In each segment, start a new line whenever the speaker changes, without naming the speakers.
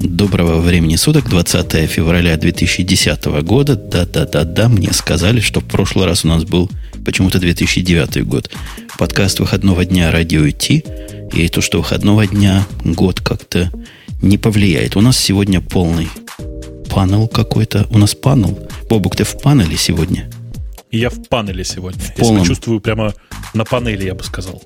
Доброго времени суток, 20 февраля 2010 года. Да-да-да-да, мне сказали, что в прошлый раз у нас был почему-то 2009 год. Подкаст выходного дня радио Ти. И то, что выходного дня год как-то не повлияет. У нас сегодня полный панел какой-то. У нас панел. Бобук, ты в панеле сегодня?
Я в панели сегодня.
В полном.
Я себя чувствую прямо на панели, я бы сказал.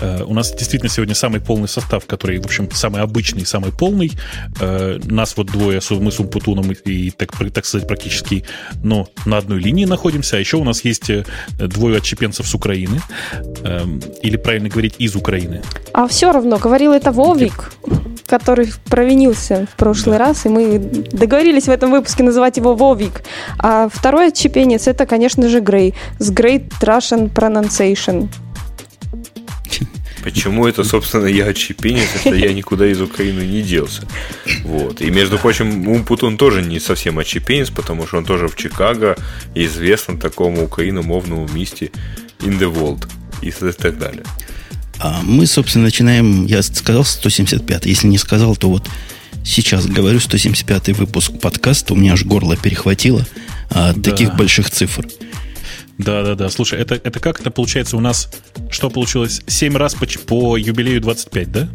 Э, у нас действительно сегодня самый полный состав, который, в общем, самый обычный, самый полный. Э, нас вот двое, мы с Умпутуном и, так, так сказать, практически ну, на одной линии находимся. А еще у нас есть э, двое отщепенцев с Украины. Э, или, правильно говорить, из Украины.
А все равно, говорил это Вовик, который провинился в прошлый да. раз, и мы договорились в этом выпуске называть его Вовик. А второй отщепенец это, конечно же, Грей с Great Russian Pronunciation.
Почему это, собственно, я отщепенец, если я никуда из Украины не делся? Вот. И, между прочим, Умпутун тоже не совсем отщепенец, потому что он тоже в Чикаго известен такому украиномовному месте in the world и так далее.
А мы, собственно, начинаем, я сказал 175, если не сказал, то вот сейчас говорю 175 выпуск подкаста, у меня аж горло перехватило от да. таких больших цифр.
Да, да, да. Слушай, это, это как это получается у нас? Что получилось? Семь раз по, по юбилею 25, да?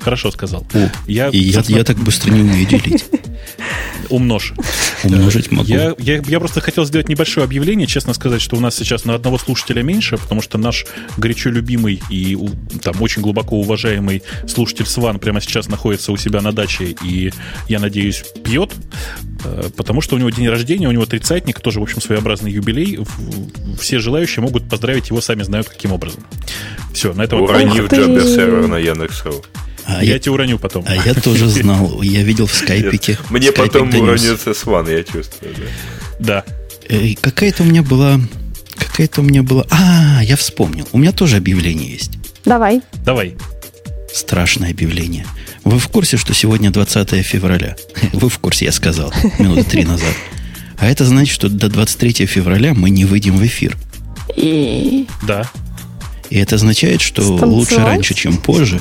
Хорошо сказал.
О, я, и я, я так быстро не умею делить.
Умножь.
Умножить могу.
Я, я, я просто хотел сделать небольшое объявление, честно сказать, что у нас сейчас на одного слушателя меньше, потому что наш горячо любимый и там очень глубоко уважаемый слушатель Сван прямо сейчас находится у себя на даче и, я надеюсь, пьет, э, потому что у него день рождения, у него тридцатник, тоже, в общем, своеобразный юбилей. Все желающие могут поздравить его, сами знают, каким образом. Все, на этом...
Уронив Джабер сервер на Яндекс.ру.
А я, я тебя уроню потом.
А я тоже знал. Я видел в скайпике.
Мне потом уронится сван, я чувствую.
Да.
Э, какая-то у меня была... Какая-то у меня была... А, я вспомнил. У меня тоже объявление есть.
Давай.
Давай.
Страшное объявление. Вы в курсе, что сегодня 20 февраля? Вы в курсе, я сказал, минуты три назад. А это значит, что до 23 февраля мы не выйдем в эфир.
И...
Да.
И это означает, что Станцевать? лучше раньше, чем позже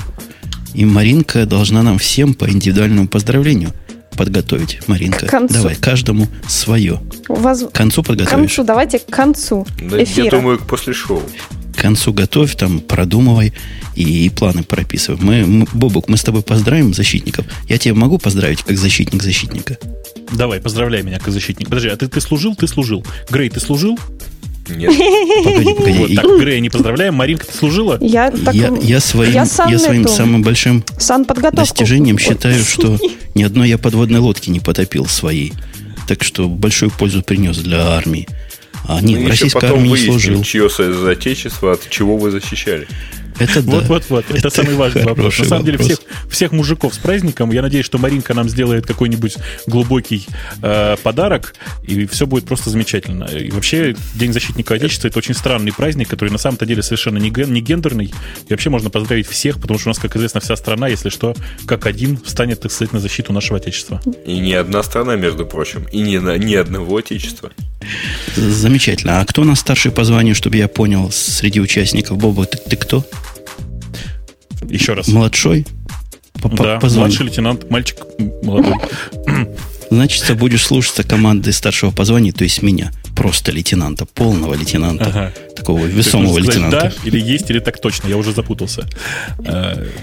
и Маринка должна нам всем по индивидуальному поздравлению подготовить. Маринка, давай, каждому свое.
У вас...
К концу подготовишь?
К концу, давайте к концу
да, эфира. Я думаю, после шоу.
К концу готовь, там, продумывай и, и планы прописывай. Мы, мы, Бобок, мы с тобой поздравим защитников. Я тебя могу поздравить как защитник защитника?
Давай, поздравляй меня как защитник. Подожди, а ты, ты служил? Ты служил. Грей, ты служил?
Нет.
Погоди, погоди. Вот
так, Грея, не поздравляем. Маринка, ты служила?
Я, так,
я, я своим, я я своим самым большим достижением считаю, что ни одной я подводной лодки не потопил своей. Так что большую пользу принес для армии. А нет, в российской армии не служил.
чье отечество, от чего вы защищали.
Это да. Вот-вот-вот. Это, это самый важный вопрос. На самом деле, всех, всех мужиков с праздником. Я надеюсь, что Маринка нам сделает какой-нибудь глубокий э, подарок, и все будет просто замечательно. И вообще, День защитника Отечества это очень странный праздник, который на самом-то деле совершенно не, ген, не гендерный. И вообще можно поздравить всех, потому что у нас, как известно, вся страна, если что, как один встанет, так сказать, на защиту нашего Отечества.
И не одна страна, между прочим. И не на, ни одного Отечества.
Замечательно. А кто у нас старший по званию, чтобы я понял, среди участников? Боба, ты, ты кто?
Еще раз.
Младшой?
Да, младший лейтенант, мальчик молодой.
Значит, ты будешь слушаться команды старшего по званию, то есть меня. Просто лейтенанта, полного лейтенанта. Ага. Такого весомого сказать, лейтенанта.
Да, или есть, или так точно, я уже запутался.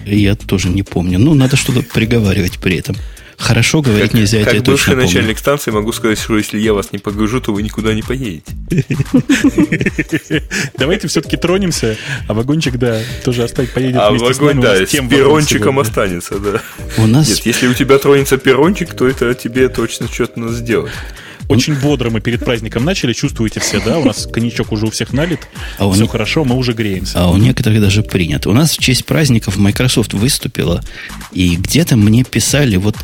Я тоже не помню. Ну, надо что-то приговаривать при этом. Хорошо говорить как, нельзя,
как
это бывший
я начальник станции могу сказать, что если я вас не погружу, то вы никуда не поедете.
Давайте все-таки тронемся, а вагончик, да, тоже оставить поедет
А вагон, да, с перрончиком останется, да.
У нас...
Нет, если у тебя тронется перрончик, то это тебе точно что-то надо сделать.
Очень бодро мы перед праздником начали, чувствуете все, да? У нас коньячок уже у всех налит, а все не... хорошо, мы уже греемся.
А у некоторых даже принято. У нас в честь праздников Microsoft выступила, и где-то мне писали, вот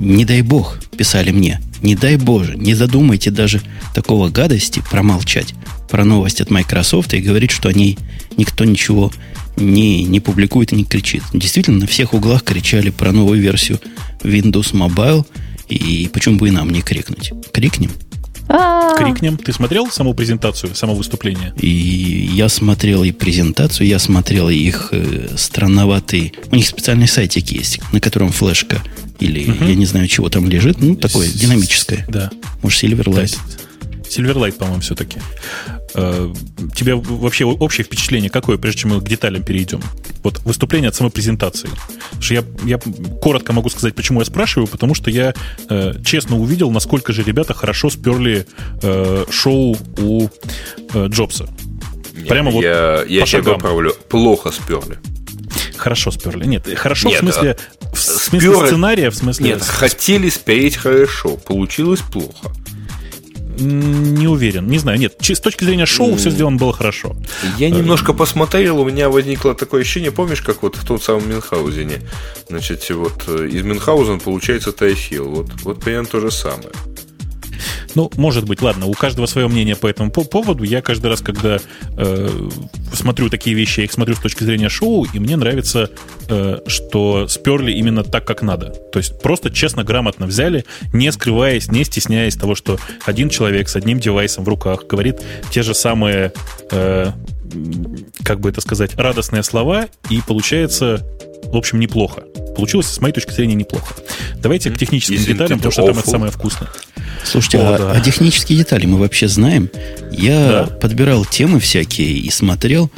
не дай бог, писали мне, не дай боже, не задумайте даже такого гадости промолчать про новость от Microsoft и говорить, что о ней никто ничего не, не публикует и не кричит. Действительно, на всех углах кричали про новую версию Windows Mobile, и почему бы и нам не крикнуть? Крикнем.
Крикнем. Ты смотрел саму презентацию, само выступление?
И я смотрел и презентацию, я смотрел их э, странноватый... У них специальный сайтик есть, на котором флешка или угу. я не знаю, чего там лежит, ну, такое С- динамическое.
Да.
Может, Silverlight.
Silverlight, по-моему, все-таки. Э, тебе вообще общее впечатление какое, прежде чем мы к деталям перейдем? Вот выступление от самой презентации. Потому что я, я коротко могу сказать, почему я спрашиваю, потому что я э, честно увидел, насколько же ребята хорошо сперли э, шоу у э, Джобса.
Нет, Прямо вот я, я тебя поправлю. Плохо сперли.
Хорошо сперли. Нет, хорошо Нет, в смысле, в смысле спер... сценария, в смысле...
Нет, хотели спереть хорошо, получилось плохо.
Не уверен, не знаю. Нет, с точки зрения шоу все сделано было хорошо.
Я э, немножко посмотрел, у меня возникло такое ощущение, помнишь, как вот в том самом Мюнхгаузене? Значит, вот э, из Мюнхгаузена получается Тайфил. Вот, вот примерно то же самое.
Ну, может быть, ладно, у каждого свое мнение по этому поводу. Я каждый раз, когда э, смотрю такие вещи, я их смотрю с точки зрения шоу, и мне нравится, э, что сперли именно так, как надо. То есть просто честно, грамотно взяли, не скрываясь, не стесняясь того, что один человек с одним девайсом в руках говорит те же самые, э, как бы это сказать, радостные слова, и получается в общем, неплохо. Получилось, с моей точки зрения, неплохо. Давайте к техническим Если деталям, потому что там это самое вкусное.
Слушайте, О, а, да. а технические детали мы вообще знаем? Я да. подбирал темы всякие и смотрел,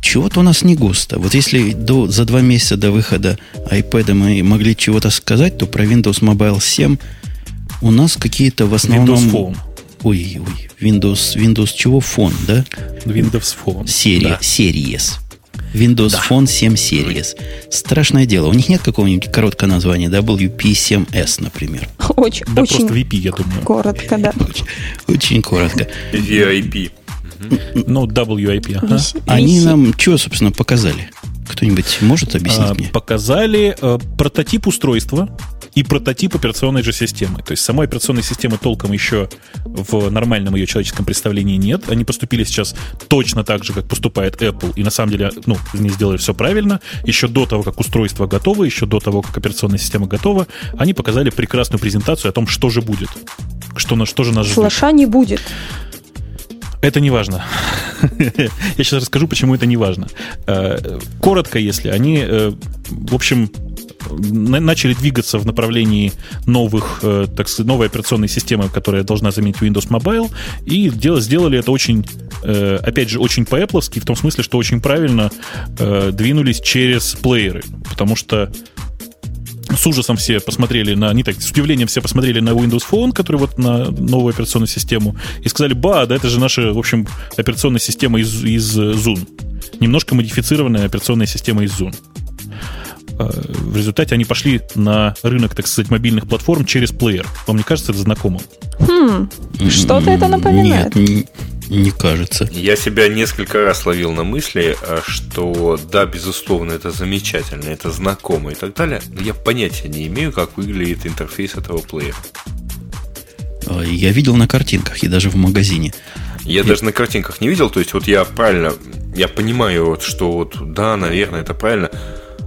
чего-то у нас не густо. Вот если до, за два месяца до выхода iPad мы могли чего-то сказать, то про Windows Mobile 7 у нас какие-то в основном...
Windows Phone.
Ой, ой, Windows, Windows чего? Фон, да?
Windows Phone.
Серия, да. Series. Windows да. Phone 7 Series. Страшное дело. У них нет какого-нибудь короткого названия WP7S, например.
Очень,
да
очень
просто VP, я думаю.
Коротко, да.
Очень, очень коротко.
VIP.
Ну, WIP. Ага.
Они нам что, собственно, показали? Кто-нибудь может объяснить а, мне?
Показали э, прототип устройства, и прототип операционной же системы. То есть самой операционной системы толком еще в нормальном ее человеческом представлении нет. Они поступили сейчас точно так же, как поступает Apple, и на самом деле, ну, они сделали все правильно. Еще до того, как устройство готово, еще до того, как операционная система готова, они показали прекрасную презентацию о том, что же будет. Что, что же нас ждет.
Флеша не будет.
Это не важно. Я сейчас расскажу, почему это не важно. Э, коротко, если они, э, в общем, начали двигаться в направлении новых, э, так сказать, новой операционной системы, которая должна заменить Windows Mobile, и сделали это очень, опять же, очень по-apple, в том смысле, что очень правильно двинулись через плееры, потому что с ужасом все посмотрели на, не так, с удивлением все посмотрели на Windows Phone, который вот на новую операционную систему, и сказали, ба, да это же наша, в общем, операционная система из, из Zoom. Немножко модифицированная операционная система из Zoom. Э, в результате они пошли на рынок, так сказать, мобильных платформ через плеер. Вам не кажется это знакомым?
Хм, что-то это напоминает.
Нет, не, кажется.
Я себя несколько раз ловил на мысли, э, что да, безусловно, это замечательно, это знакомо и так далее, но я понятия не имею, как выглядит интерфейс этого плеера.
Э, я видел на картинках и даже в магазине.
Я и... даже на картинках не видел, то есть вот я правильно, я понимаю, вот, что вот да, наверное, это правильно,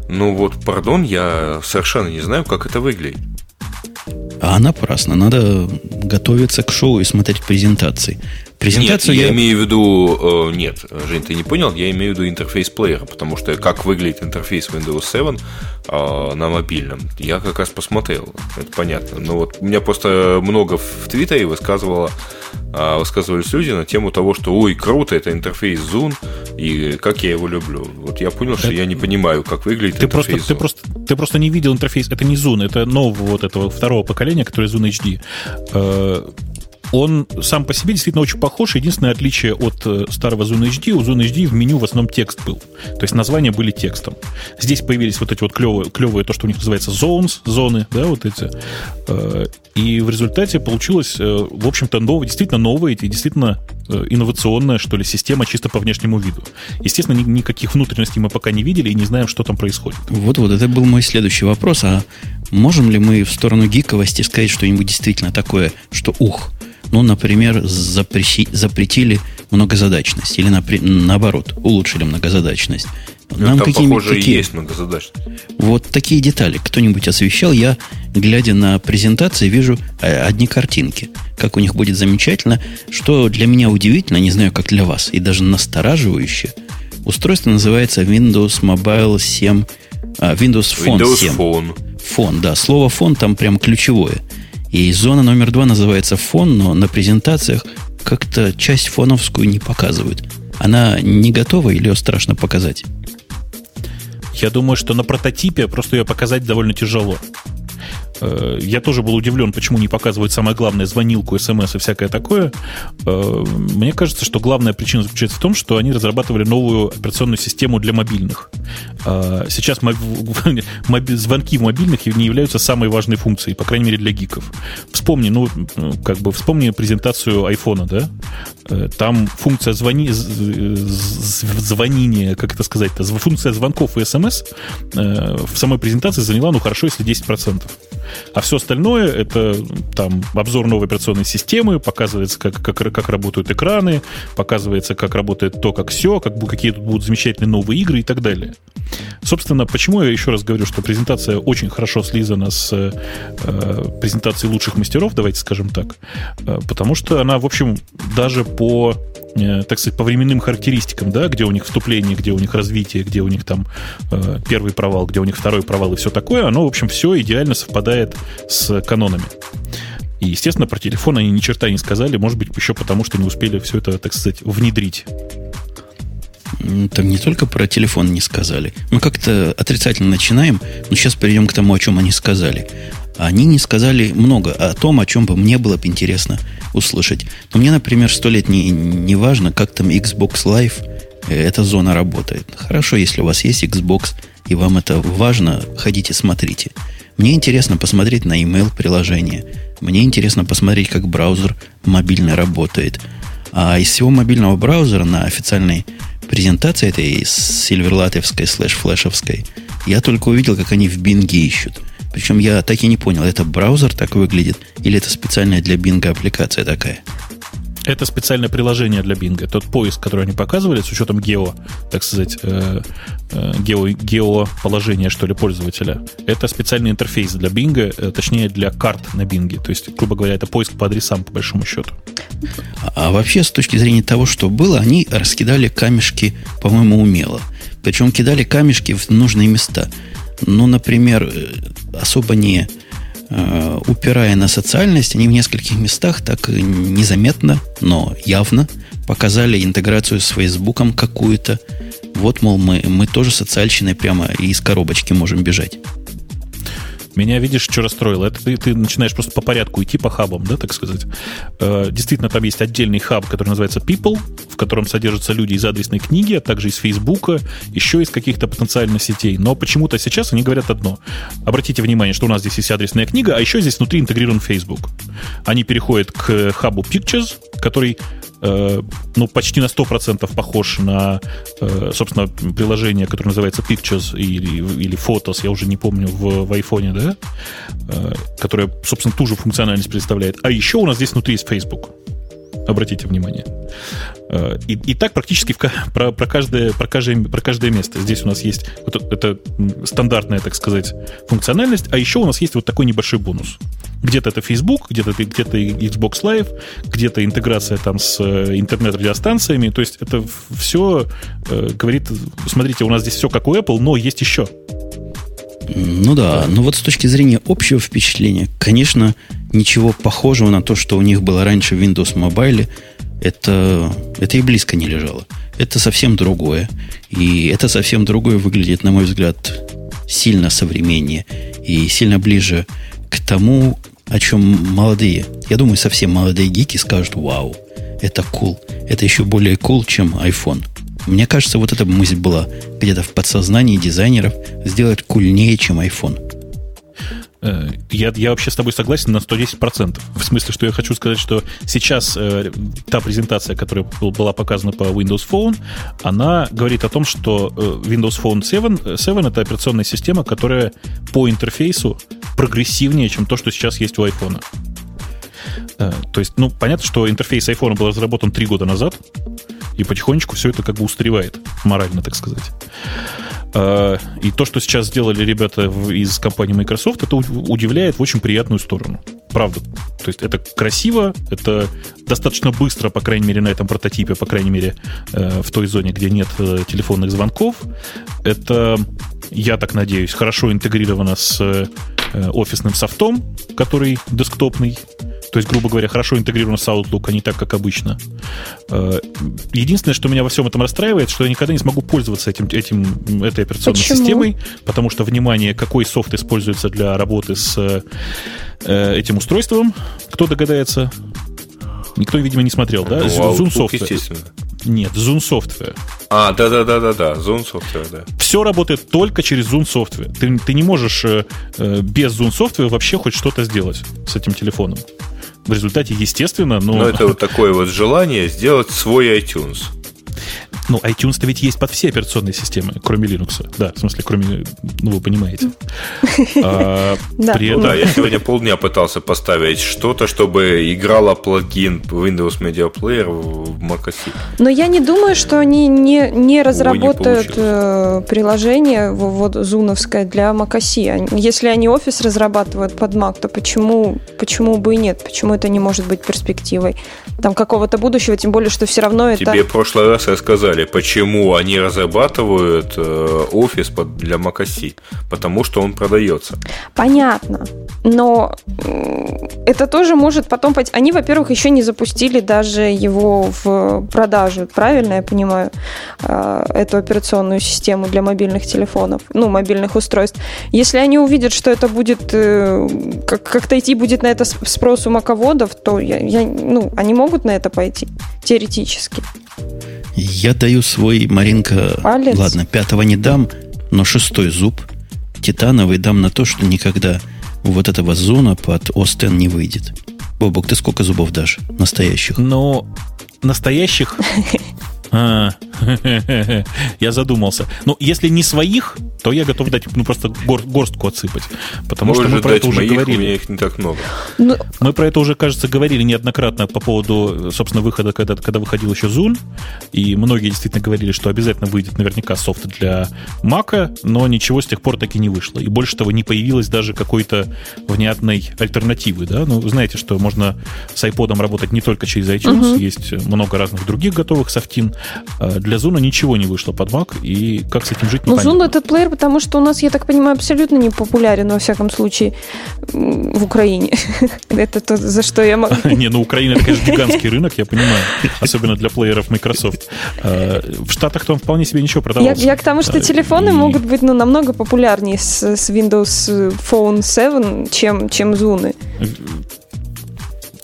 ну вот, пардон, я совершенно не знаю, как это выглядит.
А напрасно. Надо готовиться к шоу и смотреть презентации. Презентацию
нет, я... я имею в виду... Э, нет, Жень, ты не понял, я имею в виду интерфейс плеера, потому что как выглядит интерфейс Windows 7 э, на мобильном, я как раз посмотрел, это понятно. Но вот у меня просто много в Твиттере высказывало, э, высказывались люди на тему того, что ой, круто, это интерфейс Zoom, и как я его люблю. Вот я понял, что это... я не понимаю, как выглядит
ты
интерфейс
просто, Zoom. Ты просто, ты просто не видел интерфейс, это не Zoom, это нового вот этого второго поколения, который Zoom HD он сам по себе действительно очень похож. Единственное отличие от э, старого Zone HD, у Zone HD в меню в основном текст был. То есть названия были текстом. Здесь появились вот эти вот клевые, клевые то, что у них называется zones, зоны, да, вот эти. Э, и в результате получилось, э, в общем-то, новое, действительно новое и действительно инновационная, что ли, система чисто по внешнему виду. Естественно, никаких внутренностей мы пока не видели и не знаем, что там происходит.
Вот-вот, это был мой следующий вопрос. А можем ли мы в сторону гиковости сказать что-нибудь действительно такое, что ух, ну, например, запреси, запретили многозадачность. Или, напри, наоборот, улучшили многозадачность.
Нам там, похоже, какие, есть многозадачность.
Вот такие детали кто-нибудь освещал. Я, глядя на презентации, вижу э, одни картинки. Как у них будет замечательно. Что для меня удивительно, не знаю, как для вас, и даже настораживающе. Устройство называется Windows Mobile 7, а, Windows Phone
Windows
7.
Phone.
Фон, да. Слово фон там прям ключевое. И зона номер два называется фон, но на презентациях как-то часть фоновскую не показывают. Она не готова или ее страшно показать?
Я думаю, что на прототипе просто ее показать довольно тяжело. Э, я тоже был удивлен, почему не показывают самое главное звонилку, смс и всякое такое. Э, мне кажется, что главная причина заключается в том, что они разрабатывали новую операционную систему для мобильных. Э, сейчас звонки в мобильных не являются самой важной функцией, по крайней мере для гиков. Вспомни, ну, как бы вспомни презентацию айфона, да? Там функция звони, звонения, как это сказать, функция звонков и смс в самой презентации заняла, ну, хорошо, если 10%. А все остальное это там обзор новой операционной системы, показывается, как, как, как работают экраны, показывается, как работает то, как все, как, какие тут будут замечательные новые игры и так далее. Собственно, почему я еще раз говорю, что презентация очень хорошо слизана с э, презентацией лучших мастеров, давайте скажем так, э, потому что она, в общем, даже по Э, так сказать, по временным характеристикам, да, где у них вступление, где у них развитие, где у них там э, первый провал, где у них второй провал и все такое, оно, в общем, все идеально совпадает с канонами. И, естественно, про телефон они ни черта не сказали, может быть, еще потому, что не успели все это, так сказать, внедрить.
Там не только про телефон не сказали. Мы как-то отрицательно начинаем, но сейчас перейдем к тому, о чем они сказали. Они не сказали много о том, о чем бы мне было бы интересно услышать. Но мне, например, сто лет не, не важно, как там Xbox Live э, эта зона работает. Хорошо, если у вас есть Xbox, и вам это важно, ходите, смотрите. Мне интересно посмотреть на email приложение. Мне интересно посмотреть, как браузер мобильный работает. А из всего мобильного браузера на официальной презентации этой сильверлатовской слэш-флешевской я только увидел, как они в бинге ищут – причем я так и не понял, это браузер так выглядит, или это специальная для Бинга аппликация такая?
Это специальное приложение для Бинга. Тот поиск, который они показывали, с учетом гео, так сказать, э, э, гео, геоположения, что ли, пользователя. Это специальный интерфейс для Бинга, э, точнее, для карт на Бинге. То есть, грубо говоря, это поиск по адресам, по большому счету.
А, вообще, с точки зрения того, что было, они раскидали камешки, по-моему, умело. Причем кидали камешки в нужные места – ну, например, особо не упирая на социальность, они в нескольких местах так незаметно, но явно показали интеграцию с Фейсбуком какую-то. Вот, мол, мы, мы тоже социальщиной прямо из коробочки можем бежать.
Меня, видишь, что расстроило? Это ты, ты начинаешь просто по порядку идти по хабам, да, так сказать. Э, действительно, там есть отдельный хаб, который называется People, в котором содержатся люди из адресной книги, а также из Фейсбука, еще из каких-то потенциальных сетей. Но почему-то сейчас они говорят одно. Обратите внимание, что у нас здесь есть адресная книга, а еще здесь внутри интегрирован Facebook. Они переходят к хабу Pictures, который Э, ну, почти на 100% похож на, э, собственно, приложение, которое называется Pictures или, или Photos, я уже не помню, в, в iPhone, да, э, которое, собственно, ту же функциональность представляет. А еще у нас здесь внутри есть Facebook. Обратите внимание. И, и так практически в, про, про, каждое, про, каждое, про каждое место. Здесь у нас есть вот это стандартная, так сказать, функциональность, а еще у нас есть вот такой небольшой бонус. Где-то это Facebook, где-то где Xbox Live, где-то интеграция там с э, интернет-радиостанциями. То есть это все э, говорит, смотрите, у нас здесь все как у Apple, но есть еще.
Ну да, но вот с точки зрения общего впечатления, конечно, ничего похожего на то, что у них было раньше в Windows Mobile, это, это и близко не лежало. Это совсем другое. И это совсем другое выглядит, на мой взгляд, сильно современнее и сильно ближе к тому, о чем молодые, я думаю, совсем молодые гики скажут, вау, это cool. Это еще более cool, чем iPhone. Мне кажется, вот эта мысль была где-то в подсознании дизайнеров сделать кульнее, чем iPhone.
Э, я, я вообще с тобой согласен на 110%. В смысле, что я хочу сказать, что сейчас э, та презентация, которая была показана по Windows Phone, она говорит о том, что э, Windows Phone 7, 7 это операционная система, которая по интерфейсу прогрессивнее, чем то, что сейчас есть у iPhone. Э, то есть, ну, понятно, что интерфейс iPhone был разработан три года назад, и потихонечку все это как бы устаревает, морально, так сказать. А, и то, что сейчас сделали ребята из компании Microsoft, это удивляет в очень приятную сторону. Правда. То есть это красиво, это достаточно быстро, по крайней мере, на этом прототипе, по крайней мере, э, в той зоне, где нет э, телефонных звонков. Это, я так надеюсь, хорошо интегрировано с э, офисным софтом, который десктопный, то есть, грубо говоря, хорошо интегрирован с Outlook, а не так, как обычно. Э, единственное, что меня во всем этом расстраивает, что я никогда не смогу пользоваться этим, этим, этой операционной
Почему?
системой, потому что, внимание, какой софт используется для работы с э, этим устройством, кто догадается? Никто, видимо, не смотрел, да?
Ну,
Zoom
Outlook,
Software.
естественно.
Нет, Zoom Software.
А, да-да-да-да-да, Zone Software, да.
Все работает только через Zoom Software. Ты, ты не можешь э, э, без Zoom Software вообще хоть что-то сделать с этим телефоном. В результате, естественно, но...
Но это вот такое вот желание сделать свой iTunes.
Ну, iTunes-то ведь есть под все операционные системы, кроме Linux. Да, в смысле, кроме... Ну, вы понимаете. А,
Да.
При этом...
Да, я сегодня полдня пытался поставить что-то, чтобы играла плагин Windows Media Player в macOS.
Но я не думаю, что они не, не разработают э, приложение вот зуновское для macOS. Они- Если они офис разрабатывают под Mac, то почему, почему бы и нет? Почему это не может быть перспективой там какого-то будущего? Тем более, что все равно это...
Тебе в прошлый раз рассказали, почему они разрабатывают э, офис для macOS. Потому что он продается.
Понятно. Но это тоже может потом пойти. Они, во-первых, еще не запустили даже его в продажу, правильно я понимаю, э, эту операционную систему для мобильных телефонов, ну, мобильных устройств. Если они увидят, что это будет э, как- как-то идти будет на это спрос у маководов, то я, я- ну, они могут на это пойти, теоретически.
Я даю свой, Маринка,
Палец.
ладно, пятого не дам, но шестой зуб титановый дам на то, что никогда вот этого зона под ОСТен не выйдет. Бобок, ты сколько зубов дашь? Настоящих?
Но настоящих... А, Я задумался. Ну, если не своих, то я готов дать ну, просто гор- горстку отсыпать. Потому что
Можешь
мы про
дать
это уже
моих, у
говорили.
меня их не так много.
Ну,
Мы про это уже, кажется, говорили неоднократно по поводу, собственно, выхода, когда, когда выходил еще Zoom, и многие действительно говорили, что обязательно выйдет наверняка софт для Mac, но ничего с тех пор таки не вышло. И больше того, не появилось даже какой-то внятной альтернативы. Да? Ну, вы знаете, что можно с iPod работать не только через iTunes,
Мгм.
есть много разных других готовых софтин. А Для Zoom ничего не вышло под Mac, и как с этим жить,
Ну,
непонятно.
Zoom этот плеер, потому что у нас, я так понимаю, абсолютно не популярен, во всяком случае, в Украине. Это то, за что я могу...
Не, ну Украина это, конечно, гигантский рынок, я понимаю. Особенно для плееров Microsoft. А, В Штатах-то он вполне себе ничего продавался.
я к тому, что
А,
телефоны
и-
могут быть ну, намного популярнее с, с Windows Phone 7, чем, чем зуны.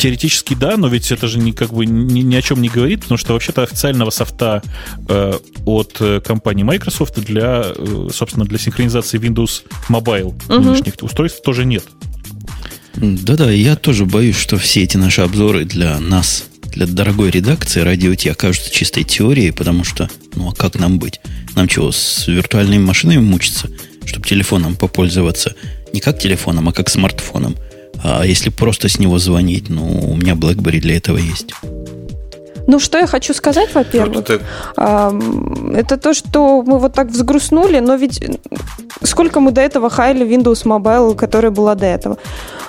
Теоретически да, но ведь это же ни, как бы ни, ни о чем не говорит, потому что вообще-то официального софта э, от э, компании Microsoft для, э, собственно, для синхронизации Windows Mobile
Мгм.
нынешних устройств тоже нет.
Да-да, я тоже боюсь, что все эти наши обзоры для нас, для дорогой редакции радио Ти окажутся чистой теорией, потому что, ну а как нам быть? Нам чего, с виртуальными машинами мучиться, чтобы телефоном попользоваться не как телефоном, а как смартфоном? А если просто с него звонить, ну, у меня BlackBerry для этого есть.
Ну, что я хочу сказать, во-первых,
это-
это то, что мы вот так взгрустнули, но ведь сколько мы до этого хайли Windows Mobile, которая была до этого.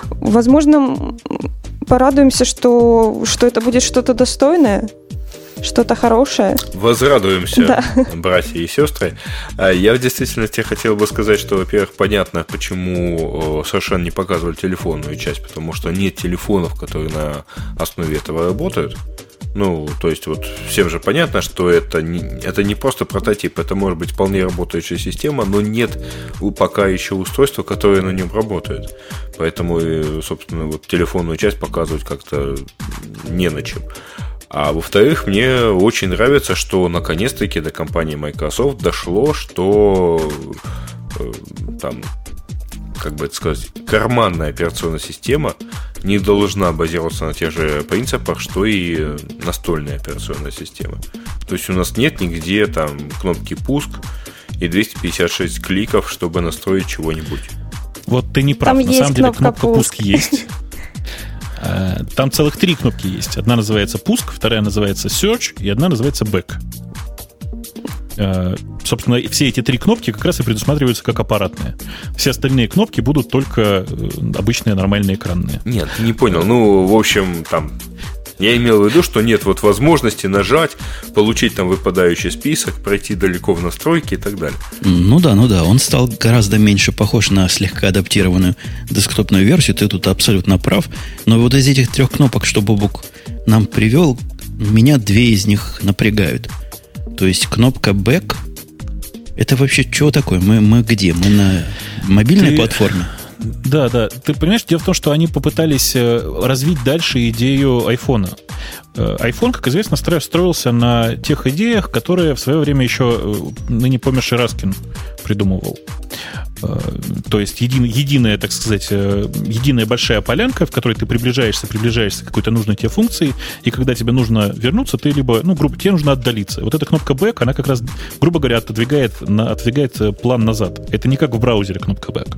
Возможно, порадуемся, что, что это будет что-то достойное, что-то хорошее.
Возрадуемся,
Да.
братья и сестры. А Я в действительности хотел бы сказать, что, во-первых, понятно, почему совершенно не показывали телефонную часть, потому что нет телефонов, которые на основе этого работают. Ну, то есть вот всем же понятно, что это не, это не просто прототип, это может быть вполне работающая система, но нет пока еще устройства, которое на нем работает. Поэтому, собственно, вот телефонную часть показывать как-то не на чем. А во-вторых, мне очень нравится, что наконец-таки до компании Microsoft дошло, что э, там, как бы это сказать, карманная операционная система не должна базироваться на тех же принципах, что и настольная операционная система. То есть у нас нет нигде там кнопки пуск и 256 кликов, чтобы настроить чего-нибудь.
Вот ты не прав.
Там
На
есть
самом деле
кнопка
кнопка пуск
«Пуск».
есть. А, Там целых три кнопки есть. Одна называется пуск, вторая называется search и одна называется back. А, Собственно, все эти три кнопки как раз и предусматриваются как аппаратные. Все остальные кнопки будут только э, обычные нормальные экранные.
Нет, не понял. Ну, в общем, там Я имел в виду, что нет вот возможности нажать, получить там выпадающий список, пройти далеко в настройки и так далее.
Ну да, ну да, он стал гораздо меньше похож на слегка адаптированную десктопную версию, ты тут абсолютно прав. Но вот из этих трех кнопок, что Бобук нам привел, меня две из них напрягают. То есть кнопка Back, это вообще что такое? Мы, мы где? Мы на мобильной ты... платформе?
Да, да. Ты понимаешь, дело в том, что они попытались э, развить дальше идею айфона. Э, iPhone, как известно, строился на тех идеях, которые в свое время еще э, ныне померший Раскин придумывал. То есть един, единая, так сказать, единая большая полянка, в которой ты приближаешься, приближаешься к какой-то нужной тебе функции, и когда тебе нужно вернуться, ты либо, ну, грубо, тебе нужно отдалиться. Вот эта кнопка Back, она как раз, грубо говоря, отодвигает, отодвигает план назад. Это не как в браузере кнопка Back.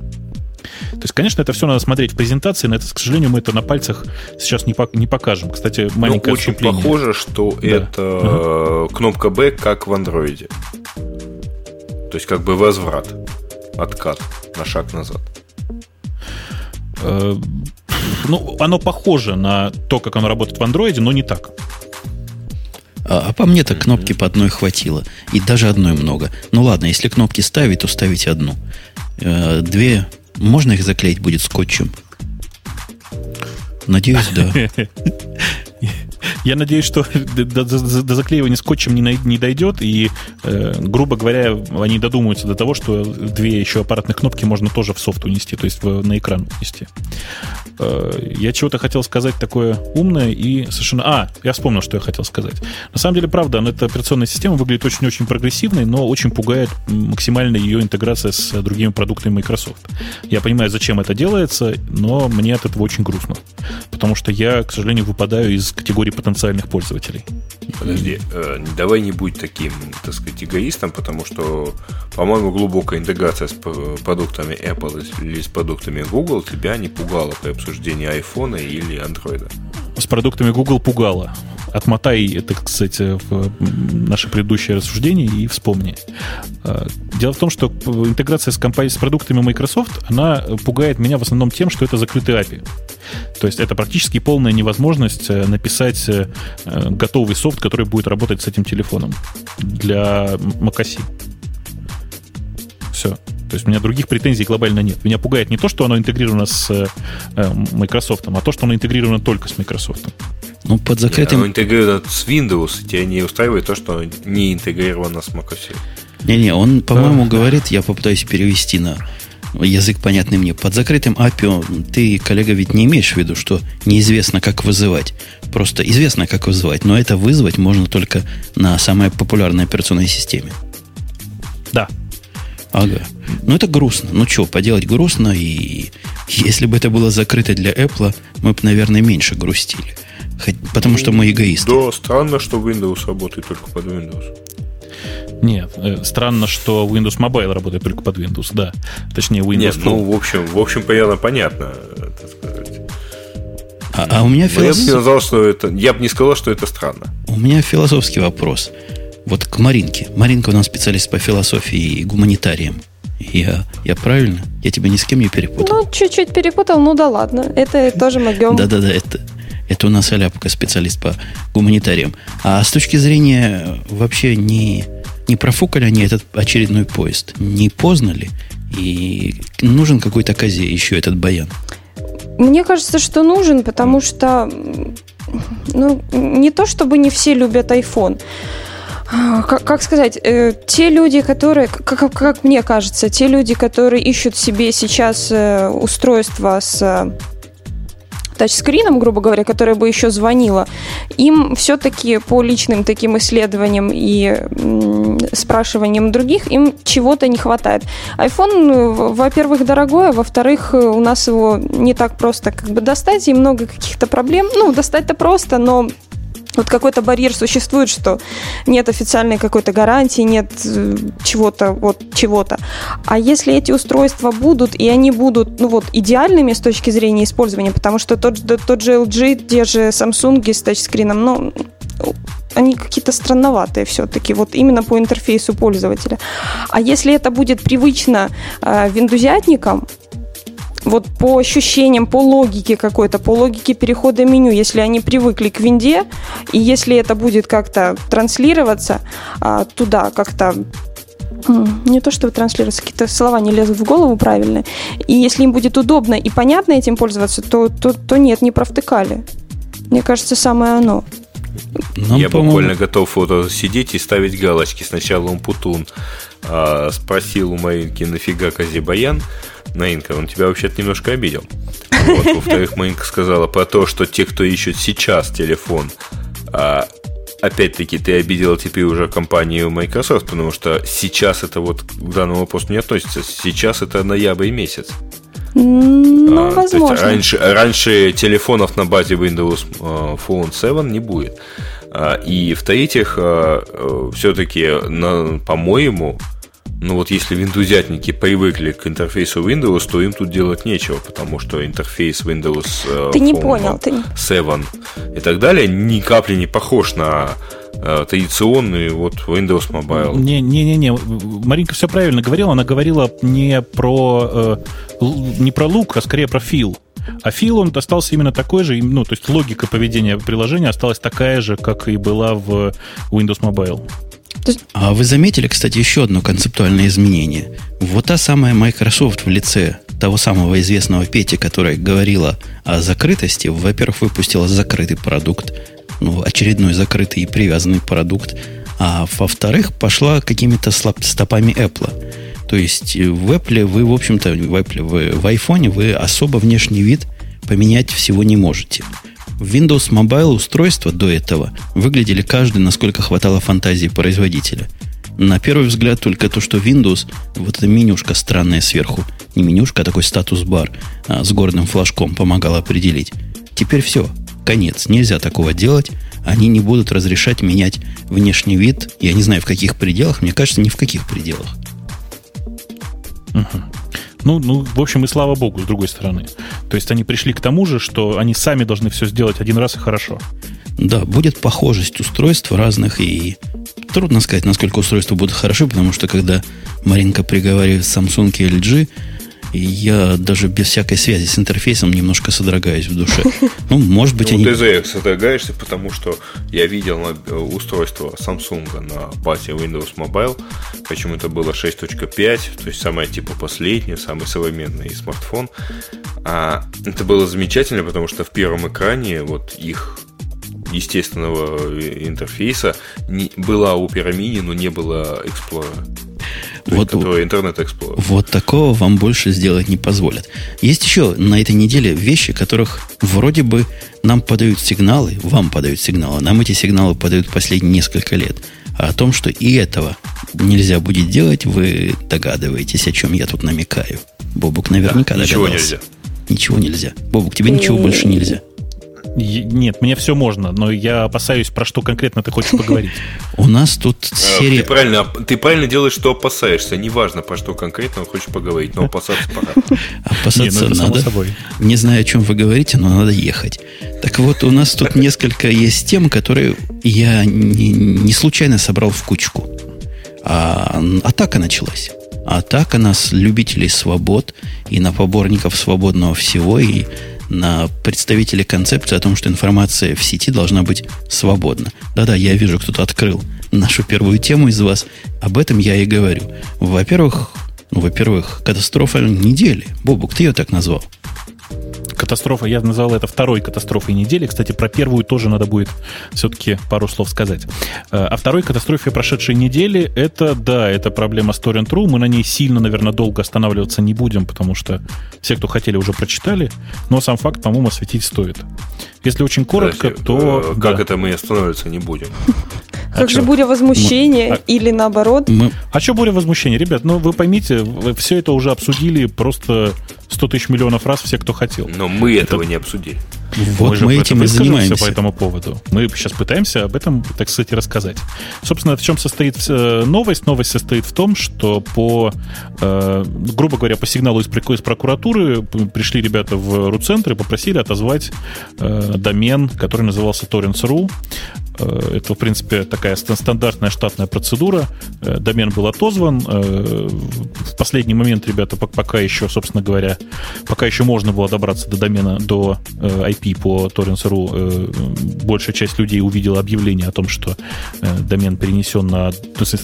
То есть, конечно, это все надо смотреть в презентации, но это, к сожалению, мы это на пальцах сейчас не, по, не покажем. Кстати, ну, маленькое
ну, очень похоже, что да. это угу. кнопка B, как в андроиде. То есть, как бы возврат, откат на шаг назад.
Э, ну, оно похоже на то, как оно работает в андроиде, но не так.
А, а по мне-то кнопки по одной хватило. И даже одной много. Ну ладно, если кнопки ставить, то ставить одну. Э, две можно их заклеить будет скотчем? Надеюсь, да.
Я надеюсь, что до, до, до заклеивания скотчем не, не дойдет, и, э, грубо говоря, они додумаются до того, что две еще аппаратных кнопки можно тоже в софт унести, то есть в, на экран унести. Э, я чего-то хотел сказать такое умное и совершенно... А, я вспомнил, что я хотел сказать. На самом деле, правда, эта операционная система выглядит очень-очень прогрессивной, но очень пугает максимально ее интеграция с другими продуктами Microsoft. Я понимаю, зачем это делается, но мне от этого очень грустно. Потому что я, к сожалению, выпадаю из категории потенциальных пользователей.
Подожди, э, давай не будь таким, так сказать, эгоистом, потому что, по-моему, глубокая интеграция с продуктами Apple или с продуктами Google тебя не пугала при обсуждении iPhone или Android.
С продуктами Google пугала. Отмотай это, кстати, в наше предыдущее рассуждение и вспомни. Э, дело в том, что интеграция с, компанией, с продуктами Microsoft, она пугает меня в основном тем, что это закрытый API. То есть это практически полная невозможность э, написать э, готовый софт, который будет работать с этим телефоном для macOS. Все. То есть у меня других претензий глобально нет. Меня пугает не то, что оно интегрировано с э, Microsoft, а то, что оно интегрировано только с Microsoft.
Ну, под закрытым...
Оно интегрировано с Windows, тебя не устраивает то, что не интегрировано с macOS.
Не-не, он, по-моему, да. говорит, я попытаюсь перевести на язык понятный мне. Под закрытым API ты, коллега, ведь не имеешь в виду, что неизвестно, как вызывать. Просто известно, как вызывать, но это вызвать можно только на самой популярной операционной системе.
Да.
Ага. Ну, это грустно. Ну, что, поделать грустно, и если бы это было закрыто для Apple, мы бы, наверное, меньше грустили. Хоть, потому что мы эгоисты.
Да, странно, что Windows работает только под Windows.
Нет, э, странно, что Windows Mobile работает только под Windows, да. Точнее, Windows Нет,
ну, в общем, в общем, понятно, понятно, так сказать.
А, а у меня
философ... Я бы не сказал, что это. Я бы не сказал, что это странно.
У меня философский вопрос. Вот к Маринке. Маринка у нас специалист по философии и гуманитариям. Я, я правильно? Я тебя ни с кем не перепутал.
Ну, чуть-чуть перепутал, ну да ладно. Это тоже могем.
Да-да-да, это, это у нас Аляпка, специалист по гуманитариям. А с точки зрения вообще не, не профукали они этот очередной поезд? Не поздно ли? И нужен какой-то козе еще этот баян?
Мне кажется, что нужен, потому что ну, не то чтобы не все любят iPhone. Как, как сказать, э, те люди, которые, как, как мне кажется, те люди, которые ищут себе сейчас э, устройство с тачскрином, грубо говоря, которая бы еще звонила, им все-таки по личным таким исследованиям и спрашиваниям других им чего-то не хватает. iPhone, во-первых, дорогой, а во-вторых, у нас его не так просто как бы достать, и много каких-то проблем. Ну, достать-то просто, но вот какой-то барьер существует, что нет официальной какой-то гарантии, нет э, чего-то, вот чего-то. А если эти устройства будут, и они будут, ну вот, идеальными с точки зрения использования, потому что тот, тот же LG, те же Samsung с тачскрином, ну, они какие-то странноватые все-таки, вот именно по интерфейсу пользователя. А если это будет привычно э, виндузятникам, вот по ощущениям, по логике какой-то, по логике перехода меню, если они привыкли к винде, и если это будет как-то транслироваться а, туда, как-то не то, что транслироваться, какие-то слова не лезут в голову правильно. И если им будет удобно и понятно этим пользоваться, то, то, то нет, не провтыкали. Мне кажется, самое оно.
Нам, Я буквально готов вот сидеть и ставить галочки. Сначала он Путун а, спросил у Маринки, нафига Казибаян? Наинка, он тебя вообще-то немножко обидел. Вот. Во-вторых, Маринка сказала про то, что те, кто ищет сейчас телефон, а, опять-таки, ты обидела теперь уже компанию Microsoft, потому что сейчас это вот к данному вопросу не относится. Сейчас это ноябрь месяц.
Ну, а, возможно.
раньше, раньше телефонов на базе Windows а, Phone 7 не будет. А, и в-третьих, а, э, все-таки, по-моему, ну вот если виндузятники привыкли к интерфейсу Windows, то им тут делать нечего, потому что интерфейс Windows
э, ты Phone не понял, ты...
7 и так далее ни капли не похож на э, традиционный вот Windows Mobile.
Не-не-не, Маринка все правильно говорила, она говорила не про, э, не про лук, а скорее про фил. А фил он остался именно такой же, ну, то есть логика поведения приложения осталась такая же, как и была в Windows Mobile.
А вы заметили, кстати, еще одно концептуальное изменение? Вот та самая Microsoft в лице того самого известного Пети, которая говорила о закрытости, во-первых, выпустила закрытый продукт, ну, очередной закрытый и привязанный продукт, а во-вторых, пошла какими-то стопами Apple. То есть в Apple вы, в общем-то, в Apple, вы, в iPhone вы особо внешний вид поменять всего не можете. Windows Mobile устройства до этого выглядели каждый, насколько хватало фантазии производителя. На первый взгляд только то, что Windows, вот эта менюшка странная сверху, не менюшка, а такой статус-бар а, с горным флажком помогала определить. Теперь все, конец, нельзя такого делать. Они не будут разрешать менять внешний вид. Я не знаю, в каких пределах, мне кажется, ни в каких пределах.
Ну, ну, в общем, и слава богу, с другой стороны. То есть они пришли к тому же, что они сами должны все сделать один раз и хорошо.
Да, будет похожесть устройств разных, и трудно сказать, насколько устройства будут хороши, потому что когда Маринка приговаривает Samsung и LG, и я даже без всякой связи с интерфейсом немножко содрогаюсь в душе. Ну, может быть,
ну,
они...
Ты содрогаешься, потому что я видел э, устройство Samsung на базе Windows Mobile, причем это было 6.5, то есть самое типа последнее, самый современный смартфон. А это было замечательно, потому что в первом экране вот их естественного э, интерфейса не, была Opera Mini, но не было Explorer
вот, который интернет Explorer. Вот такого вам больше сделать не позволят. Есть еще на этой неделе вещи, которых вроде бы нам подают сигналы, вам подают сигналы, нам эти сигналы подают последние несколько лет. А о том, что и этого нельзя будет делать, вы догадываетесь, о чем я тут намекаю. Бобук наверняка да,
ничего догадался. нельзя.
Ничего нельзя. Бобук, тебе ничего больше нельзя.
Нет, мне все можно, но я опасаюсь, про что конкретно ты хочешь поговорить.
У нас тут э, серия...
Ты правильно, ты правильно делаешь, что опасаешься. Неважно, про что конкретно хочешь поговорить, но опасаться пора.
Опасаться ну, надо. Не знаю, о чем вы говорите, но надо ехать. Так вот, у нас тут несколько есть тем, которые я не случайно собрал в кучку. А атака началась. Атака нас, любителей свобод, и на поборников свободного всего, и на представителей концепции о том, что информация в сети должна быть свободна. Да-да, я вижу, кто-то открыл нашу первую тему из вас. Об этом я и говорю. Во-первых, ну, во-первых, катастрофа недели. Бобук, ты ее так назвал?
Катастрофа, я назвал это второй катастрофой недели. Кстати, про первую тоже надо будет все-таки пару слов сказать. О второй катастрофе прошедшей недели, это, да, это проблема Story.ru. Мы на ней сильно, наверное, долго останавливаться не будем, потому что все, кто хотели, уже прочитали. Но сам факт, по-моему, осветить стоит. Если очень коротко, Подожди, то...
Э, как да. это мы останавливаться не будем?
А как же буря возмущения мы... или наоборот? Мы...
А что буря возмущения? Ребят, ну вы поймите, вы все это уже обсудили просто 100 тысяч миллионов раз все, кто хотел.
Но мы это... этого не обсудили.
Вот мы, мы этим и занимаемся.
по этому поводу. Мы сейчас пытаемся об этом, так сказать, рассказать. Собственно, в чем состоит э, новость? Новость состоит в том, что по, э, грубо говоря, по сигналу из, прокуратуры пришли ребята в РУ-центр и попросили отозвать э, домен, который назывался Torrents.ru. Это, в принципе, такая стандартная штатная процедура. Домен был отозван. В последний момент ребята пока еще, собственно говоря, пока еще можно было добраться до домена, до IP по torrents.ru, большая часть людей увидела объявление о том, что домен перенесен на,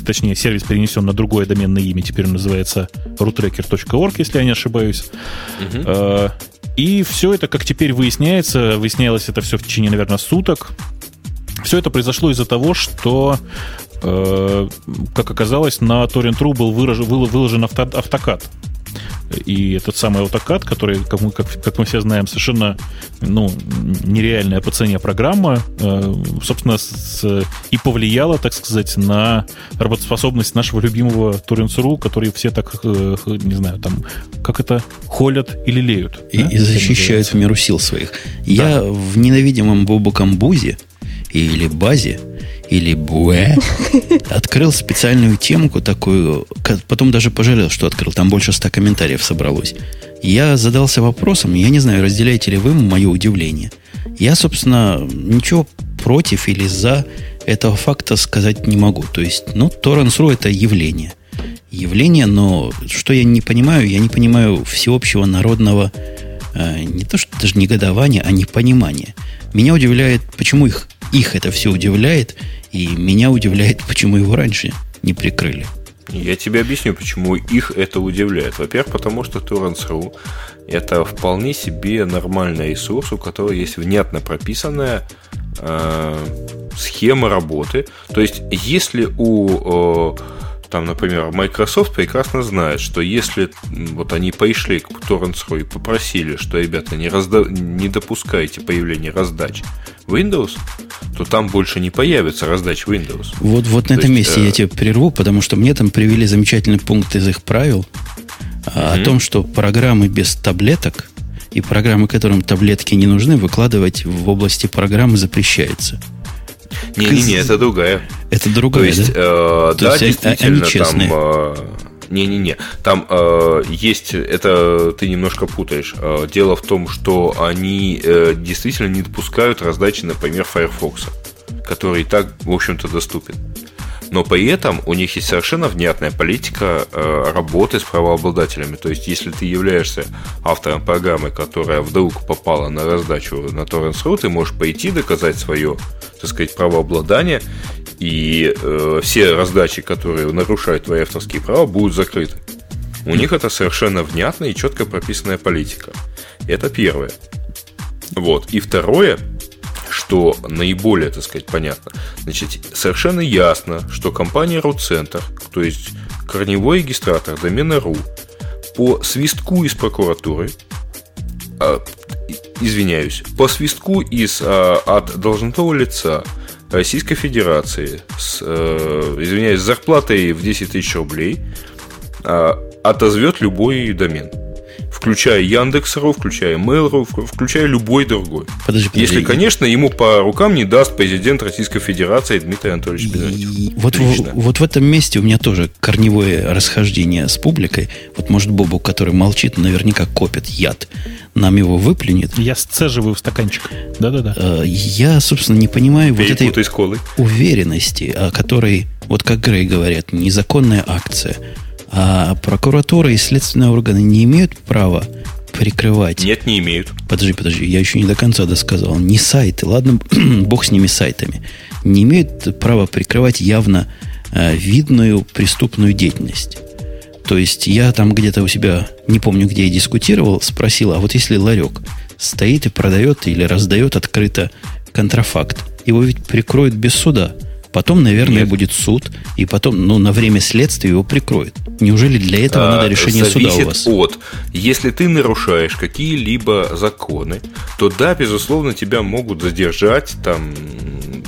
точнее, сервис перенесен на другое доменное имя. Теперь он называется routracker.org, если я не ошибаюсь. Угу. И все это, как теперь выясняется, выяснялось это все в течение, наверное, суток. Все это произошло из-за того, что э, как оказалось, на Torrent.ru был выложен авто, автокад. И этот самый автокад, который, как мы, как, как мы все знаем, совершенно ну, нереальная по цене программа, э, собственно, с, и повлияла, так сказать, на работоспособность нашего любимого Torrents.ru, который все так, э, не знаю, там, как это, холят или леют.
И, да? и защищают в меру сил своих. Да. Я в ненавидимом Бобуком Бузе или базе, или буэ, открыл специальную темку такую, потом даже пожалел, что открыл, там больше ста комментариев собралось. Я задался вопросом, я не знаю, разделяете ли вы мое удивление. Я, собственно, ничего против или за этого факта сказать не могу. То есть, ну, Torrents.ru это явление. Явление, но что я не понимаю, я не понимаю всеобщего народного э, не то что даже негодования, а непонимания. Меня удивляет, почему их их это все удивляет, и меня удивляет, почему его раньше не прикрыли.
Я тебе объясню, почему их это удивляет. Во-первых, потому что Torrents.ru это вполне себе нормальный ресурс, у которого есть внятно прописанная э, схема работы. То есть, если у э, там, например, Microsoft прекрасно знает, что если вот они пришли к Torrents.ru и попросили, что, ребята, не, разда... не допускайте появления раздач Windows, то там больше не появится раздач Windows.
Вот, вот на этом есть, месте э... я тебя прерву, потому что мне там привели замечательный пункт из их правил mm-hmm. о том, что программы без таблеток и программы, которым таблетки не нужны, выкладывать в области программы запрещается.
Не-не-не, это другая.
Это другая,
То есть, да? Э, да, есть действительно, они там... Э, не-не-не, там э, есть, это ты немножко путаешь. Э, дело в том, что они э, действительно не допускают раздачи, например, Firefox, который и так, в общем-то, доступен но при этом у них есть совершенно внятная политика э, работы с правообладателями. То есть, если ты являешься автором программы, которая вдруг попала на раздачу на Torrents.ru, ты можешь пойти доказать свое, так сказать, правообладание, и э, все раздачи, которые нарушают твои авторские права, будут закрыты. У них это совершенно внятная и четко прописанная политика. Это первое. Вот. И второе, что наиболее, так сказать, понятно. Значит, совершенно ясно, что компания RootCenter, то есть корневой регистратор домена .ru, по свистку из прокуратуры, а, извиняюсь, по свистку из, а, от должностного лица Российской Федерации с, а, извиняюсь, с зарплатой в 10 тысяч рублей а, отозвет любой домен включая Яндекс.ру, включая Mail.ru, включая любой другой. Подожди, подожди. Если, конечно, ему по рукам не даст президент Российской Федерации Дмитрий Анатольевич Медведев.
Вот, в, вот в этом месте у меня тоже корневое расхождение с публикой. Вот, может, Бобу, который молчит, наверняка копит яд. Нам его выплюнет.
Я сцеживаю в стаканчик. Да-да-да.
Э, я, собственно, не понимаю вот этой уверенности, о которой, вот как Грей говорят, незаконная акция – а прокуратура и следственные органы не имеют права прикрывать.
Нет, не имеют.
Подожди, подожди, я еще не до конца досказал. Не сайты, ладно, бог с ними сайтами. Не имеют права прикрывать явно э, видную преступную деятельность. То есть я там где-то у себя, не помню, где я дискутировал, спросил, а вот если ларек стоит и продает или раздает открыто контрафакт, его ведь прикроют без суда – Потом, наверное, Нет. будет суд, и потом, ну, на время следствия его прикроют. Неужели для этого а, надо решение суда у вас?
от. Если ты нарушаешь какие-либо законы, то да, безусловно, тебя могут задержать там,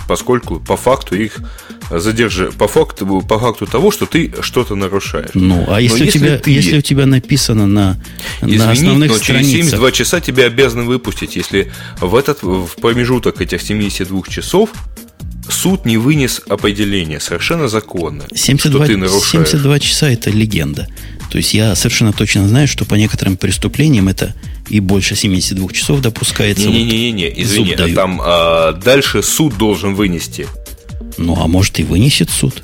поскольку по факту их задержи по факту, по факту того, что ты что-то нарушаешь.
Ну, а если, у, тебя, ты... если у тебя написано на, Извини, на основных но через
страницах... 72 часа тебя обязаны выпустить, если в этот в промежуток этих 72 часов суд не вынес определение, совершенно законно,
72, что ты нарушаешь. 72 часа – это легенда. То есть я совершенно точно знаю, что по некоторым преступлениям это и больше 72 часов допускается.
Не-не-не, вот извини, а там а, дальше суд должен вынести.
Ну, а может и вынесет суд.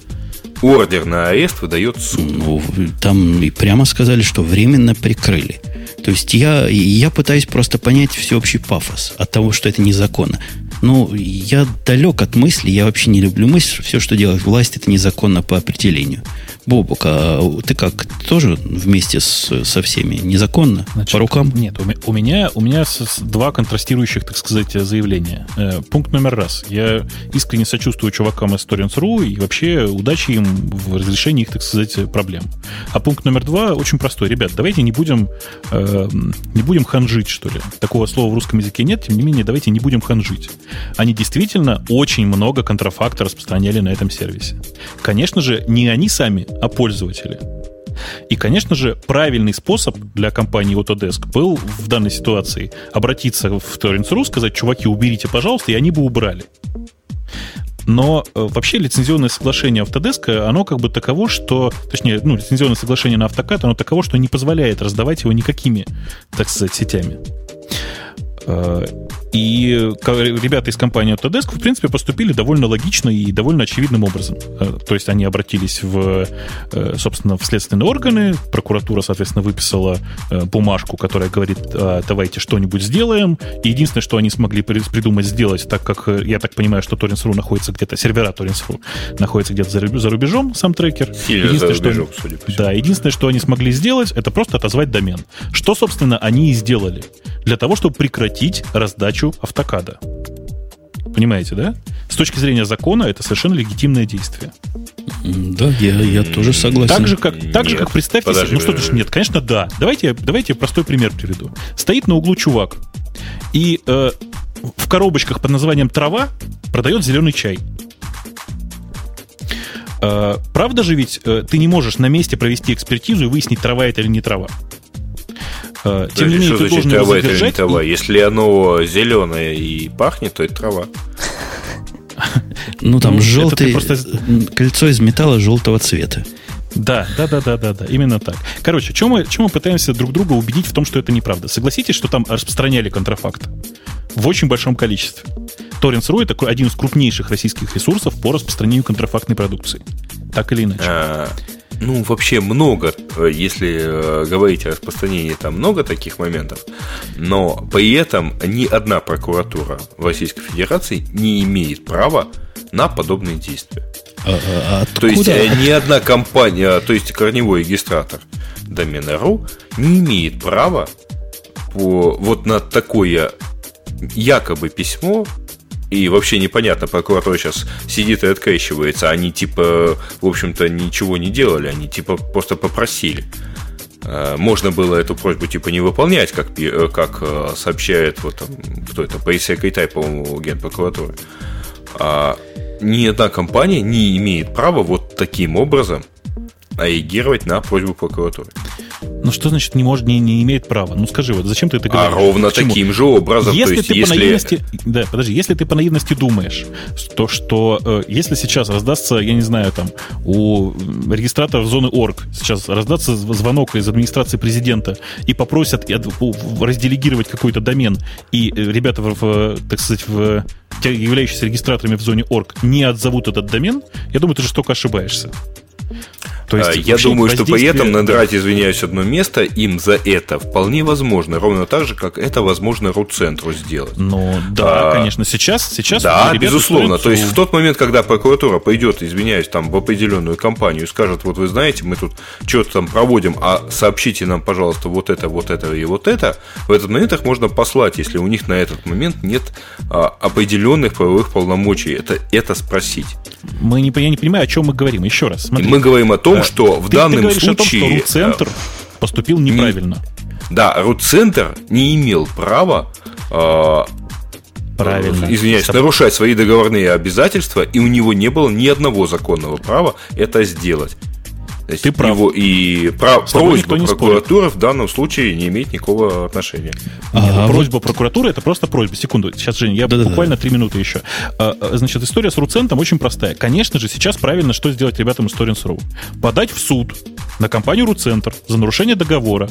Ордер на арест выдает суд.
Ну, там и прямо сказали, что временно прикрыли. То есть я, я пытаюсь просто понять всеобщий пафос от того, что это незаконно. Ну, я далек от мысли, я вообще не люблю мысль, все, что делает власть, это незаконно по определению. Бобук, а ты как, тоже вместе с, со всеми незаконно? Значит, по рукам?
Нет, у, меня, у меня два контрастирующих, так сказать, заявления. Э, пункт номер раз. Я искренне сочувствую чувакам из Torrents.ru и вообще удачи им в разрешении их, так сказать, проблем. А пункт номер два очень простой. Ребят, давайте не будем, э, не будем ханжить, что ли. Такого слова в русском языке нет, тем не менее, давайте не будем ханжить. Они действительно очень много контрафакта распространяли на этом сервисе. Конечно же, не они сами, а пользователи. И, конечно же, правильный способ для компании Autodesk был в данной ситуации обратиться в Torrents.ru, сказать, чуваки, уберите, пожалуйста, и они бы убрали. Но э, вообще лицензионное соглашение Autodesk, оно как бы таково, что... Точнее, ну, лицензионное соглашение на автокад, оно таково, что не позволяет раздавать его никакими, так сказать, сетями. Э, и ребята из компании Autodesk, в принципе, поступили довольно логично и довольно очевидным образом. Э, то есть они обратились в, э, собственно, в следственные органы, прокуратура, соответственно, выписала бумажку, которая говорит, «А, давайте что-нибудь сделаем. И единственное, что они смогли придумать сделать, так как, я так понимаю, что Torrents.ru находится где-то, сервера Torrents.ru находится где-то за рубежом, сам трекер.
Сильно за рубежом, что, судя
по всему. Да, единственное, что они смогли сделать, это просто отозвать домен. Что, собственно, они и сделали. Для того, чтобы прекратить запретить раздачу автокада. Понимаете, да? С точки зрения закона это совершенно легитимное действие.
Да, я, я тоже согласен.
Так же, как, так же, как представьте подожди, себе, ну что ж, нет, конечно, да. Давайте, давайте простой пример приведу. Стоит на углу чувак, и э, в коробочках под названием трава продает зеленый чай. Э, правда же ведь э, ты не можешь на месте провести экспертизу и выяснить, трава это или не трава?
Э, тем не менее, ты должен трава его задержать. Это не трава? И... Если оно зеленое и пахнет, то это трава.
Ну, там ну, желтый, просто... кольцо из металла желтого цвета.
Да, да, да, да, да, да, именно так. Короче, чем мы, чем мы пытаемся друг друга убедить в том, что это неправда? Согласитесь, что там распространяли контрафакт в очень большом количестве. Torrents.ru это один из крупнейших российских ресурсов по распространению контрафактной продукции. Так или иначе.
Ну, вообще много, э, если э, говорить о распространении, там много таких моментов, но при этом ни одна прокуратура в Российской Федерации не имеет права на подобные действия. А, а, то есть э, ни одна компания, то есть корневой регистратор домена .ру не имеет права по, вот на такое якобы письмо и вообще непонятно, прокуратура сейчас сидит и открещивается. Они типа, в общем-то, ничего не делали, они типа просто попросили. А, можно было эту просьбу типа не выполнять, как, э, как э, сообщает вот там, кто это, Кайтай, по-моему, генпрокуратуры. А ни одна компания не имеет права вот таким образом реагировать на просьбу прокуратуры.
Ну что значит не может, не, не имеет права? Ну скажи, вот зачем ты это
говоришь? А ровно таким же образом.
Если есть, ты если... по наивности, да, подожди, если ты по наивности думаешь, то что э, если сейчас раздастся, я не знаю, там у регистратора зоны орг сейчас раздастся звонок из администрации президента и попросят разделегировать какой-то домен, и э, ребята, в, в, так сказать, в являющиеся регистраторами в зоне орг не отзовут этот домен, я думаю, ты жестоко ошибаешься.
То есть, а, я думаю, что при этом надрать, извиняюсь, одно место им за это вполне возможно, ровно так же, как это возможно ру-центру сделать.
Ну, да, а, конечно, сейчас, сейчас.
Да, безусловно. То есть в тот момент, когда прокуратура пойдет, извиняюсь, там в определенную компанию и скажет, вот вы знаете, мы тут что-то там проводим, а сообщите нам, пожалуйста, вот это, вот это и вот это, в этот момент их можно послать, если у них на этот момент нет а, определенных правовых полномочий. Это, это спросить.
Мы не, я не понимаю, о чем мы говорим. Еще раз.
Смотри. Мы говорим о том, том, что в ты, данном ты случае...
О том, что Руцентр поступил неправильно.
Не, да, Руцентр не имел права э,
Правильно.
извиняюсь,
Стоп.
нарушать свои договорные обязательства, и у него не было ни одного законного права это сделать. То есть
Ты прав.
Его и прав, просьба
не спорит.
прокуратуры в данном случае не имеет никакого отношения.
Не, ну,
А вот-
просьба прокуратуры это просто просьба. Секунду, сейчас, Жень, я
Да-да-да.
буквально три минуты еще. А, а, Значит, история с Руцентом очень простая. Конечно же, сейчас правильно что сделать ребятам из Торренс.ру? Подать в суд на компанию Руцентр за нарушение договора,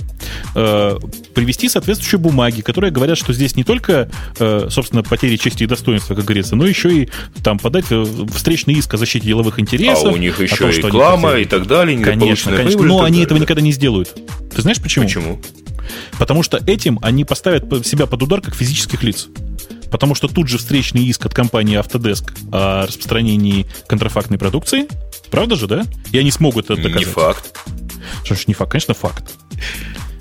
э, привести соответствующие бумаги, которые говорят, что здесь не только, э, собственно, потери чести и достоинства, как говорится, но еще и там подать э, встречный иск о защите деловых интересов.
а у них
о
еще
том, что они
реклама и так далее.
Конечно, конечно. Но они этого никогда не сделают. Ты знаешь почему?
Почему?
Потому что этим они поставят по- себя под удар как физических лиц. Потому что тут же встречный иск от компании Autodesk о распространении контрафактной продукции. Правда же, да? И они смогут это доказать.
Не факт.
Что ж, не факт, конечно, факт.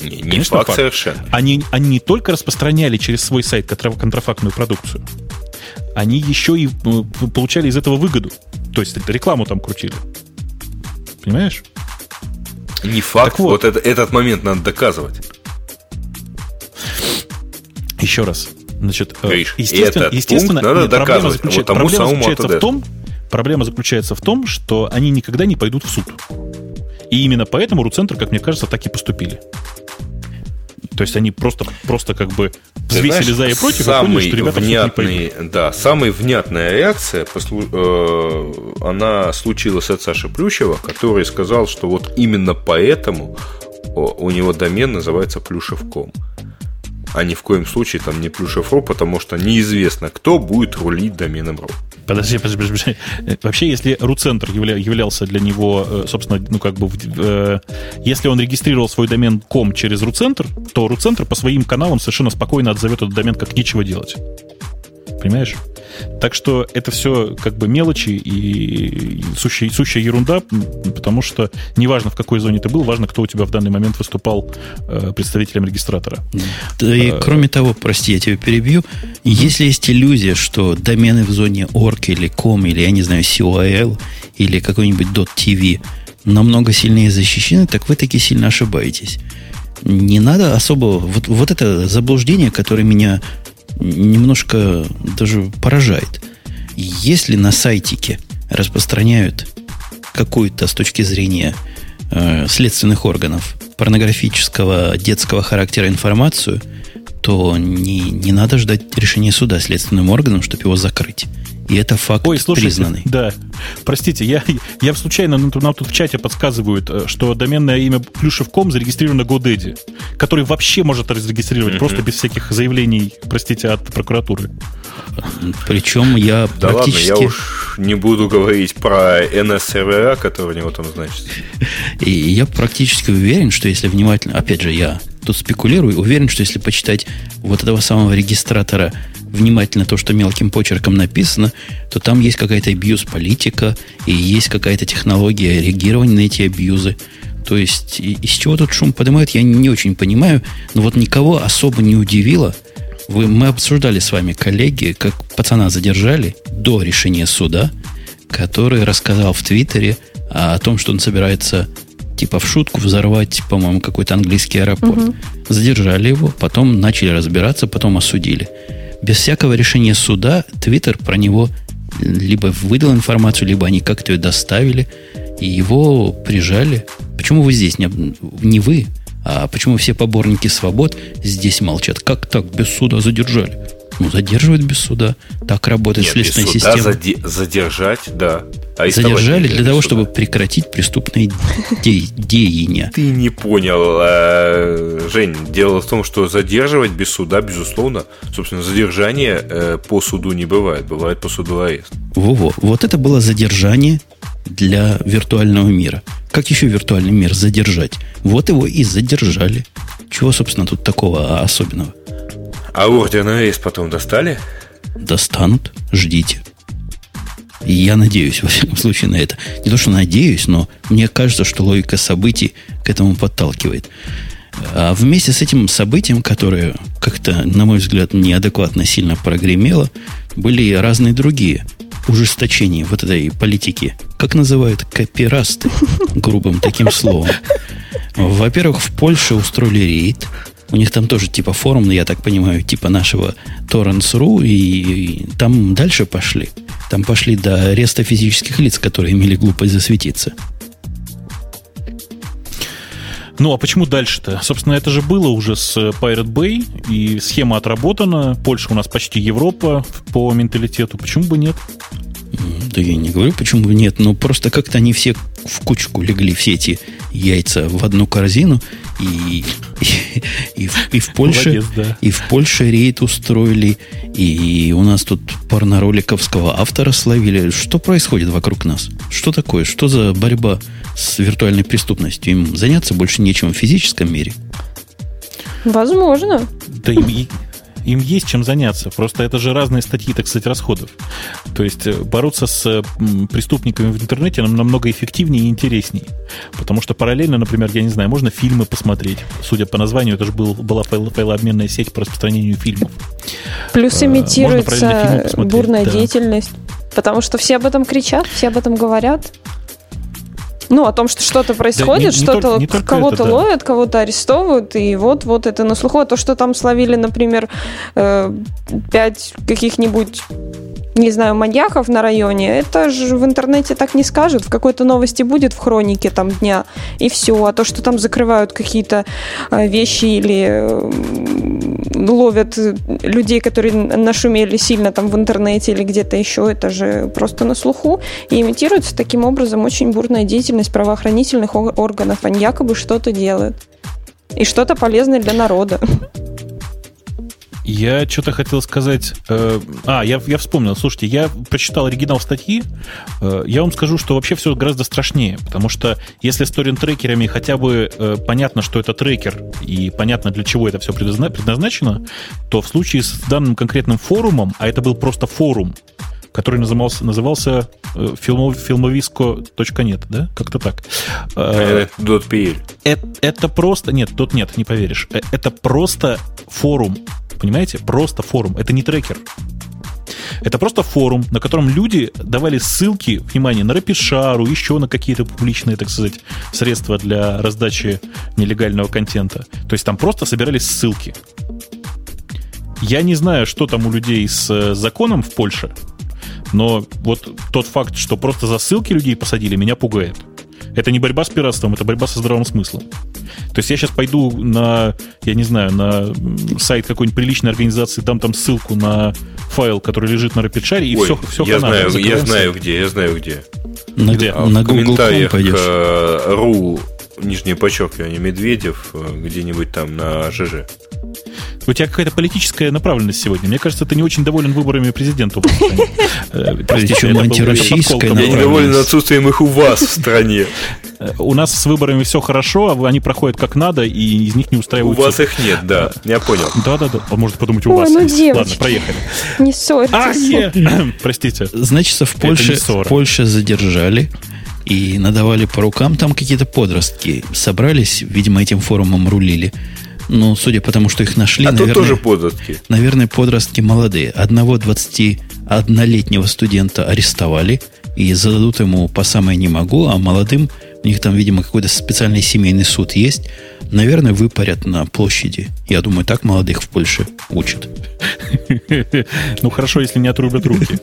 Не, не
Конечно,
факт,
факт.
совершенно.
Они, они не только распространяли через свой сайт контра- контрафактную продукцию, они еще и э, получали из этого выгоду. То есть рекламу там крутили. Понимаешь?
Не факт.
Так вот.
вот это- этот момент надо доказывать.
Еще раз. Значит, э,
Гриш,
естественно,
этот
естественно
пункт надо
нет, проблема,
доказывать
заключа-
вот тому
проблема заключается в том, проблема заключается в том, что они никогда не пойдут в суд. И именно поэтому Руцентр, как мне кажется, так и поступили. То есть они просто, просто как бы взвесили
знаешь,
за и против, и
самый
поняли, что ребята
внятный, да, самая внятная реакция, послу- э, она случилась от Саши Плющева, который сказал, что вот именно поэтому у него домен называется Плюшев.ком. А ни в коем случае там не Плюшев.ру, потому что неизвестно, кто будет рулить доменом .ру.
Подожди, подожди, подожди. Э, Вообще, если явля- являлся для него, э, собственно, ну как бы, э, если он регистрировал свой домен ком через Руцентр, то Руцентр по своим каналам совершенно спокойно отзовет этот домен как нечего делать. Понимаешь? Так что это все как бы мелочи и, сущая, сущая ерунда, потому что неважно, в какой зоне ты был, важно, кто у тебя в данный момент выступал э, представителем регистратора.
Да и
Э,
кроме того, прости, я тебя перебью. Если есть иллюзия, что домены в зоне org или com, или, я не знаю, COIL, или какой-нибудь .tv намного сильнее защищены, так вы таки сильно ошибаетесь. Не надо особо... Вот, вот это заблуждение, которое меня немножко даже поражает. Если на сайтике распространяют какую-то с точки зрения э, следственных органов порнографического детского характера информацию, то не, не надо ждать решения суда следственным органам, чтобы его закрыть. И это факт
Ой, слушайте,
признанный.
да. Простите, я, я случайно, нам тут- в чате подсказывают, э, что доменное имя Плюшев.ком зарегистрировано GoDaddy, который вообще может зарегистрировать просто без всяких заявлений, простите, от прокуратуры.
Причем я
Да ладно,
практически...
я уж не буду говорить про NS-сервера, которые у него там значится.
И я практически уверен, что если внимательно, опять же, я тут спекулирую, уверен, что если почитать вот этого самого регистратора внимательно то, что мелким почерком написано, то там есть какая-то абьюз-политика и есть какая-то технология реагирования на эти абьюзы. То есть из чего тут шум поднимают, я не очень понимаю, но вот никого особо не удивило. Вы, мы обсуждали с вами, коллеги, как пацана задержали до решения суда, который рассказал в Твиттере о том, что он собирается типа в шутку взорвать, по-моему, какой-то английский аэропорт. Задержали его, потом начали разбираться, потом осудили. Без всякого решения суда Твиттер про него либо выдал информацию, либо они как-то ее доставили, и его прижали. Почему вы здесь? Не, не вы, а почему все поборники свобод здесь молчат? Как так без суда задержали? Ну, задерживают без суда. Так работает
Нет, без
следственная
суда
система.
заде- задержать, да. Арестовать
Задержали для
без
того,
суда.
чтобы прекратить преступные де- деяния.
Ты не понял, э, Жень. Дело в том, что задерживать без суда, безусловно, собственно, задержание э, по суду не бывает. Бывает по суду арест.
Во-во. Вот это было задержание для виртуального мира. Как еще виртуальный мир задержать? Вот его и задержали. Чего, собственно, тут такого особенного?
А на арест потом достали?
Достанут, ждите. Я надеюсь, во всяком случае, на это. Не то, что надеюсь, но мне кажется, что логика событий к этому подталкивает. А вместе с этим событием, которое как-то, на мой взгляд, неадекватно сильно прогремело, были разные другие ужесточения вот этой политики. Как называют копирасты, грубым таким словом. Во-первых, в Польше устроили рейд, У них там тоже типа форум, я так понимаю, типа нашего Torrents.ru, и, и там дальше пошли. Там пошли до ареста физических лиц, которые имели глупость засветиться.
Ну, а почему дальше-то? Собственно, это же было уже с Pirate Bay, и схема отработана. Польша у нас почти Европа по менталитету. Почему бы нет?
Да я не говорю, почему бы нет, но просто как-то они все в кучку легли, все эти яйца в одну корзину, и, и, и, и в Польше Молодец, да. и в Польше рейд устроили, и у нас тут порнороликовского автора словили. Что происходит вокруг нас? Что такое? Что за борьба с виртуальной преступностью? Им заняться больше нечем в физическом мире?
Возможно.
Да им, им есть чем заняться. Просто это же разные статьи, так сказать, расходов. То есть э, бороться с преступниками в интернете нам намного эффективнее и интереснее. Потому что параллельно, например, я не знаю, можно фильмы посмотреть. Судя по названию, это же был, была файл, файлообменная сеть по распространению фильмов.
Плюс а, имитируется бурная да. деятельность. Потому что все об этом кричат, все об этом говорят. Ну, о том, что что-то происходит, да, что-то кого-то да. ловят, кого-то арестовывают, и вот-вот это на слуху. А то, что там словили, например, э, пять каких-нибудь не знаю, маньяков на районе, это же в интернете так не скажут. В какой-то новости будет в хронике там дня, и все. А то, что там закрывают какие-то э, вещи или ловят людей, которые нашумели сильно там в интернете или где-то еще, это же просто на слуху. И имитируется таким образом очень бурная деятельность правоохранительных органов. Они якобы что-то делают. И что-то полезное для народа.
Я что-то хотел сказать. Э, а, я, я вспомнил. Слушайте, я прочитал оригинал статьи. Э, я вам скажу, что вообще все гораздо страшнее. Потому что если с торрент-трекерами хотя бы э, понятно, что это трекер, и понятно, для чего это все предназначено, то в случае с данным конкретным форумом, а это был просто форум, который назывался, назывался э, filmovisco.net, да? Как-то так.
Э, .pl.
Это, это просто... Нет, тут нет, не поверишь. Э, это просто форум Понимаете? Просто форум. Это не трекер. Это просто форум, на котором люди давали ссылки, внимание, на Рапишару, еще на какие-то публичные, так сказать, средства для раздачи нелегального контента. То есть там просто собирались ссылки. Я не знаю, что там у людей с э, законом в Польше, но вот тот факт, что просто за ссылки людей посадили, меня пугает. Это не борьба с пиратством, это борьба со здравым смыслом. То есть я сейчас пойду на, я не знаю, на сайт какой-нибудь приличной организации, дам там ссылку на файл, который лежит на RapidShare, и Ой, все, все
я знаю, я знаю где, я знаю где.
На, где?
А на в комментариях э, ру нижнее подчеркивание Медведев э, где-нибудь там на ЖЖ.
У тебя какая-то политическая направленность сегодня. Мне кажется, ты не очень доволен выборами президента.
Э, Причем антироссийская
Я недоволен отсутствием их у вас в стране.
Э, у нас с выборами все хорошо, а они проходят как надо, и из них не устраивают.
У вас их нет, да. Я понял.
Да-да-да. А может подумать, у вас
ну есть.
Ладно, проехали.
Не ссорьтесь.
А, Простите.
Значит, в Польше, в Польше задержали и надавали по рукам. Там какие-то подростки собрались, видимо, этим форумом рулили. Ну, судя по тому, что их нашли,
а наверное, тоже подростки.
Наверное, подростки молодые. Одного 21-летнего студента арестовали и зададут ему по самое не могу, а молодым у них там, видимо, какой-то специальный семейный суд есть наверное, выпарят на площади. Я думаю, так молодых в Польше учат.
Ну, хорошо, если не отрубят руки.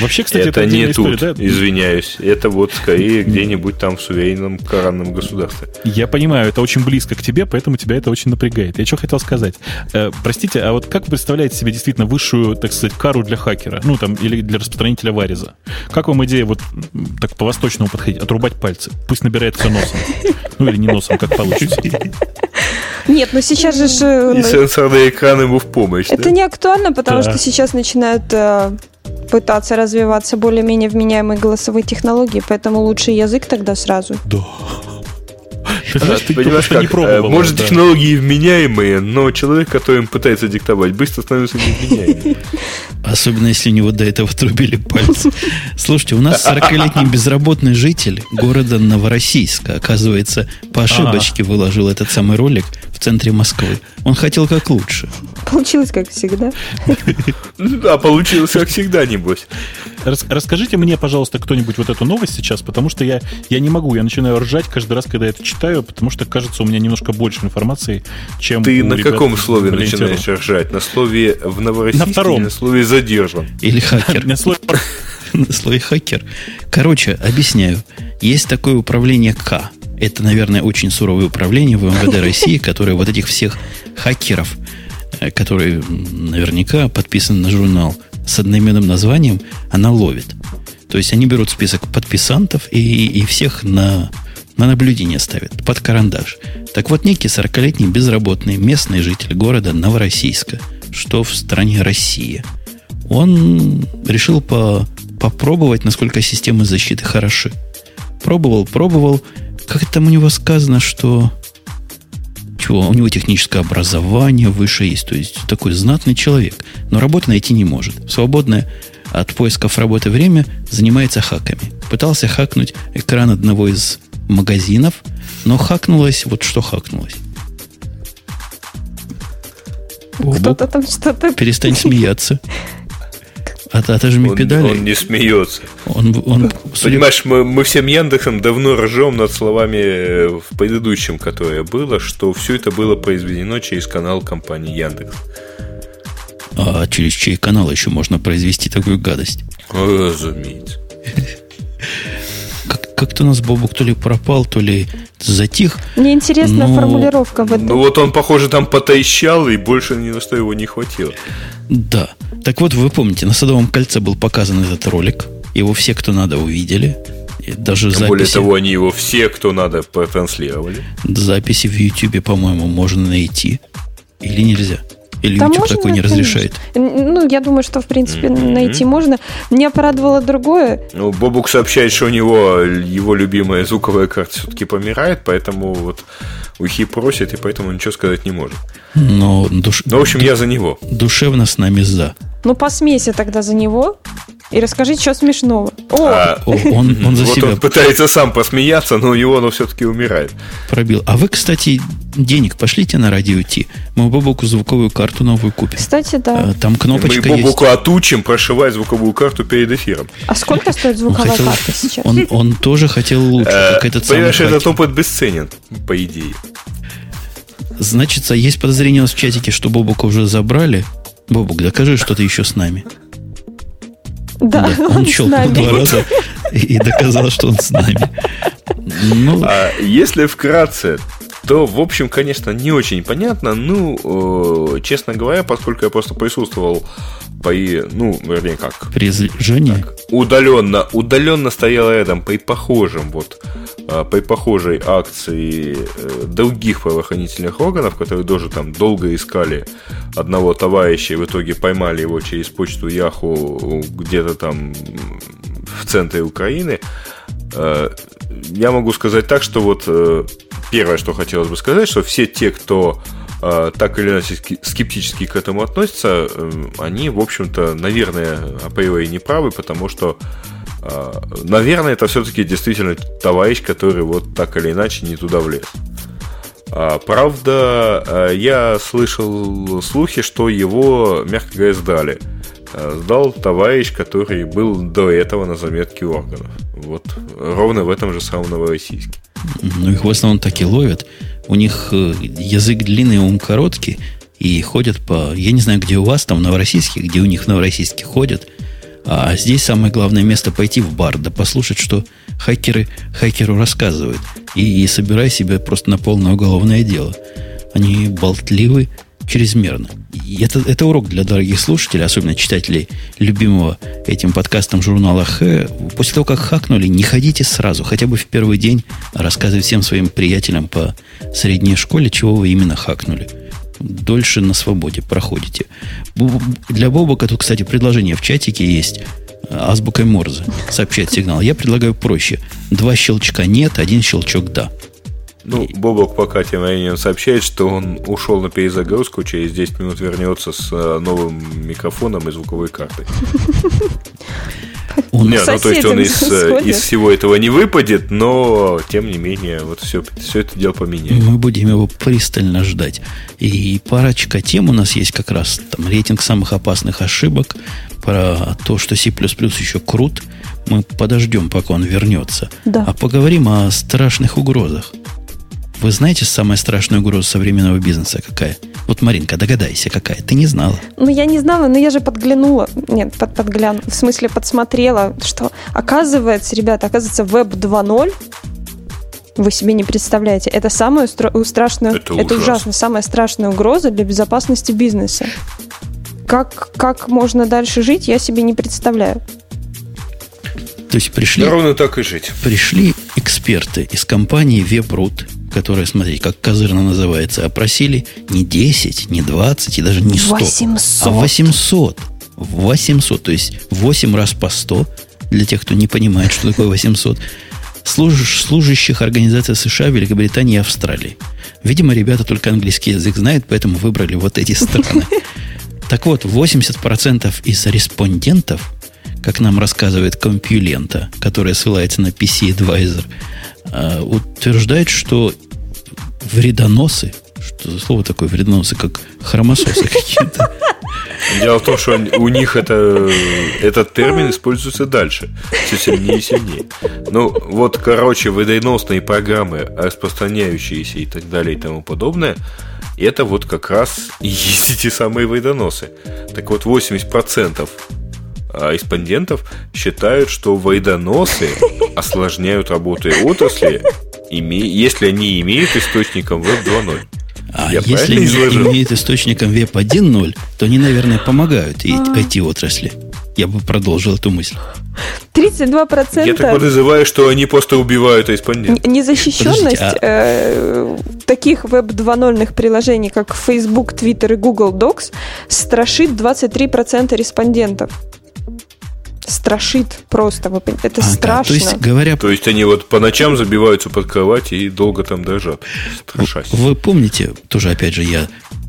Вообще, кстати, это не тут, извиняюсь. Это вот скорее где-нибудь там в суверенном коранном государстве.
Я понимаю, это очень близко к тебе, поэтому тебя это очень напрягает. Я что хотел сказать. Э, простите, а вот как вы представляете себе действительно высшую, так сказать, кару для хакера? Ну, там, или для распространителя вариза? Как вам идея вот так по-восточному подходить? Отрубать пальцы. Пусть набирает все носом. Ну, или не носом, как получится.
Нет, но сейчас же...
И ну, сенсорный экран ему в помощь.
Это не актуально, потому что сейчас начинают э, пытаться развиваться более-менее вменяемые голосовые технологии, поэтому лучший язык тогда сразу.
Да.
Ты, знаешь, ты понимаешь, не пробовал, э, может, технологии вменяемые, но человек, который им пытается диктовать, быстро становится невменяемым.
Особенно, если у него до этого трубили пальцы. Слушайте, у нас 40-летний безработный житель города Новороссийска, оказывается, по ошибочке выложил этот самый ролик в центре Москвы. Он хотел как лучше.
Получилось, как всегда.
Да, получилось, как всегда, небось.
Рас- расскажите мне, пожалуйста, кто-нибудь вот эту новость сейчас, потому что я, я не могу, я начинаю ржать каждый раз, когда я это читаю, потому что, кажется, у меня немножко больше информации, чем
Ты
у
на
ребят
каком слове начинаешь ржать? На слове в Новороссийске
На втором.
на слове задержан?
Или хакер.
На слове-
на слове хакер. Короче, объясняю. Есть такое управление К. Это, наверное, очень суровое управление в МВД России, которое вот этих всех хакеров, э, которые наверняка подписаны на журнал с одноименным названием, она ловит. То есть они берут список подписантов и, и всех на, на наблюдение ставят, под карандаш. Так вот, некий 40-летний безработный местный житель города Новороссийска, что в стране Россия, он решил по, попробовать, насколько системы защиты хороши. Пробовал, пробовал. Как там у него сказано, что... Чего? У него техническое образование выше есть. То есть такой знатный человек. Но работы найти не может. Свободное от поисков работы время занимается хаками. Пытался хакнуть экран одного из магазинов, но хакнулось... Вот что хакнулось?
Кто-то там что-то...
перестань смеяться. От, отожми
Он,
педали.
он не смеется.
Он, он,
Понимаешь, мы, мы всем Яндексом давно ржем над словами э, в предыдущем, которое было, что все это было произведено через канал компании Яндекс.
А через чей канал еще можно произвести такую гадость?
Разумеется.
Как, как-то у нас Бобук то ли пропал, то ли затих.
Мне интересна
Ну,
формулировка в
Ну
этом.
вот он, похоже, там потаищал, и больше ни на что его не хватило.
Да. Так вот, вы помните, на Садовом кольце был показан этот ролик. Его все, кто надо, увидели. И даже
Тем более
записи,
того, они его все, кто надо, протранслировали.
записи в Ютубе, по-моему, можно найти. Или нельзя? Или
Да
YouTube
можно,
такой не разрешает?
Ну, я думаю, что, в принципе,
Мгм.
найти можно. Меня порадовало другое.
Ну, Бобук сообщает, что у него его любимая звуковая карта все-таки помирает, поэтому вот Ухи просит, и поэтому ничего сказать не может.
Но душ-
Ну, в общем, я за него.
душевно с нами за.
Ну, посмейся тогда за него и расскажи, что смешного. О,
А,
О, он, он за
вот
себя
он пытается сам посмеяться, но его оно все-таки умирает.
пробил. А вы, кстати, денег пошлите на радио Ти. Мы Бобуку звуковую карту новую купим.
кстати, да.
А, Там кнопочка
Мы
есть.
Бобуку отучим прошивать звуковую карту перед эфиром.
А сколько стоит
Он,
звуковая
хотел,
карта сейчас?
он, он тоже хотел лучше,
Э,
как этот самый
Понимаешь, этот опыт бесценен, по идее.
Значит, есть подозрение у нас в чатике, что Бобука уже забрали. Бобук, докажи, что ты еще с нами.
Да, он
он
с
щелкнул два раза и доказал, что он с нами. Ну,
А если вкратце, то, в общем, конечно, не очень понятно. Ну, э, честно говоря, поскольку я просто присутствовал по, и- ну, вернее, как,
при излежении
удаленно, удаленно стоял рядом при похожем вот а, при похожей акции э, других правоохранительных органов, которые тоже там долго искали одного товарища и в итоге поймали его через почту Яху где-то там в центре Украины. Э, Я могу сказать так, что вот э, первое, что хотелось бы сказать, что все те, кто э, так или иначе ски- скептически к этому относятся, э, они, в общем-то, наверное, априори не правы, потому что, э, наверное, это все-таки действительно товарищ, который вот так или иначе не туда влез. А, Правда, э, я слышал слухи, что его, мягко говоря, сдали. Э, Сдал товарищ, который был до этого на заметке органов. Вот ровно в этом же самом Новороссийске.
Ну, их в основном так и ловят. У них э, язык длинный, ум короткий. И ходят по... Я не знаю, где у вас, там в Новороссийске, где у них в Новороссийске ходят. А здесь самое главное место пойти в бар, да послушать, что хакеры хакеру рассказывают. И, и собирай себе просто на полное уголовное дело. Они болтливы чрезмерно. И это, это урок для дорогих слушателей, особенно читателей любимого этим подкастом журнала Х. После того, как хакнули, не ходите сразу, хотя бы в первый день рассказывать всем своим приятелям по средней школе, чего вы именно хакнули. Дольше на свободе проходите. Для Бобока тут, кстати, предложение в чатике есть азбукой Морзе сообщать сигнал. Я предлагаю проще. Два щелчка нет, один щелчок да.
Ну, Бобок пока тем временем сообщает, что он ушел на перезагрузку, через 10 минут вернется с э, новым микрофоном и звуковой картой. Он Нет, ну то есть он из, э, из всего этого не выпадет, но тем не менее вот все, все это дело поменяет.
Мы будем его пристально ждать. И парочка тем у нас есть как раз там рейтинг самых опасных ошибок, про то, что C++ еще крут. Мы подождем, пока он вернется.
Да.
А поговорим о страшных угрозах. Вы знаете самая страшная угроза современного бизнеса какая? Вот, Маринка, догадайся, какая. Ты не знала.
Ну, я не знала, но я же подглянула. Нет, под, подглянула. В смысле, подсмотрела, что оказывается, ребята, оказывается, веб 2.0 вы себе не представляете. Это самая стра- страшная, это, это ужасно, самая страшная угроза для безопасности бизнеса. Как, как можно дальше жить, я себе не представляю.
То есть пришли...
Да ровно так и жить.
Пришли эксперты из компании WebRoot, которая, смотрите, как козырно называется, опросили не 10, не 20 и даже не 100,
800.
а 800. 800, то есть 8 раз по 100, для тех, кто не понимает, что такое 800, служ, служащих организаций США, Великобритании и Австралии. Видимо, ребята только английский язык знают, поэтому выбрали вот эти страны. Так вот, 80% из респондентов, как нам рассказывает компьюлента, которая ссылается на PC Advisor, э, утверждает, что вредоносы, что за слово такое вредоносы, как хромососы какие-то.
Дело в том, что у них это, этот термин используется дальше, все сильнее и сильнее. Ну, вот, короче, вредоносные программы, распространяющиеся и так далее и тому подобное, это вот как раз и есть эти самые вредоносы. Так вот, 80% а респондентов считают, что вредоносы осложняют работу отрасли, если они имеют источником Web 2.0.
А Я если они имеют источником Web 1.0, то они, наверное, помогают IT-отрасли. А. Я бы продолжил эту мысль.
32%.
Я так подозреваю, что они просто убивают респондентов.
Незащищенность а... э, таких веб 2.0 приложений, как Facebook, Twitter и Google Docs, страшит 23% респондентов страшит просто. Это ага, страшно.
То есть, говоря...
то есть они вот по ночам забиваются под кровать и долго там дрожат, страшась.
Вы, помните, тоже опять же я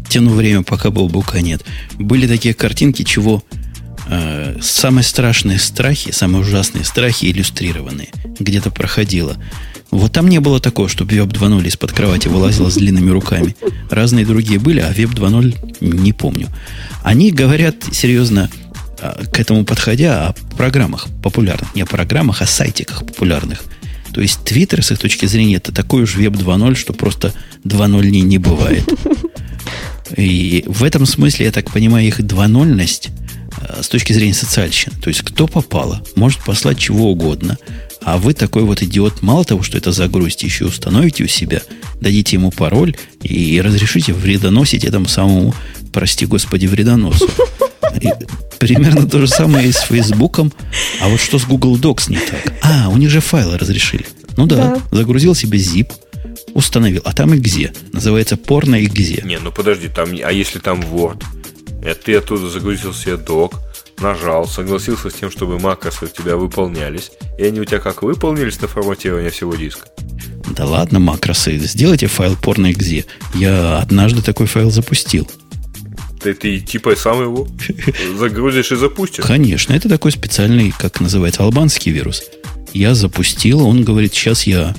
тяну время, пока был бука нет, были такие картинки, чего э, самые страшные страхи, самые ужасные страхи иллюстрированные, где-то проходило. Вот там не было такого, чтобы Web 2.0 из-под кровати вылазила с длинными руками. Разные другие были, а Web 2.0 не помню. Они говорят серьезно а, к этому подходя о программах популярных. Не о программах, а сайтиках популярных. То есть Twitter, с их точки зрения, это такой уж веб 2.0, что просто 2.0 не, не бывает. И в этом смысле, я так понимаю, их 2.0ность а, с точки зрения социальщины. То есть кто попало, может послать чего угодно. А вы такой вот идиот, мало того, что это загрузите, еще установите у себя, дадите ему пароль и разрешите вредоносить этому самому, прости господи, вредоносу. И примерно то же самое и с Фейсбуком. А вот что с Google Docs не так? А, у них же файлы разрешили. Ну да, да. загрузил себе zip, установил. А там где? Называется порно где?
Не, ну подожди, там, а если там Word? Это ты оттуда загрузил себе док, нажал, согласился с тем, чтобы макросы у тебя выполнялись, и они у тебя как выполнились на форматирование всего диска?
Да ладно, макросы, сделайте файл порно.exe. Я однажды такой файл запустил.
Ты, ты типа сам его загрузишь и запустишь?
Конечно, это такой специальный, как называется, албанский вирус. Я запустил, он говорит, сейчас я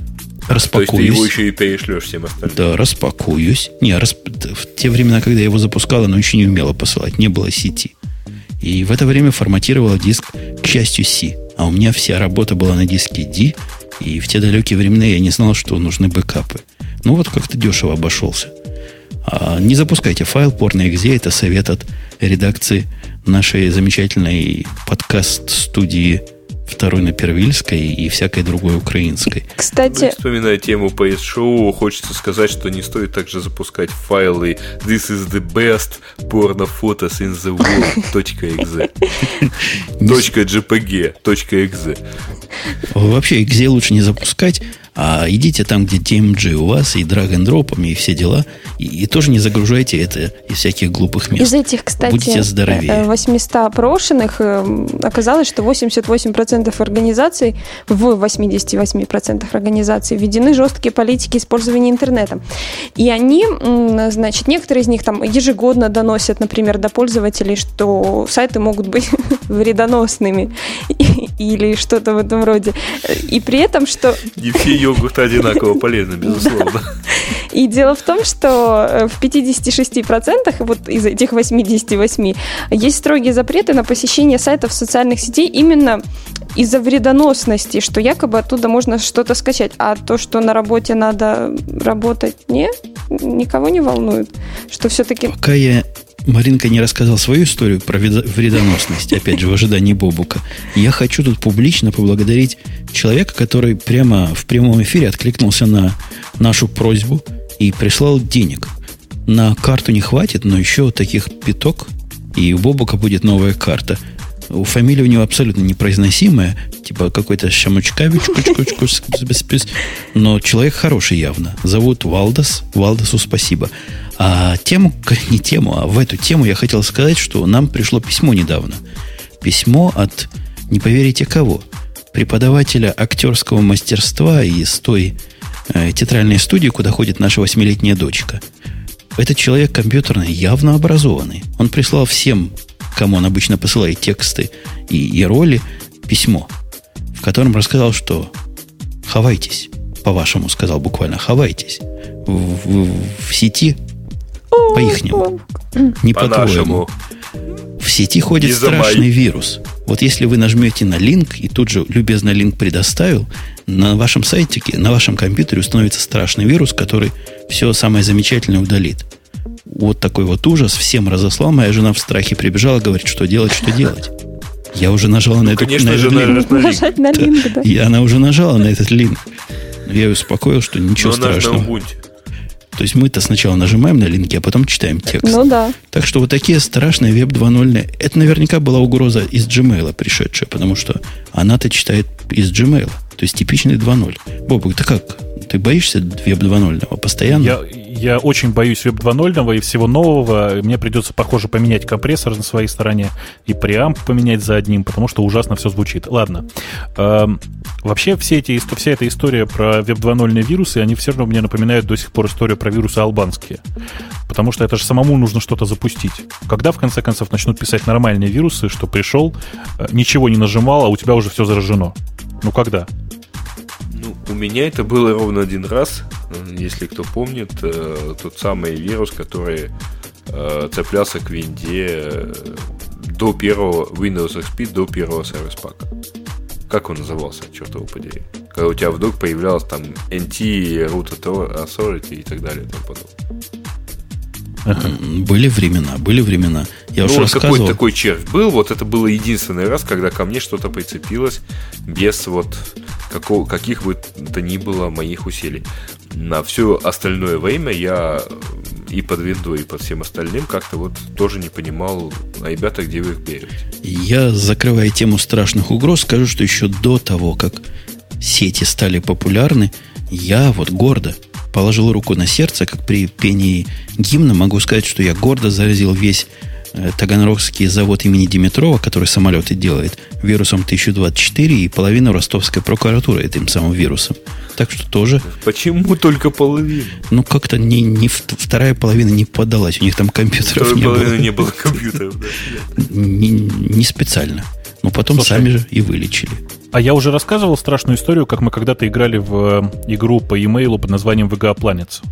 распакуюсь. То есть
ты его еще и перешлешь всем остальным?
Да, распакуюсь. Не, расп... в те времена, когда я его запускал, оно еще не умело посылать, не было сети. И в это время форматировала диск, к счастью, C. А у меня вся работа была на диске D, и в те далекие времена я не знал, что нужны бэкапы. Ну вот как-то дешево обошелся. А, не запускайте файл porno.exe. Это совет от редакции нашей замечательной подкаст-студии второй на Первильской и всякой другой украинской.
Кстати...
Вспоминая тему PS-шоу, хочется сказать, что не стоит также запускать файлы This is the best porno photos in the world.exe .jpg.exe
Вообще, .exe лучше не запускать, А идите там, где DMG у вас, и drag and дропами, и все дела, и, и тоже не загружайте это из всяких глупых мест.
Из этих, кстати,
Будете здоровее.
800 опрошенных э, оказалось, что 88% организаций, в 88% организаций введены жесткие политики использования интернета. И они, значит, некоторые из них там ежегодно доносят, например, до пользователей, что сайты могут быть вредоносными или что-то в этом роде. И при этом, что
Не все йогурты одинаково полезны, безусловно.
и дело в том, что э, в 56% вот из этих 88 есть строгие запреты на посещение сайтов социальных сетей именно из-за вредоносности, что якобы оттуда можно что-то скачать. А то, что на работе надо работать, не, никого не волнует. Что все-таки...
Пока я, Маринка, не рассказал свою историю про вредо- вредоносность, опять же, в ожидании Бобука, я хочу тут публично поблагодарить человека, который прямо в прямом эфире откликнулся на нашу просьбу и прислал денег. На карту не хватит, но еще таких пяток, и у Бобука будет новая карта. У фамилия у него абсолютно непроизносимая, типа какой-то Шамучкавич, но человек хороший явно. Зовут Валдас. Валдасу спасибо. А тему, не тему, а в эту тему я хотел сказать, что нам пришло письмо недавно. Письмо от, не поверите кого, преподавателя актерского мастерства из той э, театральной студии, куда ходит наша восьмилетняя дочка. Этот человек компьютерный, явно образованный. Он прислал всем, кому он обычно посылает тексты и, и роли, письмо, в котором рассказал, что хавайтесь, по-вашему сказал буквально, хавайтесь. В, в- в сети по-ихнему. Не по-твоему. В сети ходит
Не замай.
страшный вирус. Вот если вы нажмете на линк, и тут же любезно линк предоставил, на вашем сайтике, на вашем компьютере установится страшный вирус, который все самое замечательное удалит. Вот такой вот ужас всем разослал. Моя жена в страхе прибежала, говорит, что делать, что делать. Я уже нажала на эту
конечно
на
же,
этот линк.
Нажать на линк, да.
И она уже нажала на этот линк. Я ее успокоил, что ничего
Но на
страшного. То есть мы-то сначала нажимаем на линки, а потом читаем текст.
Ну да.
Так что вот такие страшные веб 2.0. Это наверняка была угроза из Gmail пришедшая, потому что она-то читает из Gmail. То есть типичный 2.0. Бобук, ты как? Ты боишься веб 2.0 постоянно?
Я, я очень боюсь веб 2.0 и всего нового. Мне придется, похоже, поменять компрессор на своей стороне и преамп поменять за одним, потому что ужасно все звучит. Ладно. Эм, вообще, все эти, вся эта история про веб 2.0 вирусы, они все равно мне напоминают до сих пор историю про вирусы албанские. Потому что это же самому нужно что-то запустить. Когда, в конце концов, начнут писать нормальные вирусы, что пришел, э, ничего не нажимал, а у тебя уже все заражено? Ну, когда?
У меня это было ровно один раз, если кто помнит, э, тот самый вирус, который э, цеплялся к винде э, до первого Windows XP, до первого сервис пака. Как он назывался, черт его подери? Когда у тебя вдруг появлялось там NT, Root Authority и так далее и тому подобное.
М, Были времена, были времена. Я
ну,
уж
вот
рассказывал.
какой-то такой червь был, вот это было единственный раз, когда ко мне что-то прицепилось без вот какого, каких бы то ни было моих усилий. На все остальное время я и под винду, и под всем остальным как-то вот тоже не понимал, а ребята, где вы их берете?
Я, закрывая тему страшных угроз, скажу, что еще до того, как сети стали популярны, я вот гордо положил руку на сердце, как при пении гимна, могу сказать, что я гордо заразил весь э, Таганрогский завод имени Димитрова, который самолеты делает, вирусом 1024 и половину ростовской прокуратуры этим самым вирусом. Так что тоже,
Почему только половину?
ну, как-то не, не вторая половина не поддалась. У них там компьютеров
Второй
не было.
половины не было компьютеров, да.
Не, не специально. Но потом
Слушай.
сами же и вылечили.
А я уже рассказывал страшную историю, как мы когда-то играли в э, игру по e-mail под названием VGA Planets.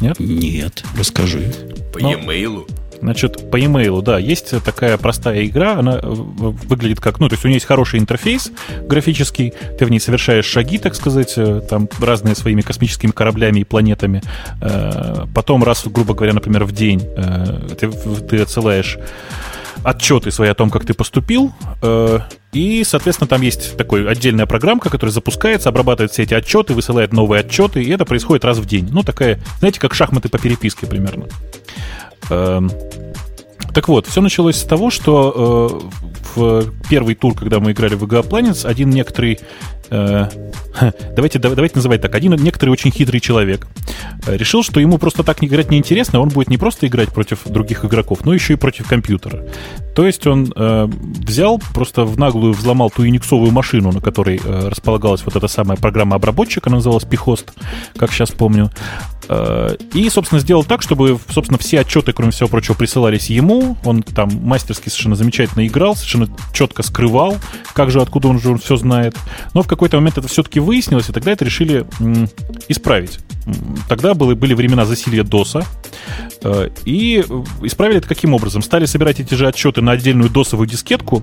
Нет?
Нет, расскажи.
По
Но-
e-mail.
Значит, по e-mail, да, есть такая простая игра, она э, выглядит как, ну, то есть у нее есть хороший интерфейс графический, ты в ней совершаешь шаги, так сказать, э, там разные своими космическими кораблями и планетами. Потом раз, грубо говоря, например, в день ты, ты отсылаешь отчеты свои о том, как ты поступил, э, и, соответственно, там есть такой отдельная программка, которая запускается, обрабатывает все эти отчеты, высылает новые отчеты, и это происходит раз в день. Ну, такая, знаете, как шахматы по переписке примерно. Эм, Так вот, все началось с того, что э, в первый тур, когда мы играли в VGA Planets, один некоторый давайте, давайте называть так, один некоторый очень хитрый человек э, решил, что ему просто так играть неинтересно, он будет не просто играть против других игроков, но еще и против компьютера. То есть он э, взял, просто в наглую взломал ту юниксовую машину, на которой э, располагалась вот эта самая программа обработчика, она называлась Pihost, как сейчас помню, Э, и, собственно, сделал так, чтобы, собственно, все отчеты, кроме всего прочего, присылались ему. Он там мастерски совершенно замечательно играл, совершенно четко скрывал, как же, откуда он же он все знает. Но в какой-то момент это все-таки выяснилось, и тогда это решили исправить. Тогда были, были времена засилья ДОСа, э, и исправили это каким образом? Стали собирать эти же отчеты на отдельную досовую дискетку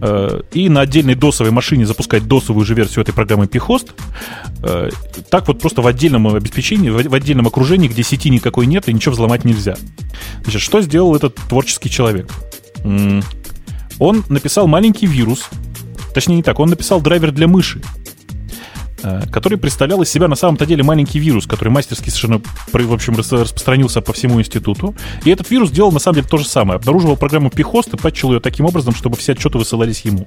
э, и на отдельной досовой машине запускать досовую же версию этой программы Pihost. Так вот просто в отдельном обеспечении, в отдельном окружении, где сети никакой нет и ничего взломать нельзя. Значит, что сделал этот творческий человек? Он написал маленький вирус, точнее не так, он написал драйвер для мыши, э, который представлял из себя на самом-то деле маленький вирус, который мастерски совершенно, в общем, распространился по всему институту. И этот вирус делал на самом деле то же самое. Обнаруживал программу Pihost и патчил ее таким образом, чтобы все отчеты высылались ему.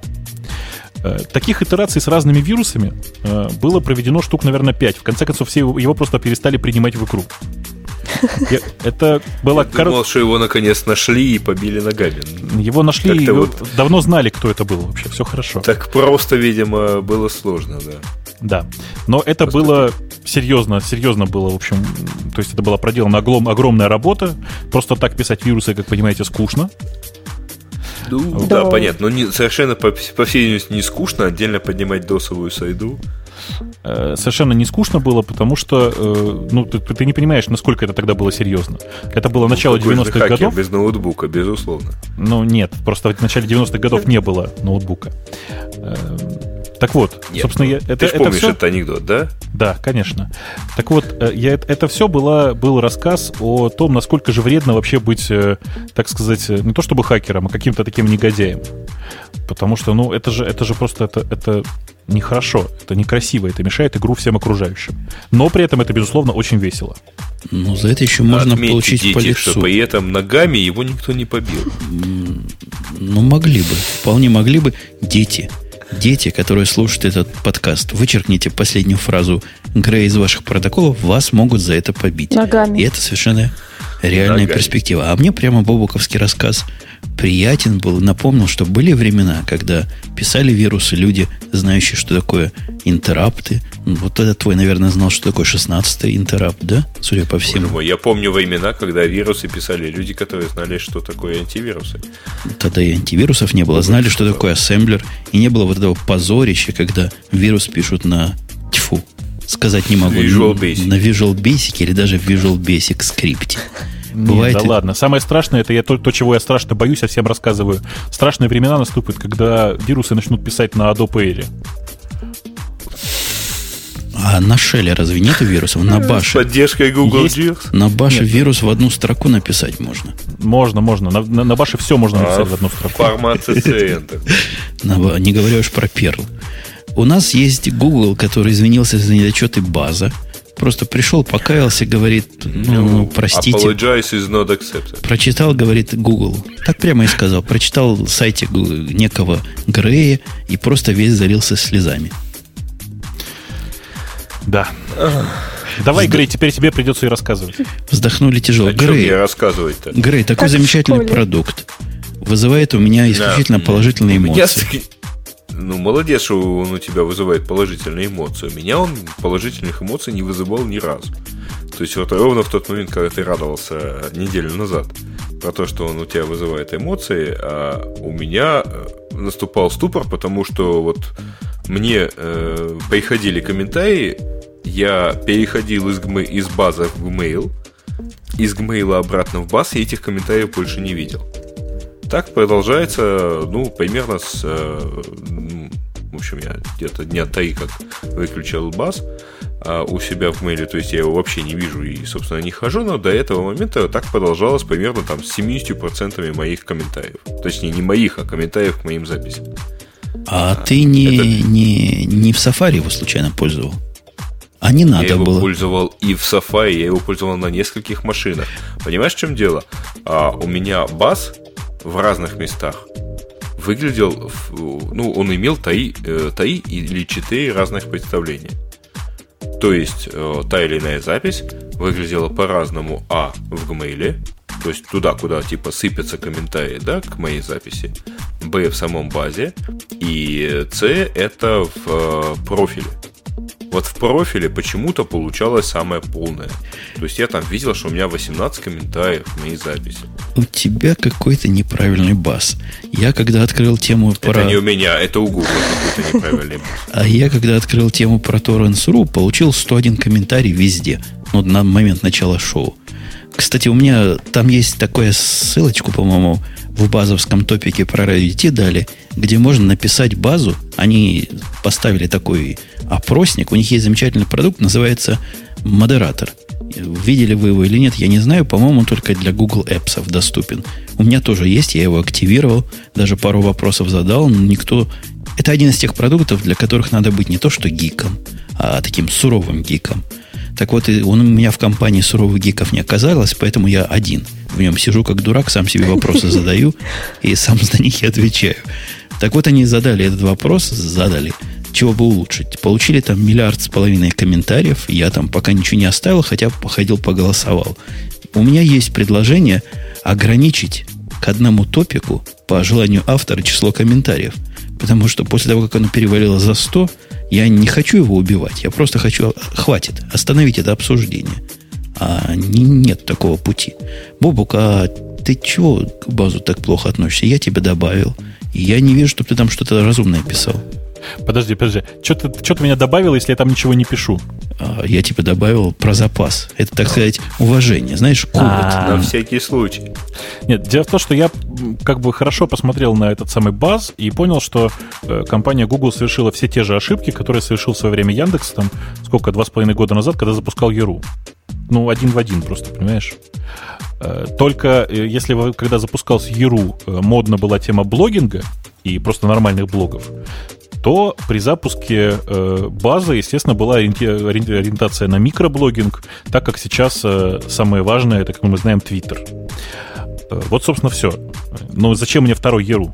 Э, таких итераций с разными вирусами э, было проведено штук, наверное, 5. В конце концов, все его просто перестали принимать в игру. Это было...
Я думал, что его наконец нашли и побили ногами.
Его нашли, и вот... давно знали, кто это был вообще, все хорошо.
Так просто, видимо, было сложно, да.
Да, но это просто было серьезно, серьезно было, в общем, то есть это была проделана огромная работа. Просто так писать вирусы, как понимаете, скучно.
Ну, да, да понятно. Но не, совершенно, по, по всей видимости, не скучно отдельно поднимать досовую сайду.
Э, совершенно не скучно было, потому что э, ну, ты, ты не понимаешь, насколько это тогда было серьезно. Это было ну, начало 90-х годов.
без ноутбука, безусловно.
Ну, нет, просто в начале 90-х годов не было ноутбука. Так вот,
Нет, собственно, ну, я, это, ты это помнишь все... этот анекдот, да?
Да, конечно. Так вот, э, я, это все было, был рассказ о том, насколько же вредно вообще быть, э, так сказать, э, не то чтобы хакером, а каким-то таким негодяем. Потому что, ну, это же, это же просто это, это нехорошо, это некрасиво, это мешает игру всем окружающим. Но при этом это, безусловно, очень весело.
Ну, за это еще можно Отметьте, получить дети, по лицу.
что при этом ногами его никто не побил.
Ну, могли бы. Вполне могли бы. Дети. Дети, которые слушают этот подкаст, вычеркните последнюю фразу Грей из ваших протоколов, вас могут за это побить.
Ногами.
И это совершенно реальная Ногами. перспектива. А мне прямо Бобуковский рассказ приятен был. Напомнил, что были времена, когда писали вирусы люди, знающие, что такое интерапты. Вот это твой, наверное, знал, что такое 16-й интерапт, да? Судя по всему.
Мой, я помню времена, когда вирусы писали люди, которые знали, что такое антивирусы.
Тогда и антивирусов не было. Знали, что такое ассемблер. И не было вот этого позорища, когда вирус пишут на тьфу, сказать не могу.
Visual Basic.
На Visual Basic или даже в Visual Basic скрипте.
Бывает... Нет, да ладно. Самое страшное, это я то, то, чего я страшно боюсь, я всем рассказываю. Страшные времена наступят, когда вирусы начнут писать на Adobe Air.
А на шеле разве нет вирусов? На баше. С
поддержкой Google
Есть? На баше нет. вирус в одну строку написать можно.
Можно, можно. На, на, на баше все можно написать а, в одну строку.
Формат CCN.
Не говоря уж про Perl. У нас есть Google, который извинился за недочеты база. Просто пришел, покаялся, говорит, ну, ну простите.
Apologize is not accepted.
Прочитал, говорит, Google. Так прямо и сказал. Прочитал сайте некого Грея и просто весь залился слезами.
Да. Давай, Вздох... Грей, теперь тебе придется и рассказывать.
Вздохнули тяжело.
О Грей, рассказывать-то?
Грей, такой так замечательный продукт. Вызывает у меня исключительно да. положительные эмоции.
Ну, молодец, что он у тебя вызывает положительные эмоции. У меня он положительных эмоций не вызывал ни разу. То есть вот ровно в тот момент, когда ты радовался неделю назад про то, что он у тебя вызывает эмоции, а у меня э, наступал ступор, потому что вот мне э, приходили комментарии, я переходил из, из базы в Gmail, из Gmail обратно в баз, и этих комментариев больше не видел. Так продолжается, ну, примерно с... Э, в общем, я где-то дня три как выключил бас а у себя в мейле, то есть я его вообще не вижу и, собственно, не хожу, но до этого момента так продолжалось примерно там с 70% моих комментариев. Точнее, не моих, а комментариев к моим записям.
А, а ты не, это... не, не в Safari его случайно пользовал? А не надо
я его
было.
пользовал и в Safari, я его пользовал на нескольких машинах. Понимаешь, в чем дело? А, у меня бас в разных местах. выглядел, ну, он имел три, э, три или четыре разных представления. То есть э, та или иная запись выглядела по-разному, а, в Gmail, то есть туда, куда типа сыпятся комментарии, да, к моей записи, б, в самом базе, и с, это в э, профиле. Вот в профиле почему-то получалось самое полное. То есть я там видел, что у меня 18 комментариев в моей записи.
У тебя какой-то неправильный бас. Я когда открыл тему
про... Это не у меня, это у Google какой-то неправильный бас.
А я когда открыл тему про Torrents.ru, получил 101 комментарий везде. Ну, на момент начала шоу. Кстати, у меня там есть такая ссылочку, по-моему, в базовском топике про RDT дали, где можно написать базу. Они поставили такой опросник. У них есть замечательный продукт, называется модератор. Видели вы его или нет, я не знаю. По-моему, только для Google Apps доступен. У меня тоже есть, я его активировал, даже пару вопросов задал, но никто... Это один из тех продуктов, для которых надо быть не то что гиком, а таким суровым гиком. Так вот, он у меня в компании суровых гиков не оказалось, поэтому я один. В нем сижу как дурак, сам себе вопросы задаю и сам за них и отвечаю. Так вот, они задали этот вопрос, задали, чего бы улучшить. Получили там миллиард с половиной комментариев. Я там пока ничего не оставил, хотя походил, поголосовал. У меня есть предложение ограничить к одному топику по желанию автора число комментариев. Потому что после того, как оно перевалило за 100, я не хочу его убивать. Я просто хочу... Хватит. Остановить это обсуждение. А не, нет такого пути. Бобук, а ты чего к базу так плохо относишься? Я тебя добавил. И я не вижу, чтобы ты там что-то разумное писал.
Подожди, подожди. Что ты, что ты меня добавил, если я там ничего не пишу?
А, я тебе добавил про запас. Это, так сказать, уважение. Знаешь, кубок.
На всякий случай.
Нет, дело в том, что я как бы хорошо посмотрел на этот самый баз и понял, что э, компания Google совершила все те же ошибки, которые совершил в свое время Яндекс, там, сколько, два с половиной года назад, когда запускал Яру. Ну, один в один просто, понимаешь? Э, только э, если когда запускался Яру, модна была тема блогинга и просто нормальных блогов, то при запуске э, базы, естественно, была ориентация на микроблогинг, так как сейчас э, самое важное, это, как мы знаем, Twitter. Э, вот, собственно, все. Но зачем мне второй Еру?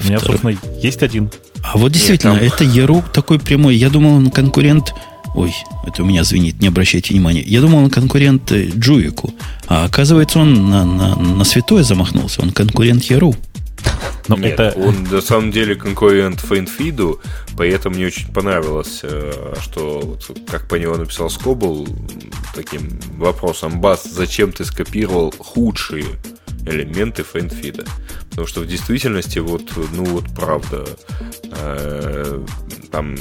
У меня, собственно, есть один.
А вот действительно, там... это Еру такой прямой. Я думал, он конкурент... Ой, это у меня звенит, не обращайте внимания. Я думал, он конкурент э, Джуику. А оказывается, он на, на, на святое замахнулся. Он конкурент Яру.
Но Нет, это... он на самом деле конкурент Фейнфиду, поэтому мне очень понравилось, э, что, как по него написал Скобл, таким вопросом, Бас, зачем ты скопировал худшие элементы фейнфида? Потому что в действительности, вот, ну вот правда, э, там,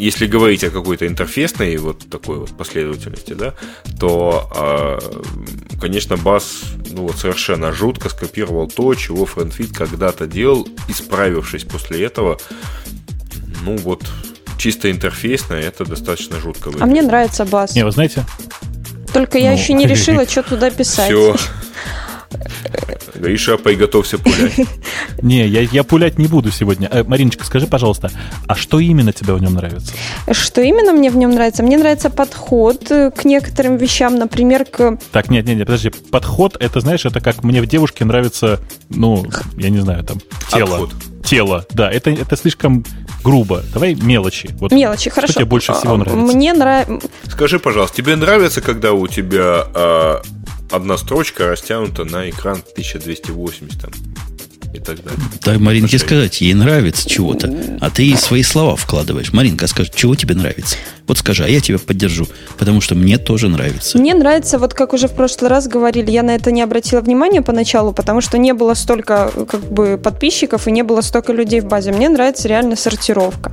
если говорить о какой-то интерфейсной вот такой вот последовательности, да, то, э, конечно, бас, ну вот совершенно жутко скопировал то, чего FriendFit когда-то делал, исправившись после этого, ну вот чисто интерфейсно, это достаточно жутко
выглядит. А мне нравится бас.
Не, вы знаете?
Только я ну, еще не решила, что туда писать. Все.
Гриша, приготовься пулять.
Не, я, я пулять не буду сегодня. Э, Мариночка, скажи, пожалуйста, а что именно тебе в нем нравится?
Что именно мне в нем нравится? Мне нравится подход э, к некоторым вещам, например, к...
Так, нет, нет, нет, подожди. Подход, это, знаешь, это как мне в девушке нравится, ну, я не знаю, там, тело. Отход. Тело, да, это, это слишком грубо. Давай мелочи.
Вот мелочи, хорошо.
Что тебе больше всего а, нравится?
Мне нравится...
Скажи, пожалуйста, тебе нравится, когда у тебя а, одна строчка растянута на экран 1280 там, и так далее.
Дай Маринке сказать, ей нравится чего-то, а ты свои слова вкладываешь. Маринка, скажи, чего тебе нравится? Вот скажи, а я тебя поддержу, потому что мне тоже нравится.
Мне нравится, вот как уже в прошлый раз говорили, я на это не обратила внимания поначалу, потому что не было столько как бы подписчиков и не было столько людей в базе. Мне нравится реально сортировка.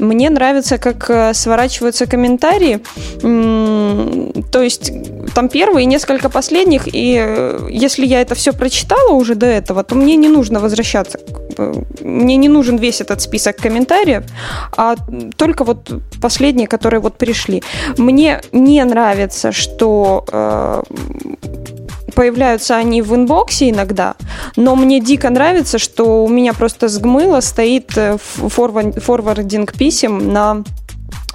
Мне нравится, как э, сворачиваются комментарии, то есть там первые и несколько последних, и э, если я это все прочитала уже до этого, то мне не нужно возвращаться. Мне не нужен весь этот список комментариев, а только вот последние, которые вот пришли. Мне не нравится, что э, появляются они в инбоксе иногда, но мне дико нравится, что у меня просто с Гмыла стоит э, форвард, форвардинг писем на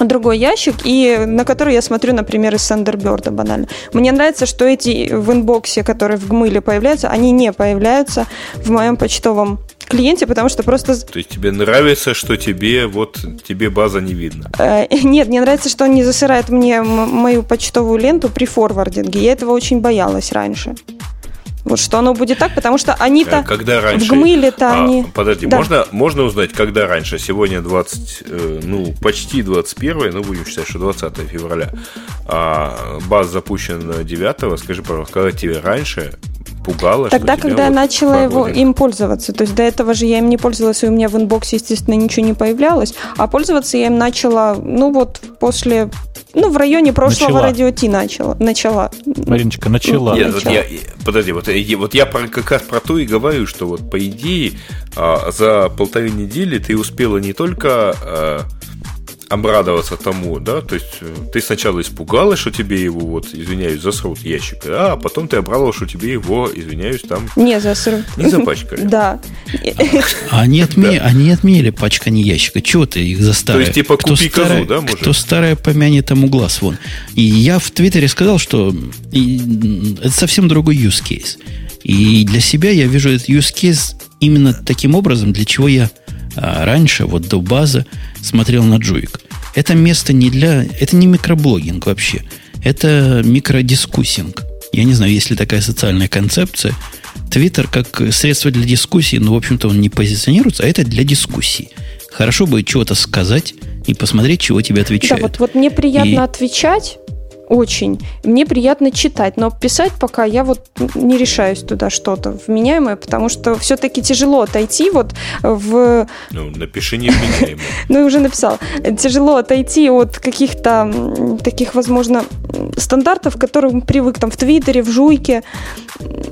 другой ящик, и на который я смотрю, например, из Сандерберда банально. Мне нравится, что эти в инбоксе, которые в Гмыле появляются, они не появляются в моем почтовом клиенте, потому что просто...
То есть тебе нравится, что тебе вот тебе база не видно?
Э, нет, мне нравится, что он не засырает мне мою почтовую ленту при форвардинге. Я этого очень боялась раньше. Вот что оно будет так, потому что они-то
э, когда раньше,
в гмыле-то а, они...
Подожди, да. можно, можно узнать, когда раньше? Сегодня 20, э, ну, почти 21, ну, будем считать, что 20 февраля. А баз запущен 9 Скажи, пожалуйста, когда тебе раньше пугало,
Тогда, когда я начала его, им пользоваться. То есть до этого же я им не пользовалась, и у меня в инбоксе, естественно, ничего не появлялось. А пользоваться я им начала, ну вот, после ну, в районе прошлого начала. радио Ти начала. начала.
Мариночка, начала.
Нет, вот я, подожди, вот, вот я про, как раз про то и говорю, что вот по идее а, за полторы недели ты успела не только а, обрадоваться тому, да, то есть э, ты сначала испугалась, что тебе его, вот, извиняюсь, засрут ящик, а потом ты обрадовалась, что тебе его, извиняюсь, там...
Не засрут.
Не запачкали.
Да.
Они, отме... Они отменили пачкание ящика. Чего ты их заставил?
То есть, типа, купи козу, да,
может? Кто старое помянет, тому глаз вон. И я в Твиттере сказал, что это совсем другой use case. И для себя я вижу этот use case именно таким образом, для чего я а раньше, вот до базы, смотрел на Джуик. Это место не для... Это не микроблогинг вообще. Это микродискуссинг. Я не знаю, есть ли такая социальная концепция. Твиттер как средство для дискуссии, но, в общем-то, он не позиционируется, а это для дискуссии. Хорошо бы чего-то сказать и посмотреть, чего тебе отвечают.
Да, вот, вот мне приятно и... отвечать, очень. Мне приятно читать, но писать пока я вот не решаюсь туда что-то вменяемое, потому что все-таки тяжело отойти вот в...
Ну, напиши невменяемое.
Ну, уже написал. Тяжело отойти от каких-то таких, возможно, стандартов, к которым привык там в Твиттере, в Жуйке,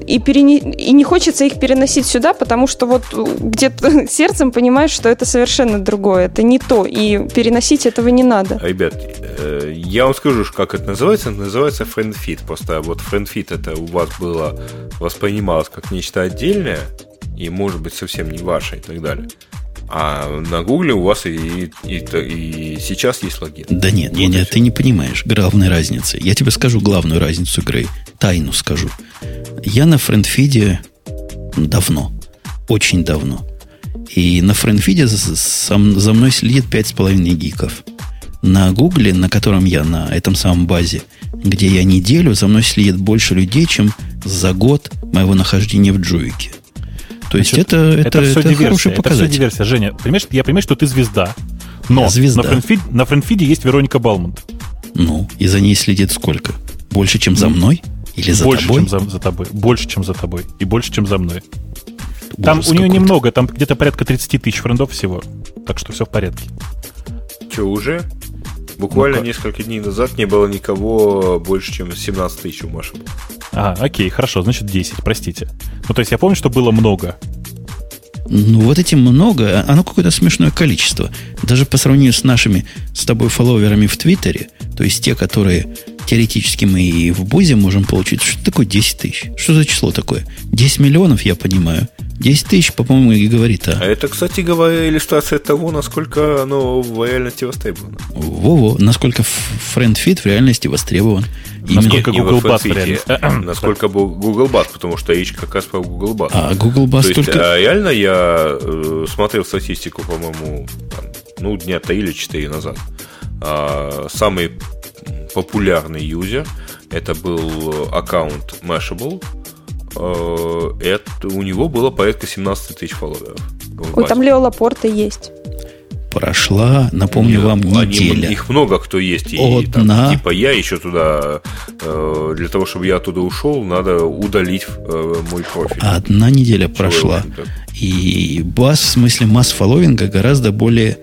и, перене... и не хочется их переносить сюда, потому что вот где-то сердцем понимаешь, что это совершенно другое, это не то, и переносить этого не надо.
Ребят, э, я вам скажу, как это называется называется? называется FriendFit. Просто вот FriendFit это у вас было воспринималось как нечто отдельное, и может быть совсем не ваше и так далее. А на Гугле у вас и, и, и сейчас есть логин.
Да нет, вот нет, ты не понимаешь главной разницы. Я тебе скажу главную разницу игры. Тайну скажу. Я на френдфиде давно. Очень давно. И на френдфиде за, за мной следит 5,5 гиков. На Гугле, на котором я на этом самом базе, где я неделю, за мной следит больше людей, чем за год моего нахождения в Джуике. То есть Значит, это, это, это, это хороший показатель. Это все
диверсия. Женя, понимаешь, я понимаю, что ты звезда. Но звезда. На, френдфид, на френдфиде есть Вероника Балмонт.
Ну, и за ней следит сколько? Больше, чем за мной? Или за
больше,
тобой?
чем за, за тобой. Больше, чем за тобой. И больше, чем за мной. Там Ужас у нее немного, там где-то порядка 30 тысяч френдов всего. Так что все в порядке.
Че, уже? Буквально ну, несколько дней назад не было никого больше, чем 17 тысяч у Маши.
А, окей, хорошо, значит 10, простите. Ну, то есть я помню, что было много.
Ну, вот эти много, оно какое-то смешное количество. Даже по сравнению с нашими, с тобой фолловерами в Твиттере, то есть те, которые теоретически мы и в Бузе можем получить. Что такое 10 тысяч? Что за число такое? 10 миллионов, я понимаю. 10 тысяч, по-моему, и говорит.
А, а это, кстати говоря, иллюстрация того, насколько оно в реальности востребовано.
Во-во, насколько FriendFit в реальности востребован.
Насколько Google Buzz в
реальности. Насколько Google Buzz, потому что речь как раз про Google Buzz.
А Google Buzz То только...
есть, а реально я э, смотрел статистику, по-моему, ну, дня 3 или 4 назад. А, самый популярный юзер. Это был аккаунт Mashable. Э, это, у него было порядка 17 тысяч фолловеров.
Ой, там Лео Лапорта есть.
Прошла, напомню Нет, вам, неделя.
Они, их много кто есть. И,
Одна.
там, типа я еще туда, э, для того, чтобы я оттуда ушел, надо удалить э, мой профиль.
Одна неделя прошла. И бас, в смысле масс фолловинга, гораздо более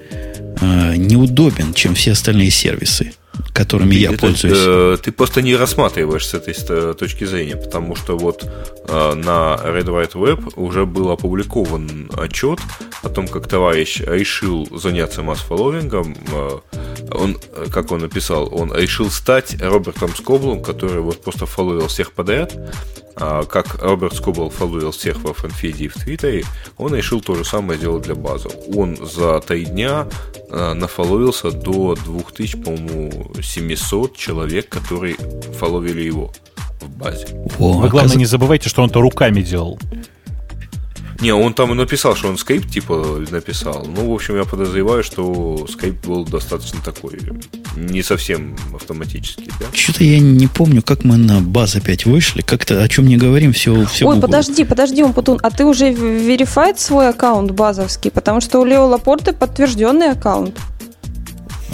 э, неудобен, чем все остальные сервисы которыми ты, я это, пользуюсь.
Э, ты просто не рассматриваешь с этой точки зрения, потому что вот э, на Red White Web уже был опубликован отчет о том, как товарищ решил заняться масс-фолловингом. Э, он, как он написал, он решил стать Робертом Скоблом, который вот просто фолловил всех подряд, а, как Роберт Скобл фолловил всех во фанфиде и в Твиттере, он решил то же самое сделать для базы. Он за три дня нафоловился до 2000, по-моему, 700 человек, которые фоловили его в базе.
О, Вы, главное, не забывайте, что он это руками делал.
Не, он там написал, что он скрипт типа написал. Ну, в общем, я подозреваю, что скрипт был достаточно такой, не совсем автоматический. Да?
Что-то я не помню, как мы на баз опять вышли. Как-то о чем не говорим, все, все
Ой,
Google.
подожди, подожди, Умпутун, а ты уже верифает свой аккаунт базовский? Потому что у Лео Лапорты подтвержденный аккаунт.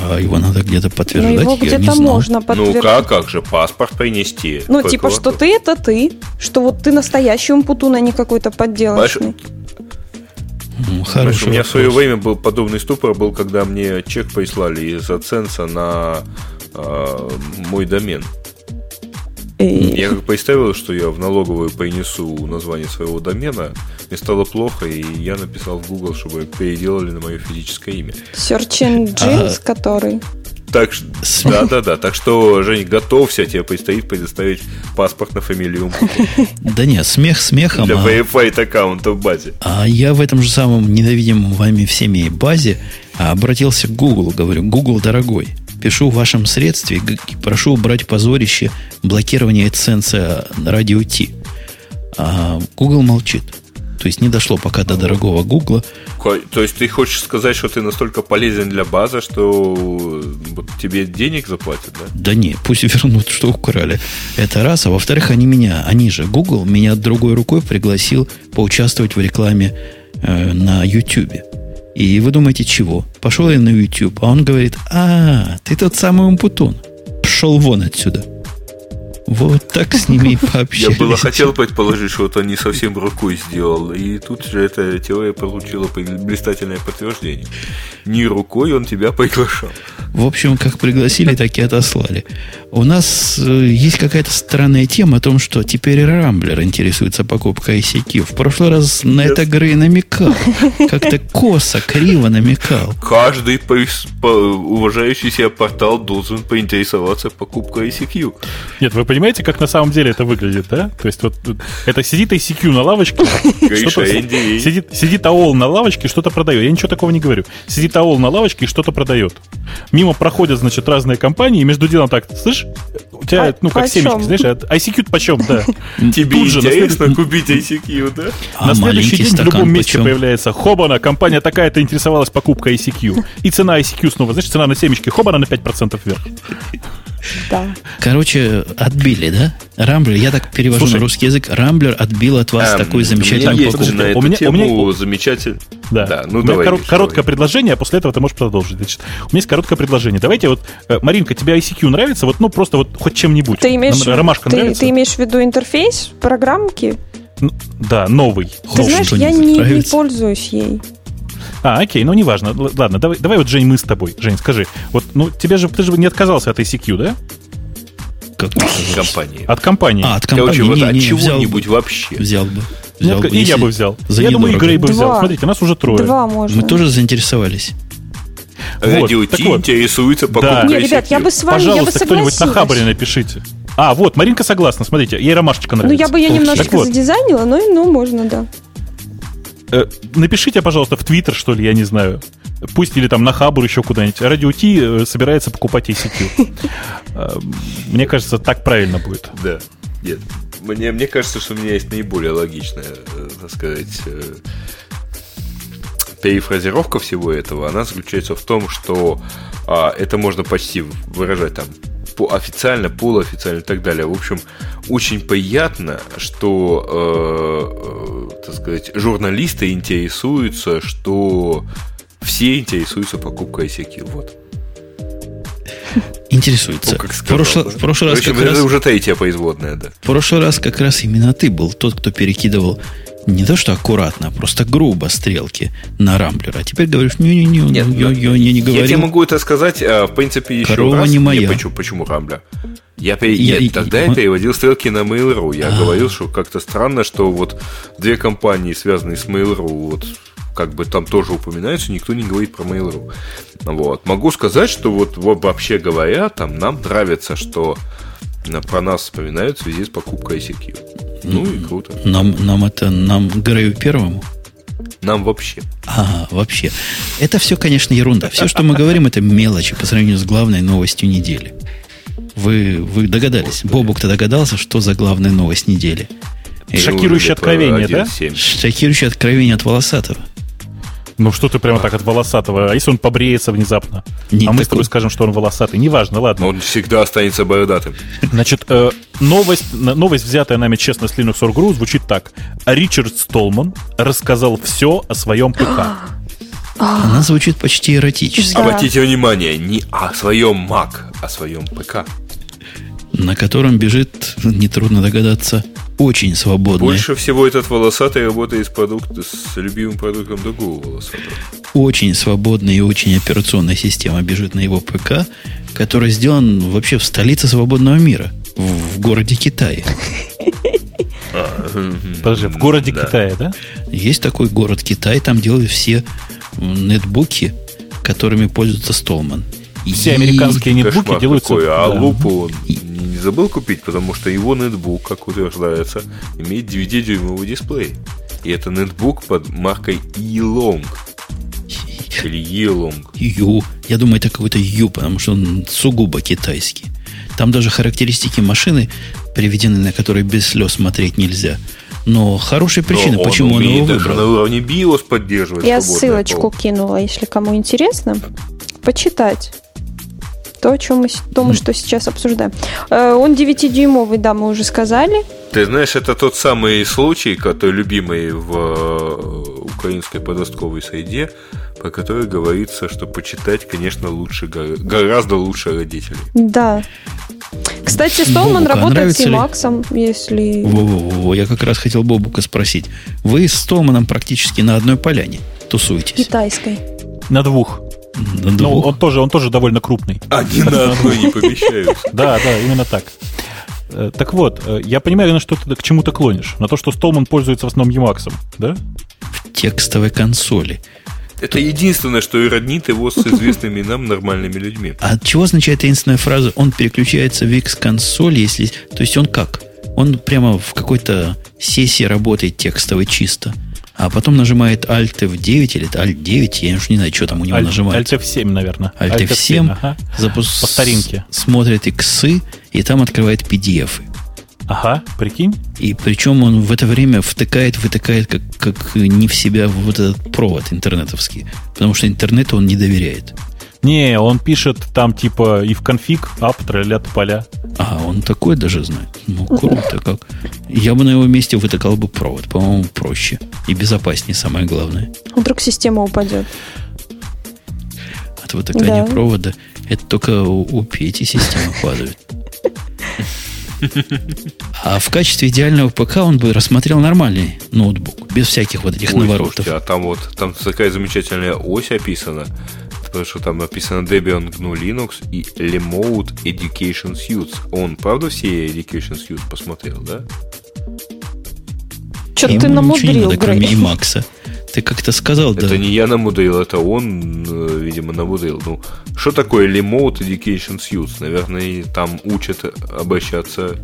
А его надо где-то
Ну,
подтверждать,
его
я не
где-то можно
Ну,
подтвердить.
как, как же, паспорт принести.
Ну, типа, что
прокуратуру.
ты это ты, что вот ты настоящий Умпутун, а не какой-то подделочный.
Знаешь,
Хороший
у меня в свое время был подобный ступор, был, когда мне чек прислали из Аценса на э, мой домен. Я как представил, что я в налоговую принесу название своего домена, мне стало плохо, и я написал в Google, чтобы переделали на мое физическое имя.
Search Engines, который.
Так да, да, да. Так что, Жень, готовься, тебе предстоит предоставить паспорт на фамилию
Да нет, смех смехом,
для
а,
verified аккаунта в базе.
а я в этом же самом ненавидимом вами всеми базе а, обратился к Google, говорю, Google, дорогой, пишу в вашем средстве, г- прошу убрать позорище блокирования AdSense радио T. А Google молчит. То есть не дошло пока до дорогого Гугла.
То есть ты хочешь сказать, что ты настолько полезен для базы, что вот тебе денег заплатят, да?
Да не, пусть вернут, что украли. Это раз. А во-вторых, они меня, они же, Google, меня другой рукой пригласил поучаствовать в рекламе э, на YouTube. И вы думаете, чего? Пошел я на YouTube, а он говорит, а, ты тот самый Умпутун. Пшел вон отсюда. Вот так с ними и
Я
пообщались.
было хотел предположить, что это не совсем рукой сделал. И тут же эта теория получила блистательное подтверждение. Не рукой он тебя приглашал.
В общем, как пригласили, так и отослали. У нас э, есть какая-то странная тема о том, что теперь Рамблер интересуется покупкой ICQ. В прошлый раз на это Грей намекал. Как-то косо, криво намекал.
Каждый уважающий себя портал должен поинтересоваться покупкой ICQ.
Нет, вы понимаете, как на самом деле это выглядит, да? То есть вот тут- это сидит ICQ на лавочке, сидит, сидит АОЛ на лавочке, что-то продает. Я ничего такого не говорю. Сидит АОЛ на лавочке и что-то продает. Мимо проходят, значит, разные компании, и между делом так, слышь, у тебя,
А
ну, как семечки, знаешь, а ICQ почем, да.
Тебе
Тут же на
интересно купить ICQ, да?
А
на следующий день в любом месте
почем?
появляется Хобана, компания такая-то интересовалась покупкой ICQ. И цена ICQ снова, знаешь, цена на семечки Хобана на 5% вверх.
Да.
Короче, отбили, да? Рамблер, я так перевожу
Слушай.
на русский язык. Рамблер отбил от вас
Эм,
такую
У
замечательную
меня есть
покупку.
на
У
эту
меня- у
тему
меня-
замечательно.
Да.
Да, ну
у меня
давай. Гриша,
короткое
давай.
предложение, а после этого ты можешь продолжить. Значит, у меня есть короткое предложение. Давайте вот, э, Маринка, тебе ICQ нравится? Вот, ну, просто вот хоть чем-нибудь.
Ты имеешь,
Ромашка
ты,
нравится?
ты имеешь в виду интерфейс программки?
Ну, Да, новый.
Ты
Хоть
знаешь, я не, не пользуюсь ей.
А, окей, ну неважно. Л- Ладно, давай, давай вот, Жень, мы с тобой. Жень, скажи, вот, ну, тебе же, ты же не отказался от ICQ, да?
Как.
Компании.
От компании.
А, от компании.
Короче, вот
не,
от
не, взял
чего-нибудь
бы.
вообще.
Взял бы.
Ну,
Взял бы,
и я бы взял.
за
я думаю, и. Грей бы взял. Смотрите, нас уже трое.
Два можно.
Мы тоже заинтересовались.
Радио
Вот, так
Ти
вот.
интересуется
Да.
покупкой
Не, ребят, я бы с вами, я бы
Пожалуйста, кто-нибудь на. Хабаре напишите. А, вот, Маринка согласна, смотрите, ей ромашечка
Ну,
нравится.
я бы ее
Так вот.
задизайнила, но ну, можно, да.
Э, напишите, пожалуйста, в Твиттер, что ли, я не знаю. Пусть или там на Хабр еще куда-нибудь. Радио Ти э, собирается покупать ICQ. Э, Мне кажется, так правильно будет.
Да. Нет. Мне, мне кажется, что у меня есть наиболее логичная, э, так сказать, перефразировка всего этого. Она заключается в том, что а, это можно почти выражать там по официально, полуофициально и так далее. В общем, очень приятно, что, э, э, так сказать, журналисты интересуются, что все интересуются покупкой ICQ. Вот.
Интересуется.
Ну, как
в,
сказал,
прошло-
да.
в прошлый раз
В общем,
как
это
раз
уже третья производная, да.
В прошлый раз как раз именно ты был тот, кто перекидывал не то что аккуратно, а просто грубо стрелки на Рамблер. А теперь говоришь, не-не-не, я,
я-
я, не
Я тебе могу это сказать, а, в принципе, еще
Корова
раз.
не моя.
почему, почему Рамбля? Я, пере-
Я-
я- тогда я
мы-
переводил стрелки на Mail.ru. Я
А.
говорил, что как-то странно, что вот две компании, связанные с Mail.ru, вот как бы там тоже упоминаются, никто не говорит про Mail.ru. Вот. Могу сказать, что вот, вообще говоря, там нам нравится, что про нас вспоминают в связи с покупкой ICQ. Ну и круто.
Нам, нам это, нам Грею первому.
Нам вообще.
Ага, вообще. Это все, конечно, ерунда. Все, что мы говорим, это мелочи по сравнению с главной новостью недели. Вы, вы догадались. Бобук-то догадался, что за главная новость недели.
Шокирующее откровение, да?
1.7.
Шокирующее откровение от волосатого.
Ну что ты прямо так от волосатого? А если он побреется внезапно?
Не
а мы с
такой.
тобой скажем, что он волосатый. Неважно, ладно.
Но он всегда останется бородатым.
Значит, э, новость, новость, взятая нами честно с Linux.org.ru, звучит так. Ричард Столман рассказал все о своем ПК.
Она звучит почти эротически.
Да.
Обратите внимание, не о своем Mac, а о своем ПК.
На котором бежит, нетрудно догадаться, очень свободная,
Больше всего этот волосатый работает с, продукт, с любимым продуктом другого волосатого.
очень свободная и очень операционная система бежит на его ПК, который сделан вообще в столице свободного мира, в, в городе Китае.
Подожди, в городе. Китая, да?
Есть такой город Китай, там делают все нетбуки, которыми пользуется Столман.
Все американские нетбуки делаются...
А лупу он забыл купить, потому что его нетбук, как утверждается, имеет 9-дюймовый дисплей. И это нетбук под маркой E-Long. Или E-Long.
Ю. Я думаю, это какой-то Ю, потому что он сугубо китайский. Там даже характеристики машины приведены, на которые без слез смотреть нельзя. Но хорошие причины,
Но
почему он его
умеет даже
выбрал.
на уровне BIOS поддерживать
Я ссылочку
поло.
кинула, если кому интересно, почитать. То, о чем мы, то, мы что сейчас обсуждаем. Э, Он 9-дюймовый, да, мы уже сказали.
Ты знаешь, это тот самый случай, который любимый в э, украинской подростковой среде, по которой говорится, что почитать, конечно, лучше, гора- гораздо лучше родителей.
Да. Кстати, Столман
а
работает с Максом, если...
Во-во-во, я как раз хотел Бобука спросить. Вы с Столманом практически на одной поляне тусуетесь.
Китайской.
На двух.
На
Ну,
двух.
он тоже, он тоже довольно крупный.
Они на одной не помещаются.
Да, да, именно так. Э, Так вот, э, я понимаю, на что ты к чему ты клонишь. На то, что Столман пользуется в основном Emacs, да?
в текстовой консоли.
Это единственное, что и роднит его с известными нам нормальными людьми.
А чего означает таинственная фраза? Он переключается в X-консоль, если... То есть он как? Он прямо в какой-то сессии работает текстовой чисто. А потом нажимает Alt F9 или Alt 9, я уж не знаю, что там у него
Alt-
нажимается.
Alt F7, наверное.
Alt F7,
ага.
запус-
По старинке.
смотрит иксы, и там открывает PDF.
Ага, прикинь.
И причем он в это время втыкает, вытыкает, как, как не в себя в вот этот провод интернетовский. Потому что интернету он не доверяет.
Не, он пишет там типа и в конфиг, ап, тролля поля.
А, он такой даже знает. Ну, круто как. Я бы на его месте вытыкал бы провод. По-моему, проще. И безопаснее, самое главное.
Вдруг система упадет.
От вытыкания
Да.
провода это только у, у Пети система падает. А в качестве идеального ПК он бы рассмотрел нормальный ноутбук, без всяких вот этих
Ой,
наворотов.
слушайте, а там вот там такая замечательная ось описана, потому что там написано Debian GNU Linux и Remote Education Suites. Он, правда, все Education Suites посмотрел, да?
Что ты намудрил,
надо, кроме
Грей?
Макса. Ты как-то сказал, да.
Это не я намудрил, это он, э, видимо, намудрил. Ну, что такое Remote Education Suites? Наверное, там учат обращаться...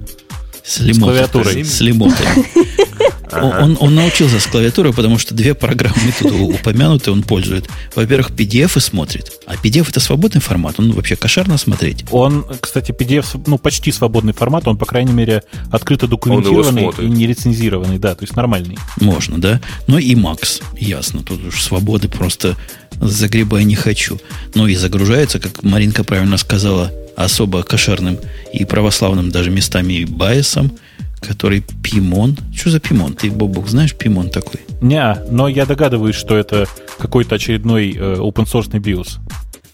С лимотой.
клавиатурой.
С лимотой. Он, он- он научился с клавиатурой, потому что две программы тут упомянуты, он пользует. Во-первых, PDF смотрит. А PDF это свободный формат, он вообще кошерно смотреть.
Он, кстати, PDF, ну, почти свободный формат, он, по крайней мере, открыто документированный и не рецензированный, да, то есть нормальный.
Можно, да? Но и Макс, ясно, тут уж свободы просто загребай не хочу. Ну и загружается, как Маринка правильно сказала, особо кошерным и православным даже местами байесом, который Пимон. Что за Пимон? Ты, Бобук, знаешь Пимон такой?
Не, но я догадываюсь, что это какой-то очередной э, open source BIOS.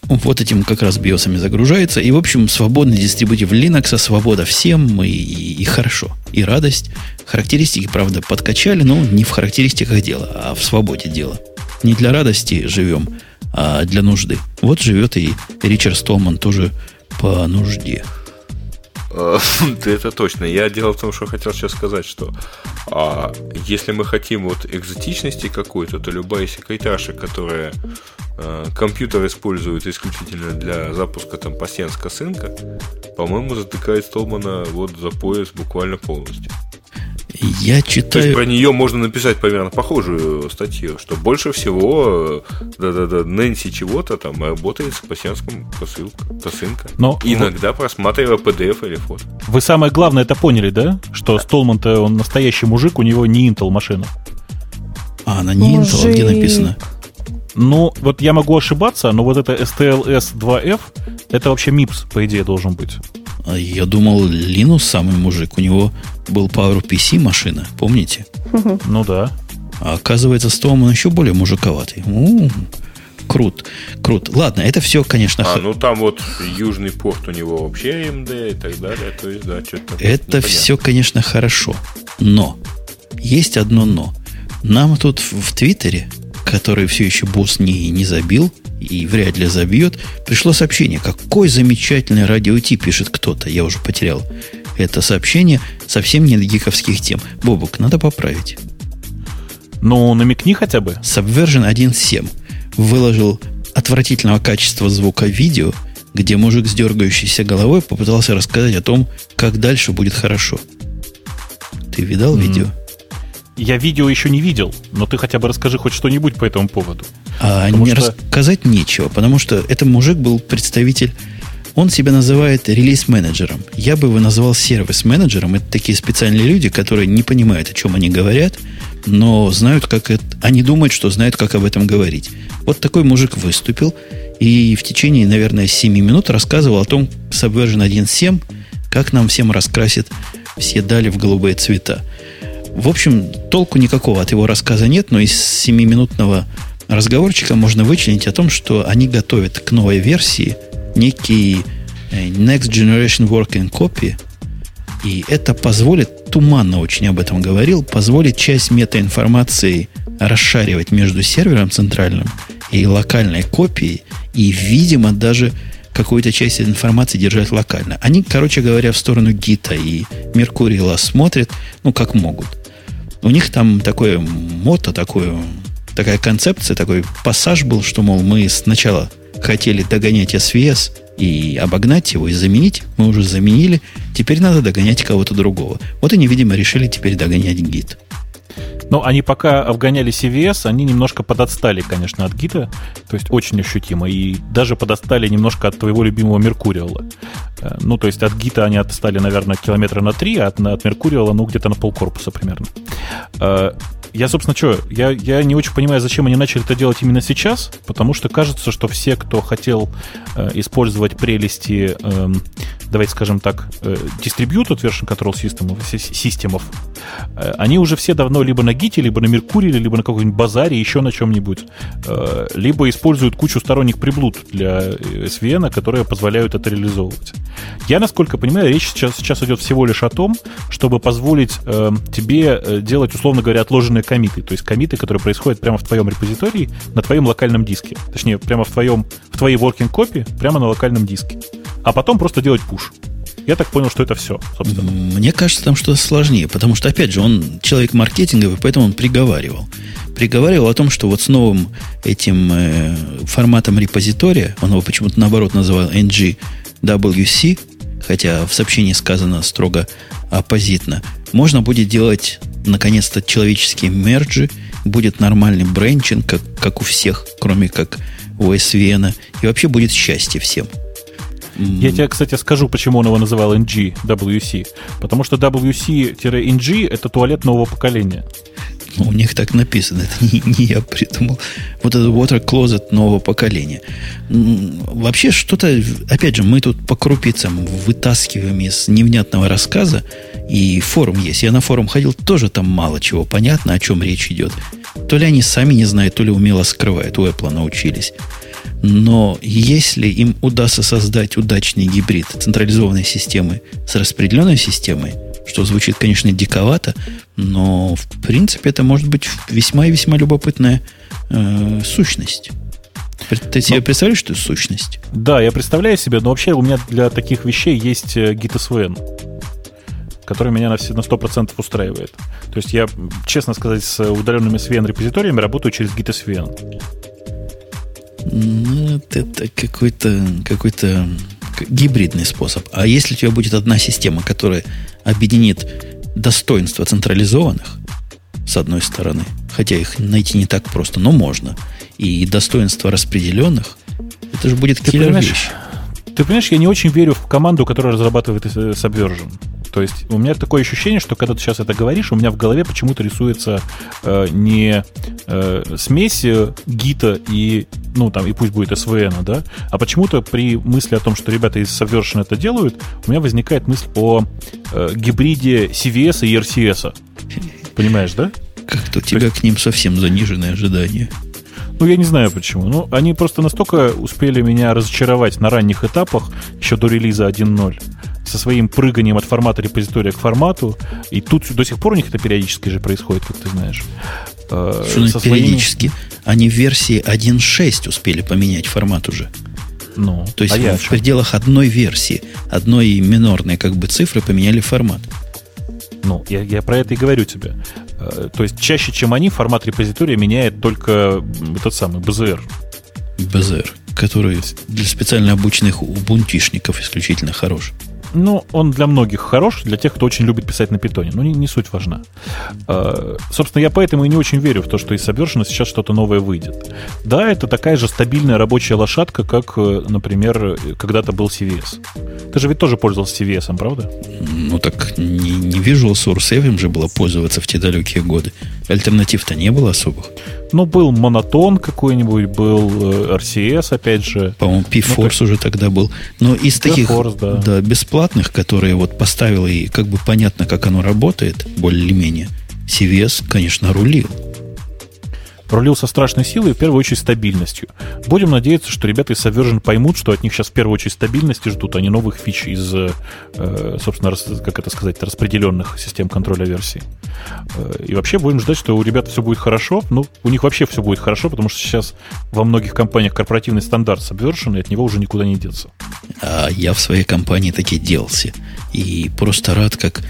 Вот этим как раз биосами загружается. И, в общем, свободный дистрибутив Linux, свобода всем, и, и- и хорошо. И радость. Характеристики, правда, подкачали, но не в характеристиках дела, а в свободе дела. Не для радости живем, а для нужды. Вот живет и Ричард Столман тоже по нужде.
Это точно. Я дело в том, что хотел сейчас сказать, что а, если мы хотим вот экзотичности какой-то, то любая секретарша, которая э, компьютер использует исключительно для запуска там пассианс косынка, по-моему, затыкает Столмана вот за пояс буквально полностью.
Я
То
читаю...
есть про нее можно написать примерно похожую статью, что больше всего э, да-да-да, Нэнси чего-то там работает с пассианском посылка, посылка.
Но
Иногда просматривая PDF или фото.
Вы самое главное это поняли, да? Что Столман-то он настоящий мужик, у него не Intel машина.
А, она не Intel, а где
Мужик.
написано?
Ну, вот я могу ошибаться, но вот это STLS 2F, это вообще MIPS, по идее, должен быть.
А Я думал, Линус самый мужик. У него был PowerPC машина, помните?
Ну да.
А оказывается, Столман еще более мужиковатый. У, крут, крут. Ладно, это все, конечно,
А,
х-
ну там вот южный порт у него вообще AMD и так далее. То есть, да, что-то
это все, конечно, хорошо. Но есть одно но. Нам тут в, в Твиттере, который все еще босс не, не забил и вряд ли забьет, пришло сообщение. Какой замечательный радио Ти, пишет кто-то. Я уже потерял это сообщение. Совсем не гиковских тем. Бобук, надо поправить.
Ну, намекни хотя бы.
Subversion 1.7 выложил отвратительного качества звука видео, где мужик с дергающейся головой попытался рассказать о том, как дальше будет хорошо. Ты видал видео?
Я видео еще не видел, но ты хотя бы расскажи хоть что-нибудь по этому поводу.
А
Потому
не
что-
рассказать нечего, потому что этот мужик был представитель, он себя называет релиз-менеджером. Я бы его назвал сервис-менеджером. Это такие специальные люди, которые не понимают, о чем они говорят, но знают, как это... Они думают, что знают, как об этом говорить. Вот такой мужик выступил и в течение, наверное, 7 минут рассказывал о том, Subversion 1.7, как нам всем раскрасит все дали в голубые цвета. В общем, толку никакого от его рассказа нет, но из 7-минутного разговорчика можно вычленить о том, что они готовят к новой версии некий э, Next Generation Working Copy, и это позволит, туманно очень об этом говорил, позволит часть метаинформации расшаривать между сервером центральным и локальной копией, и, видимо, даже какую-то часть информации держать локально. Они, короче говоря, в сторону гита и Меркурила смотрят, ну, как могут. У них там такое мото, такое, такая концепция, такой пассаж был, что, мол, мы сначала хотели догонять SVS и обогнать его, и заменить. Мы уже заменили. Теперь надо догонять кого-то другого. Вот они, видимо, решили теперь догонять гид.
Но они пока обгоняли CVS, они немножко подотстали, конечно, от гита, то есть очень ощутимо, и даже подотстали немножко от твоего любимого Меркуриала. Э, Ну, то есть от гита они отстали, наверное, километра на три, а от, от Меркуриала, ну, где-то на полкорпуса примерно. Э, Я, собственно, что, я, я не очень понимаю, зачем они начали это делать именно сейчас, потому что кажется, что все, кто хотел э, использовать прелести, эм, давайте скажем так, э, distributed version control system, системов, э, они уже все давно либо на гите, либо на Меркурии, либо на каком-нибудь базаре, еще на чем-нибудь, э, либо используют кучу сторонних приблуд для э, SVN, которые позволяют это реализовывать. Я, насколько понимаю, речь сейчас, сейчас идет всего лишь о том, чтобы позволить э, тебе э, делать, условно говоря, отложенные комиты, то есть комиты, которые происходят прямо в твоем репозитории на твоем локальном диске. Точнее, прямо в, твоем, в твоей working копии, прямо на локальном диске. А потом просто делать пуш. Я так понял, что это все, собственно.
Мне кажется, там что-то сложнее, потому что, опять же, он человек маркетинговый, поэтому он приговаривал. Приговаривал о том, что вот с новым этим э, форматом репозитория, он его почему-то наоборот называл NGWC, хотя в сообщении сказано строго оппозитно, можно будет делать, наконец-то, человеческие мерджи, будет нормальный бренчинг, как, как у всех, кроме как у SVN, и вообще будет счастье всем.
Я тебе, кстати, скажу, почему он его называл NG, WC. Потому что WC-NG — это туалет нового поколения.
Ну, у них так написано, это не, не я придумал. Вот это water closet нового поколения. Вообще что-то, опять же, мы тут по крупицам вытаскиваем из невнятного рассказа, и форум есть. Я на форум ходил, тоже там мало чего понятно, о чем речь идет. То ли они сами не знают, то ли умело скрывают, у Apple научились. Но если им удастся создать удачный гибрид централизованной системы с распределенной системой, что звучит, конечно, диковато, но в принципе это может быть весьма и весьма любопытная э, сущность. Ты себе
Ну,
представляешь, что это сущность?
Да, я представляю себе, но вообще у меня для таких вещей есть э, Git SVN, который меня на, все, на 100% устраивает. То есть я, честно сказать, с удаленными SVN-репозиториями работаю через Git SVN.
Ну, это, какой-то какой-то гибридный способ. А если у тебя будет одна система, которая объединит достоинства централизованных, с одной стороны, хотя их найти не так просто, но можно, и достоинства распределенных, это же будет киллер вещь.
Ты понимаешь, я не очень верю в команду, которая разрабатывает Subversion. То есть у меня такое ощущение, что когда ты сейчас это говоришь, у меня в голове почему-то рисуется э, не э, смесь э, гита и, ну, там, и пусть будет SVN, да, а почему-то при мысли о том, что ребята из Subversion это делают, у меня возникает мысль о э, гибриде CVS и RCS. Понимаешь, да?
Как-то у тебя есть... к ним совсем заниженные ожидания.
Ну, я не знаю почему. Ну, они просто настолько успели меня разочаровать на ранних этапах, еще до релиза 1.0, со своим прыганием от формата репозитория к формату. И тут до сих пор у них это периодически же происходит, как ты знаешь.
Э, Что со периодически? Своими... Они в версии 1.6 успели поменять формат уже. Ну, То есть а в, в пределах одной версии, одной минорной как бы цифры поменяли формат.
Ну, я, я про это и говорю тебе. Э, то есть чаще, чем они, формат репозитория меняет только этот самый BZR.
BZR, который для специально обученных убунтишников исключительно хорош.
Ну, он для многих хорош, для тех, кто очень любит писать на питоне. Но не, не суть важна. Э, собственно, я поэтому и не очень верю в то, что из Subversion сейчас что-то новое выйдет. Да, это такая же стабильная рабочая лошадка, как, э, например, когда-то был CVS. Ты же ведь тоже пользовался CVS, правда?
Ну так не, не Visual Source Saving же было пользоваться в те далекие годы. Альтернатив-то не было особых.
Ну, был Монотон какой-нибудь, был RCS, э, опять же.
По-моему, P-Force ну, так... уже тогда был. Но из таких да. Да, бесплатных, которые вот поставил и как бы понятно, как оно работает, более-менее, CVS, конечно, рулил
рулил со страшной силой и в первую очередь стабильностью. Будем надеяться, что ребята из Subversion поймут, что от них сейчас в первую очередь стабильности ждут, а не новых фич из, э, собственно, как это сказать, распределенных систем контроля версий. Э, и вообще будем ждать, что у ребят все будет хорошо. Ну, у них вообще все будет хорошо, потому что сейчас во многих компаниях корпоративный стандарт Subversion, и от него уже никуда не деться.
А я в своей компании таки делся. И просто рад, как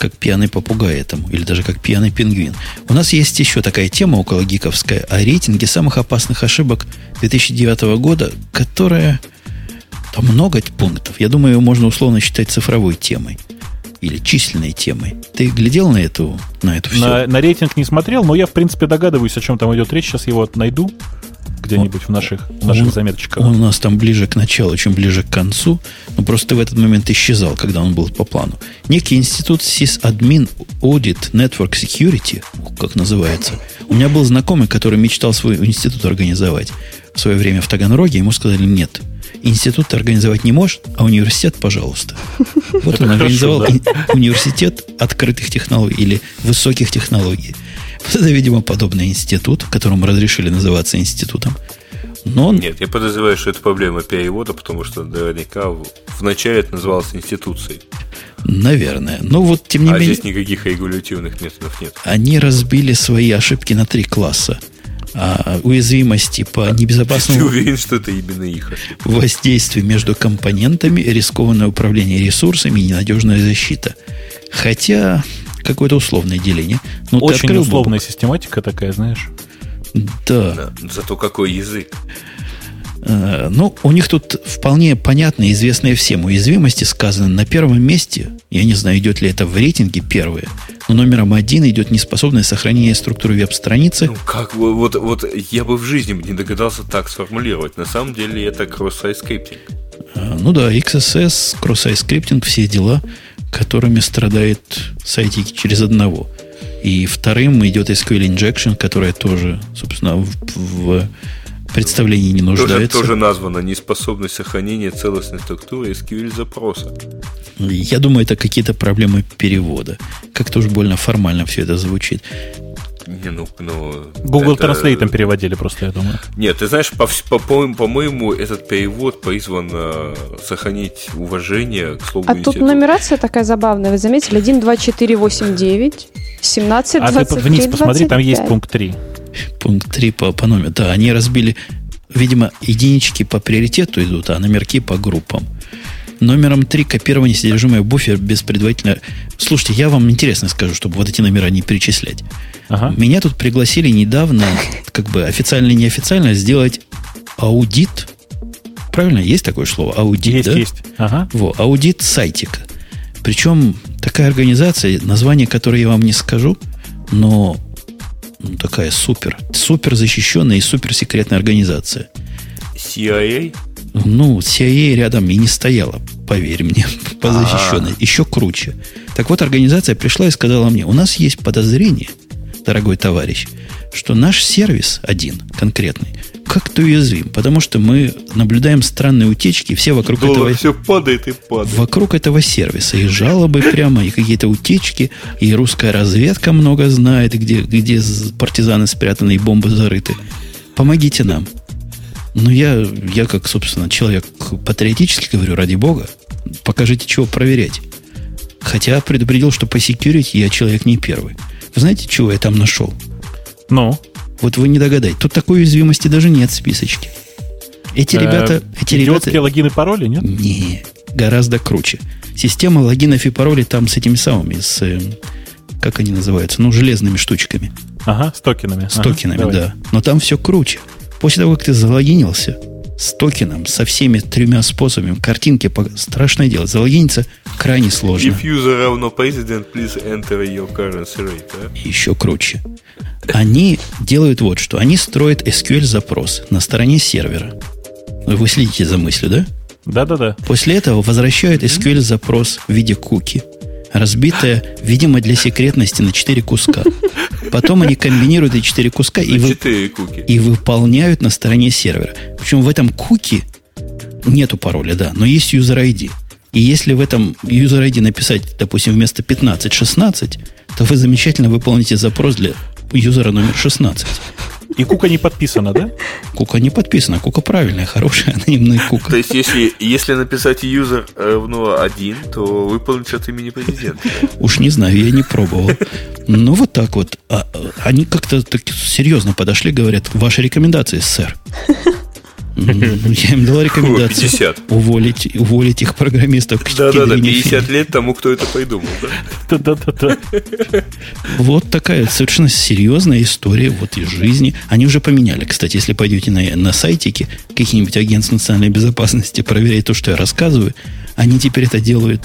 как пьяный попугай этому, или даже как пьяный пингвин. У нас есть еще такая тема около гиковская о рейтинге самых опасных ошибок 2009 года, которая... Там много пунктов. Я думаю, ее можно условно считать цифровой темой или численной темой. Ты глядел на эту, на эту
все? На, на рейтинг не смотрел, но я, в принципе, догадываюсь, о чем там идет речь. Сейчас его найду где-нибудь в наших, в наших он, заметочках.
Он у нас там ближе к началу, чем ближе к концу. Но просто в этот момент исчезал, когда он был по плану. Некий институт SysAdmin Audit Network Security, как называется. У меня был знакомый, который мечтал свой институт организовать в свое время в Таганроге. Ему сказали, нет, институт организовать не можешь, а университет, пожалуйста. Вот он организовал университет открытых технологий или высоких технологий. Это, видимо, подобный институт, которому разрешили называться институтом.
Но он... Нет, я подозреваю, что это проблема перевода, потому что наверняка вначале это называлось институцией.
Наверное. Но вот тем не
а
менее...
здесь никаких регулятивных методов нет.
Они разбили свои ошибки на три класса. А, уязвимости по небезопасному...
Ты уверен, что это именно их
ошибка? Воздействию между компонентами, рискованное управление ресурсами и ненадежная защита. Хотя какое-то условное деление.
Ну, Очень условная бобок. систематика такая, знаешь.
Да. да.
Зато какой язык.
А, ну, у них тут вполне понятные, известные всем уязвимости сказаны. На первом месте, я не знаю, идет ли это в рейтинге первое, но номером один идет неспособность сохранения структуры веб-страницы. Ну,
как вот, вот я бы в жизни не догадался так сформулировать. На самом деле это cross-site scripting.
А, ну да, XSS, cross-site scripting, все дела – которыми страдает сайтики через одного. И вторым идет SQL Injection, которая тоже, собственно, в, в представлении не нуждается.
Тоже, тоже названа неспособность сохранения целостной структуры SQL запроса.
Я думаю, это какие-то проблемы перевода. Как-то уж больно формально все это звучит.
Не, ну, ну,
Google это... Translate переводили просто, я думаю.
Нет, ты знаешь, по, по, по-моему, этот перевод призван э, сохранить уважение к слову
А институт. тут нумерация такая забавная. Вы заметили? 1, 2, 4, 8, 9, 17, а 23,
ты вниз посмотри, 25. там есть пункт 3.
Пункт 3 по, по номеру. Да, они разбили, видимо, единички по приоритету идут, а номерки по группам. Номером 3 копирование содержимое буфер без предварительно... Слушайте, я вам интересно скажу, чтобы вот эти номера не перечислять. Ага. Меня тут пригласили недавно, как бы официально и неофициально, сделать аудит. Правильно, есть такое слово? Аудит,
есть,
да?
Есть,
ага. Во, аудит сайтика. Причем Такая организация, название которой я вам не скажу, но ну, такая супер, супер защищенная и супер секретная организация.
CIA?
Ну, CIA рядом и не стояла, поверь мне, по защищенной. Еще круче. Так вот, организация пришла и сказала мне, у нас есть подозрение, дорогой товарищ, что наш сервис один, конкретный, как-то уязвим, потому что мы наблюдаем странные утечки, все вокруг
Доллар
этого...
все падает и падает.
Вокруг этого сервиса. И жалобы прямо, и какие-то утечки, и русская разведка много знает, где, где партизаны спрятаны и бомбы зарыты. Помогите нам. Ну, я, я как, собственно, человек патриотически говорю, ради бога, покажите, чего проверять. Хотя предупредил, что по security я человек не первый. Вы знаете, чего я там нашел?
Ну,
Вот вы не догадаетесь. Тут такой уязвимости даже нет в списочке. Эти
э,
ребята... Эти ребята...
логины пароли, нет?
Не, гораздо круче. Система логинов и паролей там с этими самыми, с... э, Как они называются? Ну, железными штучками.
Ага, с токенами.
С
Ага,
токенами,
давай.
да. Но там все круче. После того, как ты залогинился с токеном, со всеми тремя способами, картинки, по- страшное дело. Залогиниться крайне сложно.
If user равно president, please enter your currency rate.
еще круче. Они делают вот что. Они строят SQL-запрос на стороне сервера. Вы следите за мыслью, да?
Да-да-да.
После этого возвращают SQL-запрос в виде куки, разбитая, видимо, для секретности на 4 куска. Потом они комбинируют эти 4 куска и, вы- и выполняют на стороне сервера. Причем в этом куки нету пароля, да, но есть user ID. И если в этом user ID написать, допустим, вместо 15-16, то вы замечательно выполните запрос для юзера номер 16.
И кука не подписана, да?
Кука не подписана, кука правильная, хорошая, анонимная кука.
То есть, если, если написать user равно 1, то выполнить от имени президента.
Уж не знаю, я не пробовал. Ну, вот так вот. А, а, они как-то так серьезно подошли, говорят, ваши рекомендации, сэр. Ну, Я им дала рекомендацию.
50.
Уволить, уволить их программистов к
Да-да-да,
кидривне
50
фени.
лет тому, кто это придумал. Да?
Да-да-да.
Вот такая совершенно серьезная история вот из жизни. Они уже поменяли, кстати, если пойдете на, на сайтики каких-нибудь агентств национальной безопасности, проверять то, что я рассказываю, они теперь это делают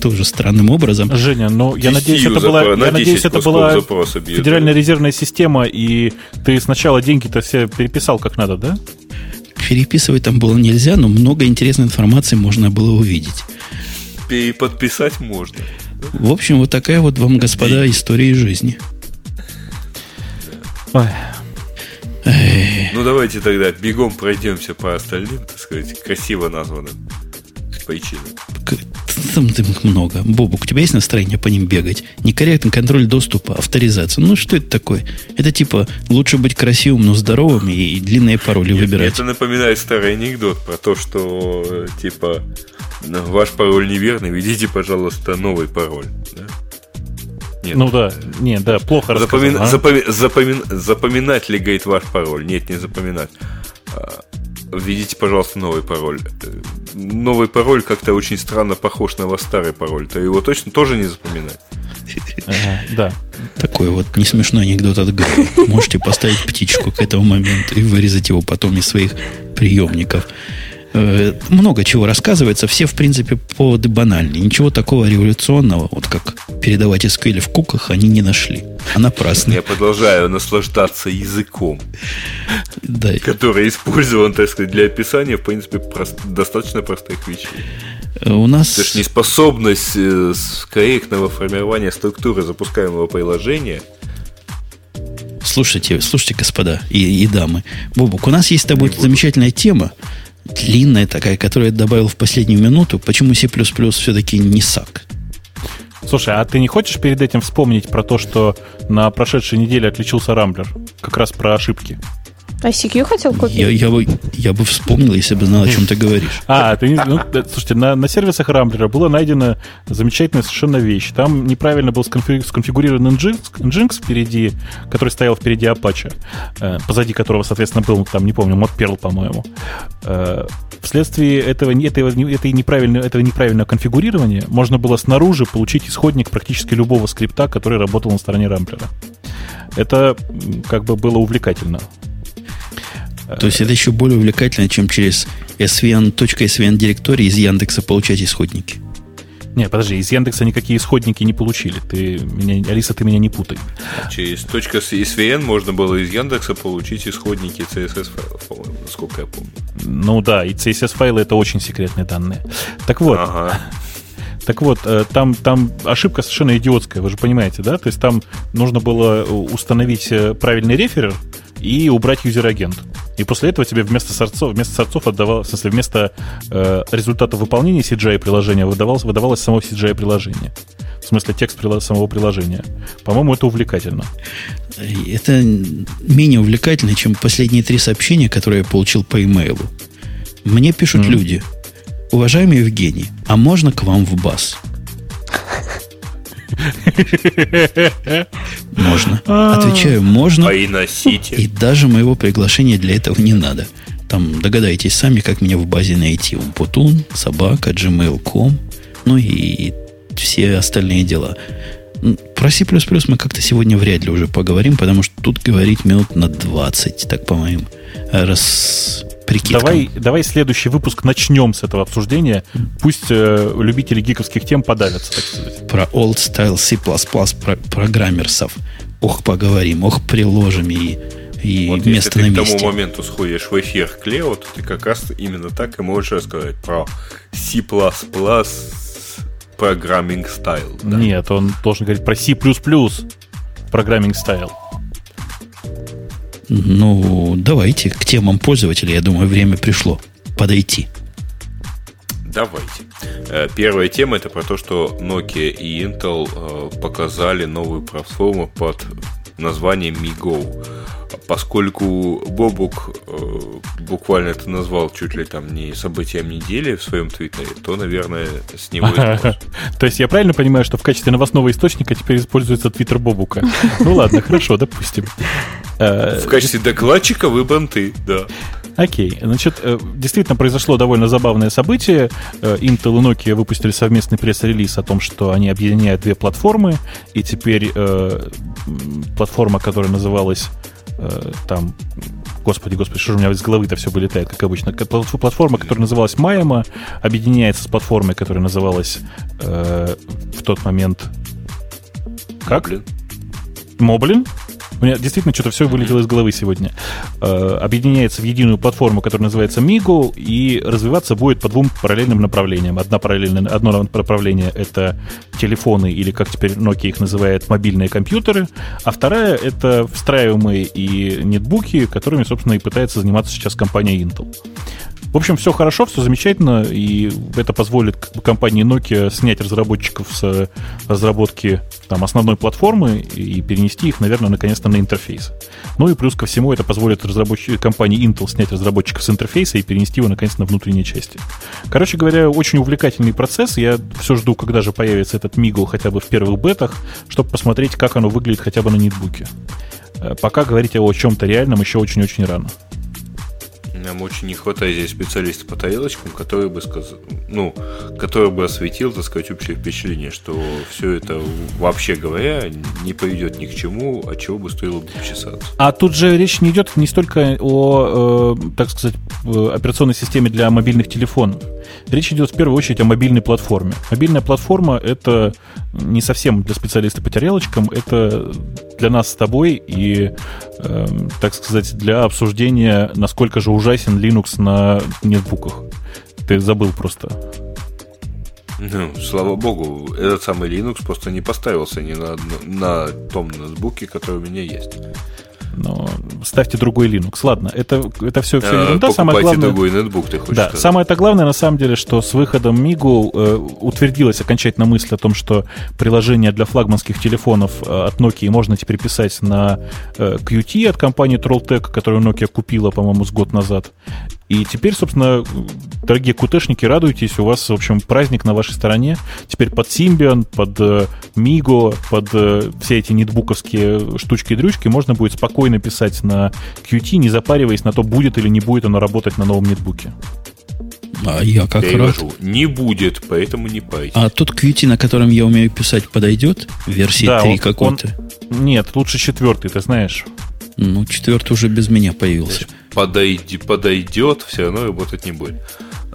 тоже странным образом.
Женя, ну я
10
надеюсь, это была, я надеюсь,
10
это была федеральная резервная система, и ты сначала деньги-то все переписал как надо, да?
Переписывать там было нельзя, но много интересной информации можно было увидеть.
Переподписать можно.
В общем, вот такая вот вам, господа, история из жизни.
Ой,
Ну, давайте тогда бегом пройдемся по остальным, так сказать, красиво названным причинам.
К- Там их много. Бобук, у тебя есть настроение по ним бегать? Некорректный контроль доступа, авторизация. Ну, что это такое? Это типа лучше быть красивым, но здоровым и, и длинные пароли
Нет,
выбирать.
Это напоминает старый анекдот про то, что типа «Ну, ваш пароль неверный, введите, пожалуйста, новый пароль. да? Нет.
ну да, не, да, плохо
Запомин-
рассказал. а?
запоми- запомин- запоминать ли, говорит, ваш пароль? Нет, не запоминать. Введите, пожалуйста, новый пароль. Новый пароль как-то очень странно похож на ваш старый пароль. То его точно тоже не запоминать.
Ага, да.
Такой вот не смешной анекдот от Грея. Можете поставить птичку к этому моменту и вырезать его потом из своих приемников. Э, Много чего рассказывается. Все, в принципе, поводы банальные. Ничего такого революционного, вот как передавать SQL в куках, они не нашли. А напрасно.
Я продолжаю наслаждаться языком,
Да,
который использован, так сказать, для описания, в принципе, прост- достаточно простых вещей.
Э, У нас...
Это ж неспособность э, корректного формирования структуры запускаемого приложения.
Слушайте, слушайте, господа и, и дамы. Бобук, у нас есть с тобой замечательная тема, длинная такая, которую я добавил в последнюю минуту. Почему C++ все-таки не сак?
Слушай, а ты не хочешь перед этим вспомнить про то, что на прошедшей неделе отличился Рамблер? Как раз про ошибки.
ICQ хотел купить?
Я, я, бы, я бы вспомнил, если бы знал, о чем ты говоришь.
А, ты ну, слушайте, на, на сервисах Рамблера была найдена замечательная совершенно вещь. Там неправильно был сконфи- сконфигурирован Nginx, Nginx впереди, который стоял впереди Apache, э, позади которого, соответственно, был, там, не помню, мод Perl, по-моему. Э, вследствие этого, этого, этой неправильного, этого неправильного конфигурирования можно было снаружи получить исходник практически любого скрипта, который работал на стороне Рамблера. Это как бы было увлекательно.
То есть это еще более увлекательно, чем через svn.svn директории из Яндекса получать исходники.
Не, подожди, из Яндекса никакие исходники не получили. Ты меня, Алиса, ты меня не путай.
Через точка .svn можно было из Яндекса получить исходники CSS файлов, насколько я помню.
Ну да, и CSS файлы это очень секретные данные. Так вот,
Ага.
Так вот, э, там, там ошибка совершенно идиотская, вы же понимаете, да? То есть там нужно было установить э, правильный referer и убрать user-agent. И после этого тебе вместо сорцов, вместо сорцов отдавал, в смысле, вместо э, результата выполнения CGI приложения выдавалось, выдавалось само CGI приложение. В смысле, текст самого приложения. По-моему, это увлекательно.
Это менее увлекательно, чем последние три сообщения, которые я получил по имейлу. Мне пишут
Мгм.
люди. Уважаемый Евгений, а можно к вам в Buzz? Можно. Отвечаю, можно.
А и носите.
И даже моего приглашения для этого не надо. Там догадаетесь сами, как меня в базе найти. Умпутун, собака, gmail.com, ну и все остальные дела. Про C++ мы как-то сегодня вряд ли уже поговорим, потому что тут говорить минут на 20, так по моим раз прикидкам.
Давай, давай следующий выпуск начнем с этого обсуждения. Пусть э, любители гиковских тем подавятся, так сказать.
Про old style C++ про программерсов. Ох, поговорим, ох, приложим и, и
Вот если
место
ты
на
к тому
месте.
моменту сходишь в эфир Клео, то ты как раз именно так и можешь рассказать про C++ programming style. да.
Нет, он должен говорить про C++ программинг стайл.
Ну, давайте к темам пользователей, я думаю, время пришло подойти.
Давайте. Э, Первая тема это про то, что Nokia и Intel э, показали новую платформу под названием MiGo. Поскольку Бобук э, буквально это назвал чуть ли там не событием недели в своем твиттере, то, наверное, с него.
То есть я правильно понимаю, что в качестве новостного источника теперь используется твиттер Бобука? Ну ладно, хорошо, допустим. Э,
В качестве докладчика выбран ты, да.
Окей, значит, э, действительно произошло довольно забавное событие. Э, Intel и Nokia выпустили совместный пресс-релиз о том, что они объединяют две платформы, и теперь э, платформа, которая называлась э, там, господи, господи, что же у меня из головы-то все вылетает, как обычно. Платформа, которая называлась Майама, объединяется с платформой, которая называлась э, в тот момент как?
Блин.
Моблин. У меня действительно что-то все вылетело из головы сегодня. Э, объединяется в единую платформу, которая называется Migo, и развиваться будет по двум параллельным направлениям. Одна параллельная, одно направление — это телефоны, или, как теперь Nokia их называет, мобильные компьютеры, а вторая — это встраиваемые и нетбуки, которыми, собственно, и пытается заниматься сейчас компания Intel. В общем, все хорошо, все замечательно, и это позволит как бы, компании Nokia снять разработчиков с э, разработки там, основной платформы и перенести их, наверное, наконец-то на интерфейс. Ну и плюс ко всему это позволит разработчик, компании Intel снять разработчиков с интерфейса и перенести его наконец-то на внутренние части. Короче говоря, очень увлекательный процесс. Я все жду, когда же появится этот Migo хотя бы в первых бетах, чтобы посмотреть, как оно выглядит хотя бы на нетбуке. Э, Пока говорить о чем-то реальном еще очень-очень рано.
Нам очень не хватает здесь специалиста по тарелочкам, который бы сказал, ну, который бы осветил, так сказать, общее впечатление, что все это, вообще говоря, не поведет ни к чему, от чего бы стоило бы чесаться.
А тут же речь не идет не столько о, э, так сказать, э, операционной системе для мобильных телефонов. Речь идет в первую очередь о мобильной платформе. Мобильная платформа — это не совсем для специалиста по тарелочкам, это для нас с тобой и, э, так сказать, для обсуждения, насколько же ужасен Linux на нетбуках. Ты забыл просто.
Ну, слава богу, этот самый Linux просто не поставился ни на, на том ноутбуке, который у меня есть.
Но ставьте другой Linux. Ладно, это, это все, все
Э,
ерунда. Самое главное...
другой ноутбук, ты хочешь
Да,
сказать.
самое-то главное на самом деле, что с выходом Migo э, утвердилась окончательно мысль о том, что приложение для флагманских телефонов э, от Nokia можно теперь писать на э, Qt от компании Trolltech, которую Nokia купила, по-моему, с год назад. И теперь, собственно, дорогие кутешники, радуйтесь, у вас, в общем, праздник на вашей стороне. Теперь под Symbian, под э, Migo, под э, все эти нетбуковские штучки-дрючки можно будет спокойно писать на Qt, не запариваясь на то, будет или не будет оно работать на новом нетбуке.
А я как рад.
Перевожу. Не будет, поэтому не парьтесь.
А тот Qt, на котором я умею писать, подойдет? Версии
Да,
3
он-
какой-то?
Нет, лучше четвертый, ты знаешь.
Ну, четвертый уже без меня появился.
Подойди- подойдет, все равно работать не будет.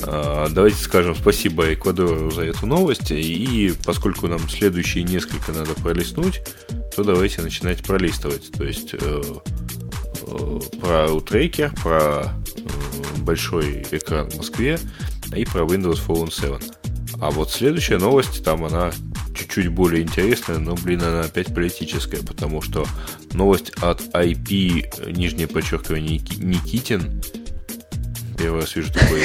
А, давайте скажем спасибо Эквадору за эту новость. И поскольку нам следующие несколько надо пролистнуть, то давайте начинать пролистывать. То есть э, э, про Outraker, про э, большой экран в Москве и про Windows Phone 7. А вот следующая новость, там она чуть-чуть более интересная, но, блин, она опять политическая, потому что новость от IP, нижнее подчеркивание, Никитин, первый раз вижу такое,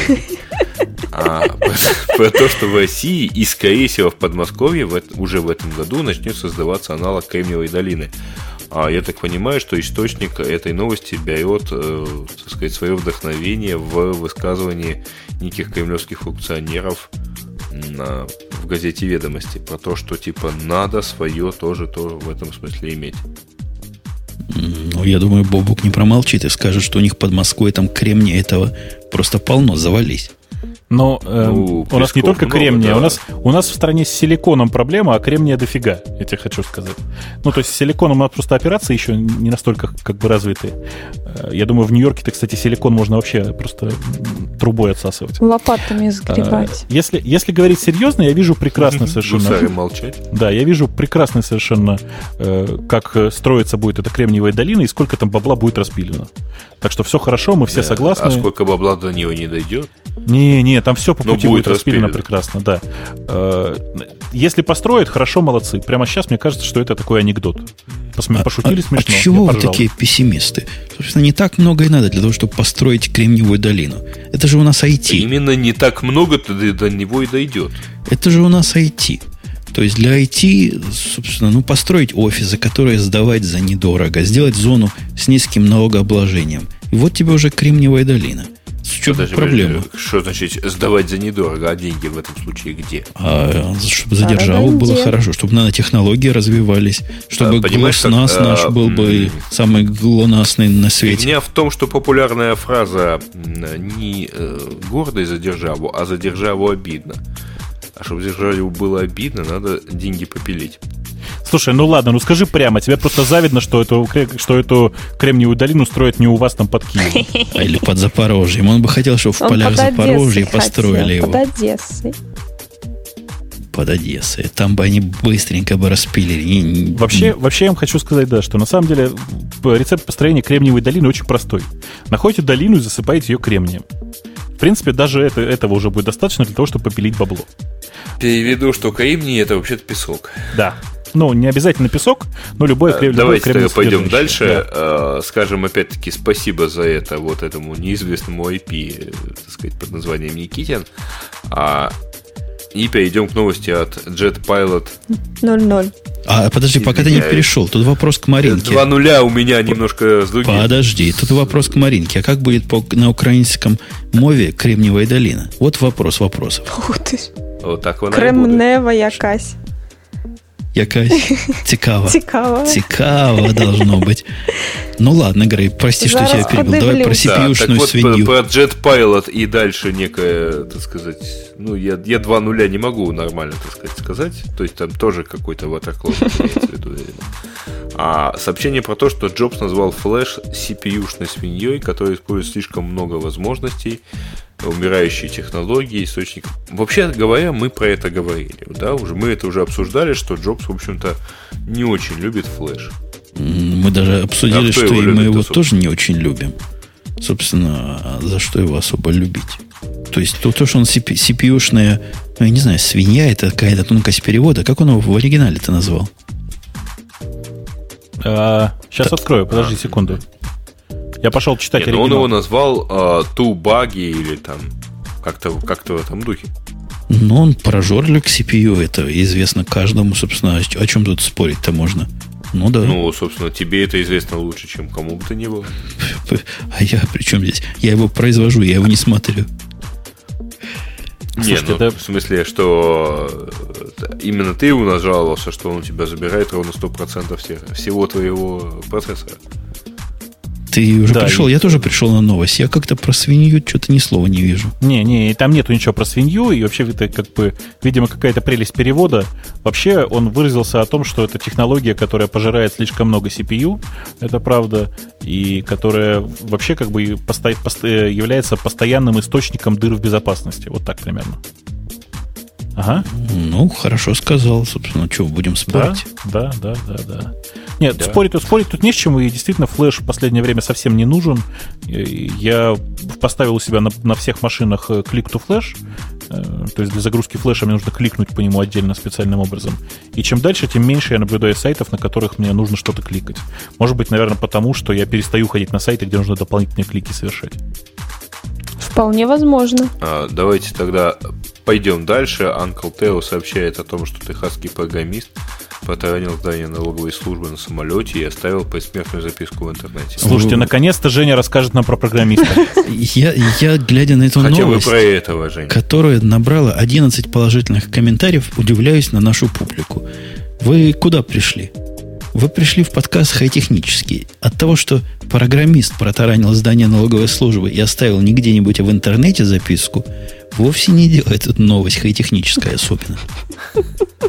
а, про, то, что в России и, скорее всего, в Подмосковье в, уже в этом году начнет создаваться аналог Кремниевой долины. А я так понимаю, что источник этой новости берет, э, так сказать, свое вдохновение в высказывании неких кремлевских функционеров на, в газете «Ведомости» про то, что типа надо свое тоже, тоже в этом смысле иметь.
Ну, я думаю, Бобук не промолчит и скажет, что у них под Москвой там кремния этого просто полно, завались.
Но э, ну, у нас не только много, кремния, да. у, нас, у нас в стране с силиконом проблема, а кремния дофига, я тебе хочу сказать. Ну, то есть с силиконом у нас просто операции еще не настолько как бы развитые. Э, я думаю, в Нью-Йорке-то, кстати, силикон можно вообще просто трубой отсасывать.
Лопатами сгребать.
А, если, если говорить серьезно, я вижу прекрасно совершенно...
молчать.
Да, я вижу прекрасно совершенно, э, как строится будет эта кремниевая долина и сколько там бабла будет распилено. Так что все хорошо, мы все согласны. А
сколько бабла до нее не дойдет?
Не, не, там все по пути будет, будет распилено прекрасно, да. Э, если построят, хорошо, молодцы. Прямо сейчас мне кажется, что это такой анекдот. Посме...
А,
Пошутили
а, смешно. А чего вы такие пессимисты? Собственно, не так много и надо для того, чтобы построить Кремниевую долину. Это же у нас IT.
Именно не так много до него и дойдет.
Это же у нас IT. То есть для IT, собственно, ну, построить офисы, которые сдавать за недорого, сделать зону с низким налогообложением. И вот тебе уже Кремниевая долина. Чем Подожди, проблема?
Что значит сдавать за недорого, а деньги в этом случае где?
А, чтобы за державу было хорошо, чтобы нанотехнологии развивались, чтобы а, GLONASS как, наш а, был бы самый глонасный на свете.
Меня в том, что популярная фраза не э, гордый за державу, а за державу обидно. А чтобы державе было обидно, надо деньги попилить.
Слушай, ну ладно, ну скажи прямо, тебе просто завидно, что эту, что эту Кремниевую долину строят не у вас там под Киевом.
А или под Запорожьем. Он бы хотел, чтобы в полях Запорожья построили его.
Под Одессой
под Одессой. Там бы они быстренько бы распилили.
Вообще, вообще я вам хочу сказать, да, что на самом деле рецепт построения Кремниевой долины очень простой. Находите долину и засыпаете ее кремнием. В принципе, даже это, этого уже будет достаточно для того, чтобы попилить бабло.
Переведу, что кремний это вообще-то песок.
Да. Ну, не обязательно песок, но любой
крем, Давайте любой пойдем дальше. Да. Э, скажем опять-таки спасибо за это вот этому неизвестному IP, так сказать, под названием Никитин. А и перейдем к новости от Jet Pilot
00.
А подожди, пока ты не перешел, тут вопрос к Маринке.
Два нуля у меня немножко с другим.
Подожди, тут вопрос к Маринке. А как будет по, на украинском мове Кремниевая долина? Вот вопрос вопросов.
Ух ты.
Вот так
Кремнева якась.
Якась цікава.
Цікава.
Цікава должно быть. Ну ладно, Грей, прости, что я перебил. Давай про CPU-шную
да, вот
свинью.
Про Jet Pilot и дальше некое, так сказать, ну, я, я два нуля не могу нормально, так сказать, сказать. То есть там тоже какой-то ватаклон имеется в виду, А сообщение про то, что Джобс назвал флеш CPU-шной свиньей, которая использует слишком много возможностей, умирающие технологии, источник. Вообще говоря, мы про это говорили, да, уже мы это уже обсуждали, что Джобс, в общем-то, не очень любит флеш.
Мы даже обсудили, а что и мы его тоже не очень любим. Собственно, за что его особо любить? То есть то, то что он CPU-шная, ну, я не знаю, свинья, это какая-то тонкость перевода. Как он его в оригинале-то назвал?
А, сейчас Т- открою, подожди а. секунду. Я пошел читать
Нет, оригинал. Он его назвал uh, Too Buggy или там как-то как в этом духе.
Ну, он прожорлик CPU, это известно каждому, собственно, о чем тут спорить-то можно. Ну да.
Ну, собственно, тебе это известно лучше, чем кому бы то ни было.
А я при чем здесь? Я его произвожу, я его не смотрю.
Не, ну, это... в смысле, что э, именно ты у нас жаловался, что он у тебя забирает ровно 100% всего твоего процессора.
Ты уже да, пришел, и... я тоже пришел на новость. Я как-то про свинью что-то ни слова не вижу.
Не, не, там нету ничего про свинью, и вообще это как бы, видимо, какая-то прелесть перевода. Вообще он выразился о том, что это технология, которая пожирает слишком много CPU, это правда, и которая вообще как бы посто... Посто... является постоянным источником дыр в безопасности. Вот так примерно.
Ага. Ну, хорошо сказал, собственно, что, будем спорить?
Да, да, да, да. да. Нет, да. спорить, спорить тут не с чем, и действительно флеш в последнее время совсем не нужен. Я поставил у себя на, на всех машинах клик to флеш, то есть для загрузки флеша мне нужно кликнуть по нему отдельно специальным образом. И чем дальше, тем меньше я наблюдаю сайтов, на которых мне нужно что-то кликать. Может быть, наверное, потому что я перестаю ходить на сайты, где нужно дополнительные клики совершать.
Вполне возможно.
А, давайте тогда пойдем дальше. Uncle Тео сообщает о том, что техасский программист потаранил здание налоговой службы на самолете и оставил посмертную записку в интернете.
Слушайте, наконец-то Женя расскажет нам про программиста.
Я, я глядя на эту Хотя новость, про этого, Женя. которая набрала 11 положительных комментариев, удивляюсь на нашу публику. Вы куда пришли? Вы пришли в подкаст хай-технический. От того, что программист протаранил здание налоговой службы и оставил не где-нибудь, а в интернете записку, вовсе не делает эту новость хай-техническая особенно.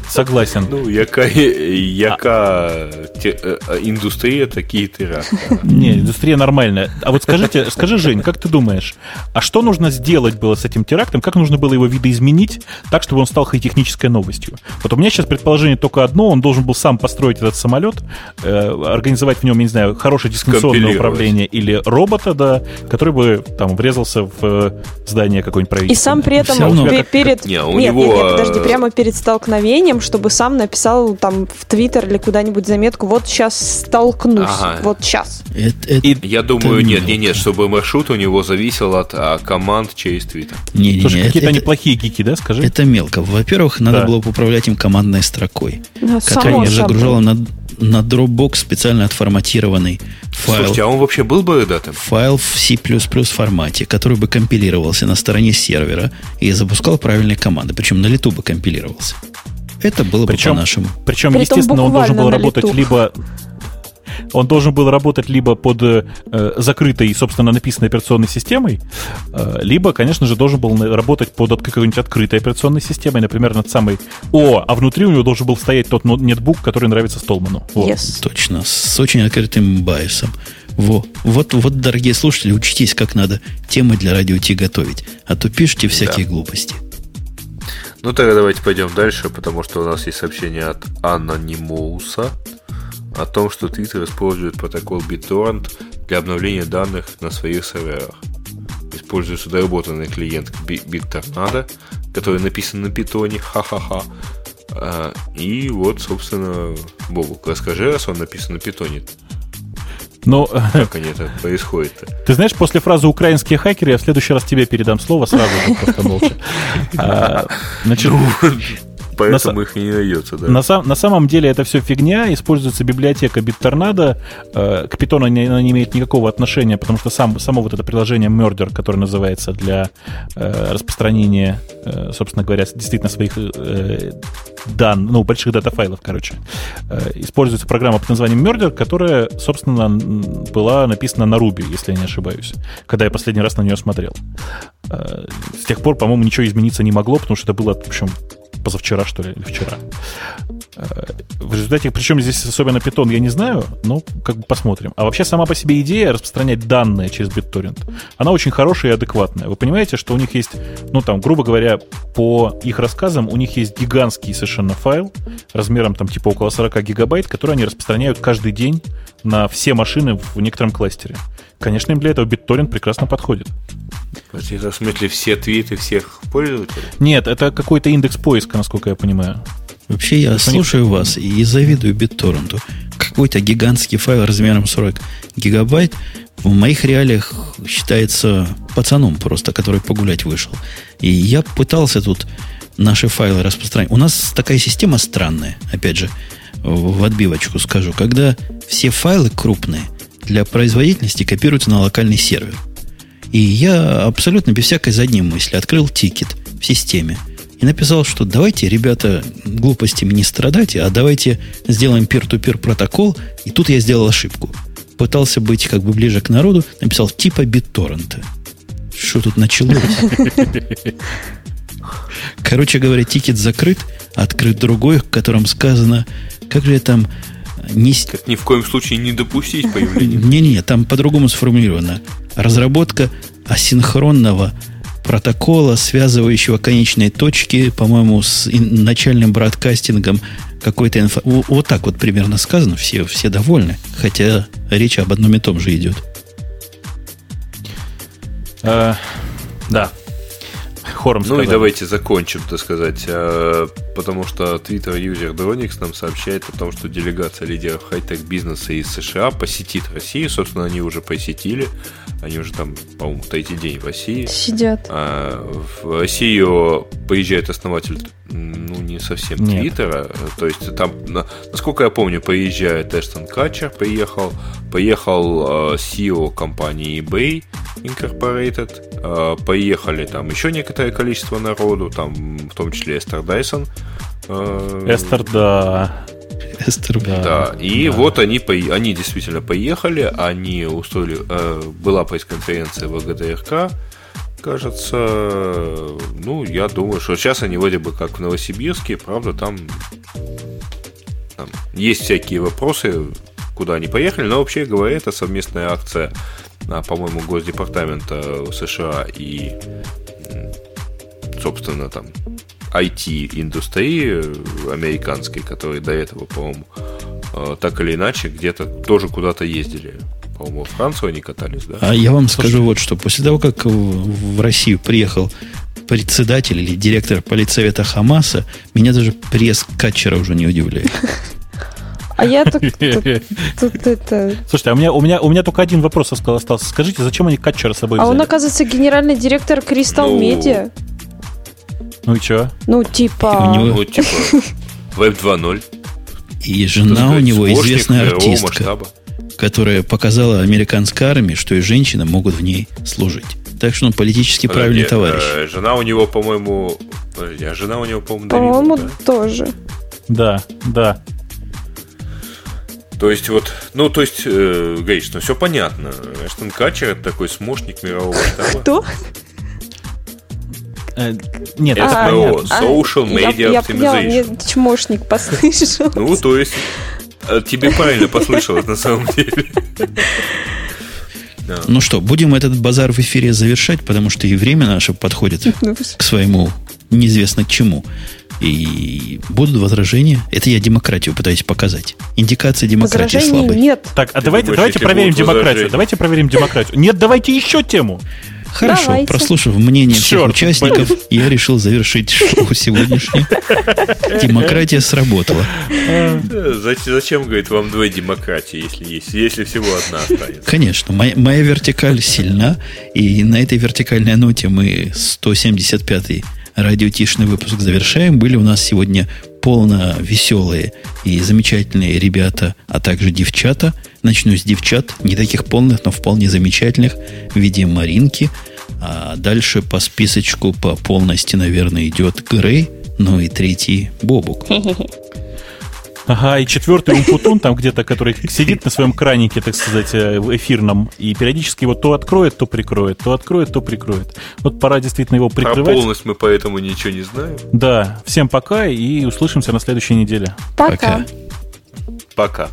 Согласен.
Ну, яка, яка те, э, э, индустрия, такие ты
Не, индустрия нормальная. А вот скажите, скажи, Жень, как ты думаешь, а что нужно сделать было с этим терактом? Как нужно было его видоизменить так, чтобы он стал хай-технической новостью? Вот у меня сейчас предположение только одно. Он должен был сам построить этот самолет, э, организовать в нем, я не знаю, хорошее дистанционное управление или робота, да, который бы там врезался в здание какое-нибудь правительства.
Сам при этом перед... Не, у нет, него... нет, нет, подожди, прямо перед столкновением, чтобы сам написал там в Твиттер или куда-нибудь заметку, вот сейчас столкнусь, ага. вот сейчас.
Это, это, И я думаю, нет, нет, нет, чтобы маршрут у него зависел от а, команд через Твиттер.
Не, не, Слушай, какие-то это, неплохие гики, да, скажи?
Это мелко. Во-первых, надо да. было управлять им командной строкой, да, которая загружала на, на Dropbox специально отформатированный файл.
Слушайте, а он вообще был бы бородатым?
Файл в C++ формате, который бы компилировался на стороне сервера и запускал правильные команды. Причем на лету бы компилировался. Это было причем, бы по-нашему.
Причем, Притом естественно, он должен был работать лету. либо он должен был работать либо под э, закрытой, собственно, написанной операционной системой, э, либо, конечно же, должен был работать под какой-нибудь открытой операционной системой, например, над самой... О, а внутри у него должен был стоять тот нетбук, который нравится Столману.
Yes. Точно, с очень открытым байсом. Во. Вот, вот, дорогие слушатели, учитесь, как надо темы для радио Ти готовить. А то пишите всякие да. глупости.
Ну, тогда давайте пойдем дальше, потому что у нас есть сообщение от Анонимуса о том, что Twitter использует протокол BitTorrent для обновления данных на своих серверах. Используется доработанный клиент BitTornado, который написан на питоне, ха-ха-ха. А, и вот, собственно, Бобук, расскажи, раз он написан на питоне.
Но...
Как они это происходит -то?
Ты знаешь, после фразы «украинские хакеры» я в следующий раз тебе передам слово сразу же, просто молча. А, значит, ну,
поэтому на, их не найдется. Да.
На, сам, на самом деле это все фигня, используется библиотека BitTornado, э, к Python она не, не имеет никакого отношения, потому что сам, само вот это приложение Murder, которое называется для э, распространения, э, собственно говоря, действительно своих э, данных, ну, больших дата-файлов, короче, э, используется программа под названием Murder, которая, собственно, была написана на Ruby, если я не ошибаюсь, когда я последний раз на нее смотрел. Э, с тех пор, по-моему, ничего измениться не могло, потому что это было, в общем, позавчера, что ли, или вчера. Э, в результате, причем здесь особенно Python, я не знаю, но как бы посмотрим. А вообще сама по себе идея распространять данные через BitTorrent, она очень хорошая и адекватная. Вы понимаете, что у них есть, ну там, грубо говоря, по их рассказам, у них есть гигантский совершенно файл размером там типа около 40 гигабайт, который они распространяют каждый день на все машины в некотором кластере. Конечно, им для этого BitTorrent прекрасно подходит.
Это в смысле все твиты всех пользователей?
Нет, это какой-то индекс поиска, насколько я понимаю.
Вообще я это слушаю вас и завидую BitTorrent. Какой-то гигантский файл размером 40 гигабайт в моих реалиях считается пацаном просто, который погулять вышел. И я пытался тут наши файлы распространять. У нас такая система странная, опять же, в отбивочку скажу, когда все файлы крупные для производительности копируются на локальный сервер. И я абсолютно без всякой задней мысли открыл тикет в системе и написал, что давайте, ребята, глупостями не страдайте, а давайте сделаем peer-to-peer протокол. И тут я сделал ошибку. Пытался быть как бы ближе к народу, написал типа BitTorrent. Что тут началось? Короче говоря, тикет закрыт, открыт другой, в котором сказано, как же там не...
Как ни в коем случае не допустить появления.
Не-не, там по-другому сформулировано. Разработка асинхронного протокола, связывающего конечные точки, по-моему, с начальным бродкастингом какой-то инфо... Во- Вот так вот примерно сказано, все, все довольны. Хотя речь об одном и том же идет.
Э, Да. Хором
Ну и
сказали.
давайте закончим, так сказать, э, потому что Twitter юзер Dronix нам сообщает о том, что делегация лидеров хай-тек бизнеса из США посетит Россию. Собственно, они уже посетили. Они уже там, по-моему, третий день в России.
Сидят.
А, В Россию поезжает основатель, ну, не совсем. Твиттера. То есть там, на- насколько я помню, поезжает Эштон Катчер, поехал. Поехал э, CEO компании eBay Incorporated. Э, Поехали там еще некоторое количество народу, там в том числе Эстер Дайсон. э,
Эстер, да.
Эстер,
Да.
да, и
да.
вот они, они действительно поехали, они устроили, э, была пресс-конференция в ГДРК, кажется, ну, я думаю, что сейчас они вроде бы как в Новосибирске, правда, там, там есть всякие вопросы, куда они поехали, но вообще говоря, это совместная акция, по-моему, Госдепартамента США и, собственно, там, IT-индустрии американской, которые до этого, по-моему, э, так или иначе где-то тоже куда-то ездили. По-моему, в Францию они катались, да?
А я вам скажу вот что. После того, как в, в Россию приехал председатель или директор политсовета Хамаса, меня даже пресс Катчера уже не удивляет.
А я тут, тут, тут это...
Слушайте, а у меня, у, меня, у меня только один вопрос остался. Скажите, зачем они Катчера с собой
А он,
взяли?
оказывается, генеральный директор Crystal
Ну,
Media.
Ну и что?
Ну,
у
типа...
него-
Ну, типа, Web 2.0.
И жена у него известная артистка, которая показала американской армии, что и женщины могут в ней служить. Так что он политически правильный
Подожди,
товарищ.
э, Жена у него, по-моему... Подожди, а жена у него, по-моему,
По-моему,
Дарина, да?
тоже.
Да, да.
То есть вот, ну, то есть, э, Гриш, ну все понятно. Эштон Катчер это такой смощник мирового масштаба.
Кто?
Э, нет,
Это СМО.
понятно.
А,
Social
я-
Media
Я поняла, мне
Optimization.
чмошник послышал.
Ну, то есть, э, тебе правильно послышалось на самом деле. Да.
Ну что, будем этот базар в эфире завершать, потому что и время наше подходит
Ну,
к своему неизвестно к чему. И будут возражения. Это я демократию пытаюсь показать. Индикации демократии
Возражений
слабые.
нет.
Так, а
Ты
давайте,
думаешь,
давайте проверим демократию.
возражения?
Давайте проверим демократию. Нет, давайте еще тему.
Хорошо,
Давайте.
прослушав мнение всех
Черт,
участников, я решил завершить шоу сегодняшнее. Демократия сработала.
Зачем, зачем, говорит, вам две демократии, если есть, если всего одна останется?
Конечно, моя, моя вертикаль сильна, и на этой вертикальной ноте мы 175-й радиотишный выпуск завершаем. Были у нас сегодня полно веселые и замечательные ребята, а также девчата. Начну с девчат, не таких полных, но вполне замечательных, в виде Маринки. А дальше по списочку по полности, наверное, идет Грей, ну и третий Бобук.
Ага, и четвертый Умпутун, там где-то, который сидит на своем кранике, так сказать, э, в эфирном, и периодически его то откроет, то прикроет, то откроет, то прикроет. Вот пора действительно его
Про
прикрывать.
полность мы поэтому ничего не знаем.
Да, всем пока и услышимся на следующей неделе.
Пока.
Пока.
Пока.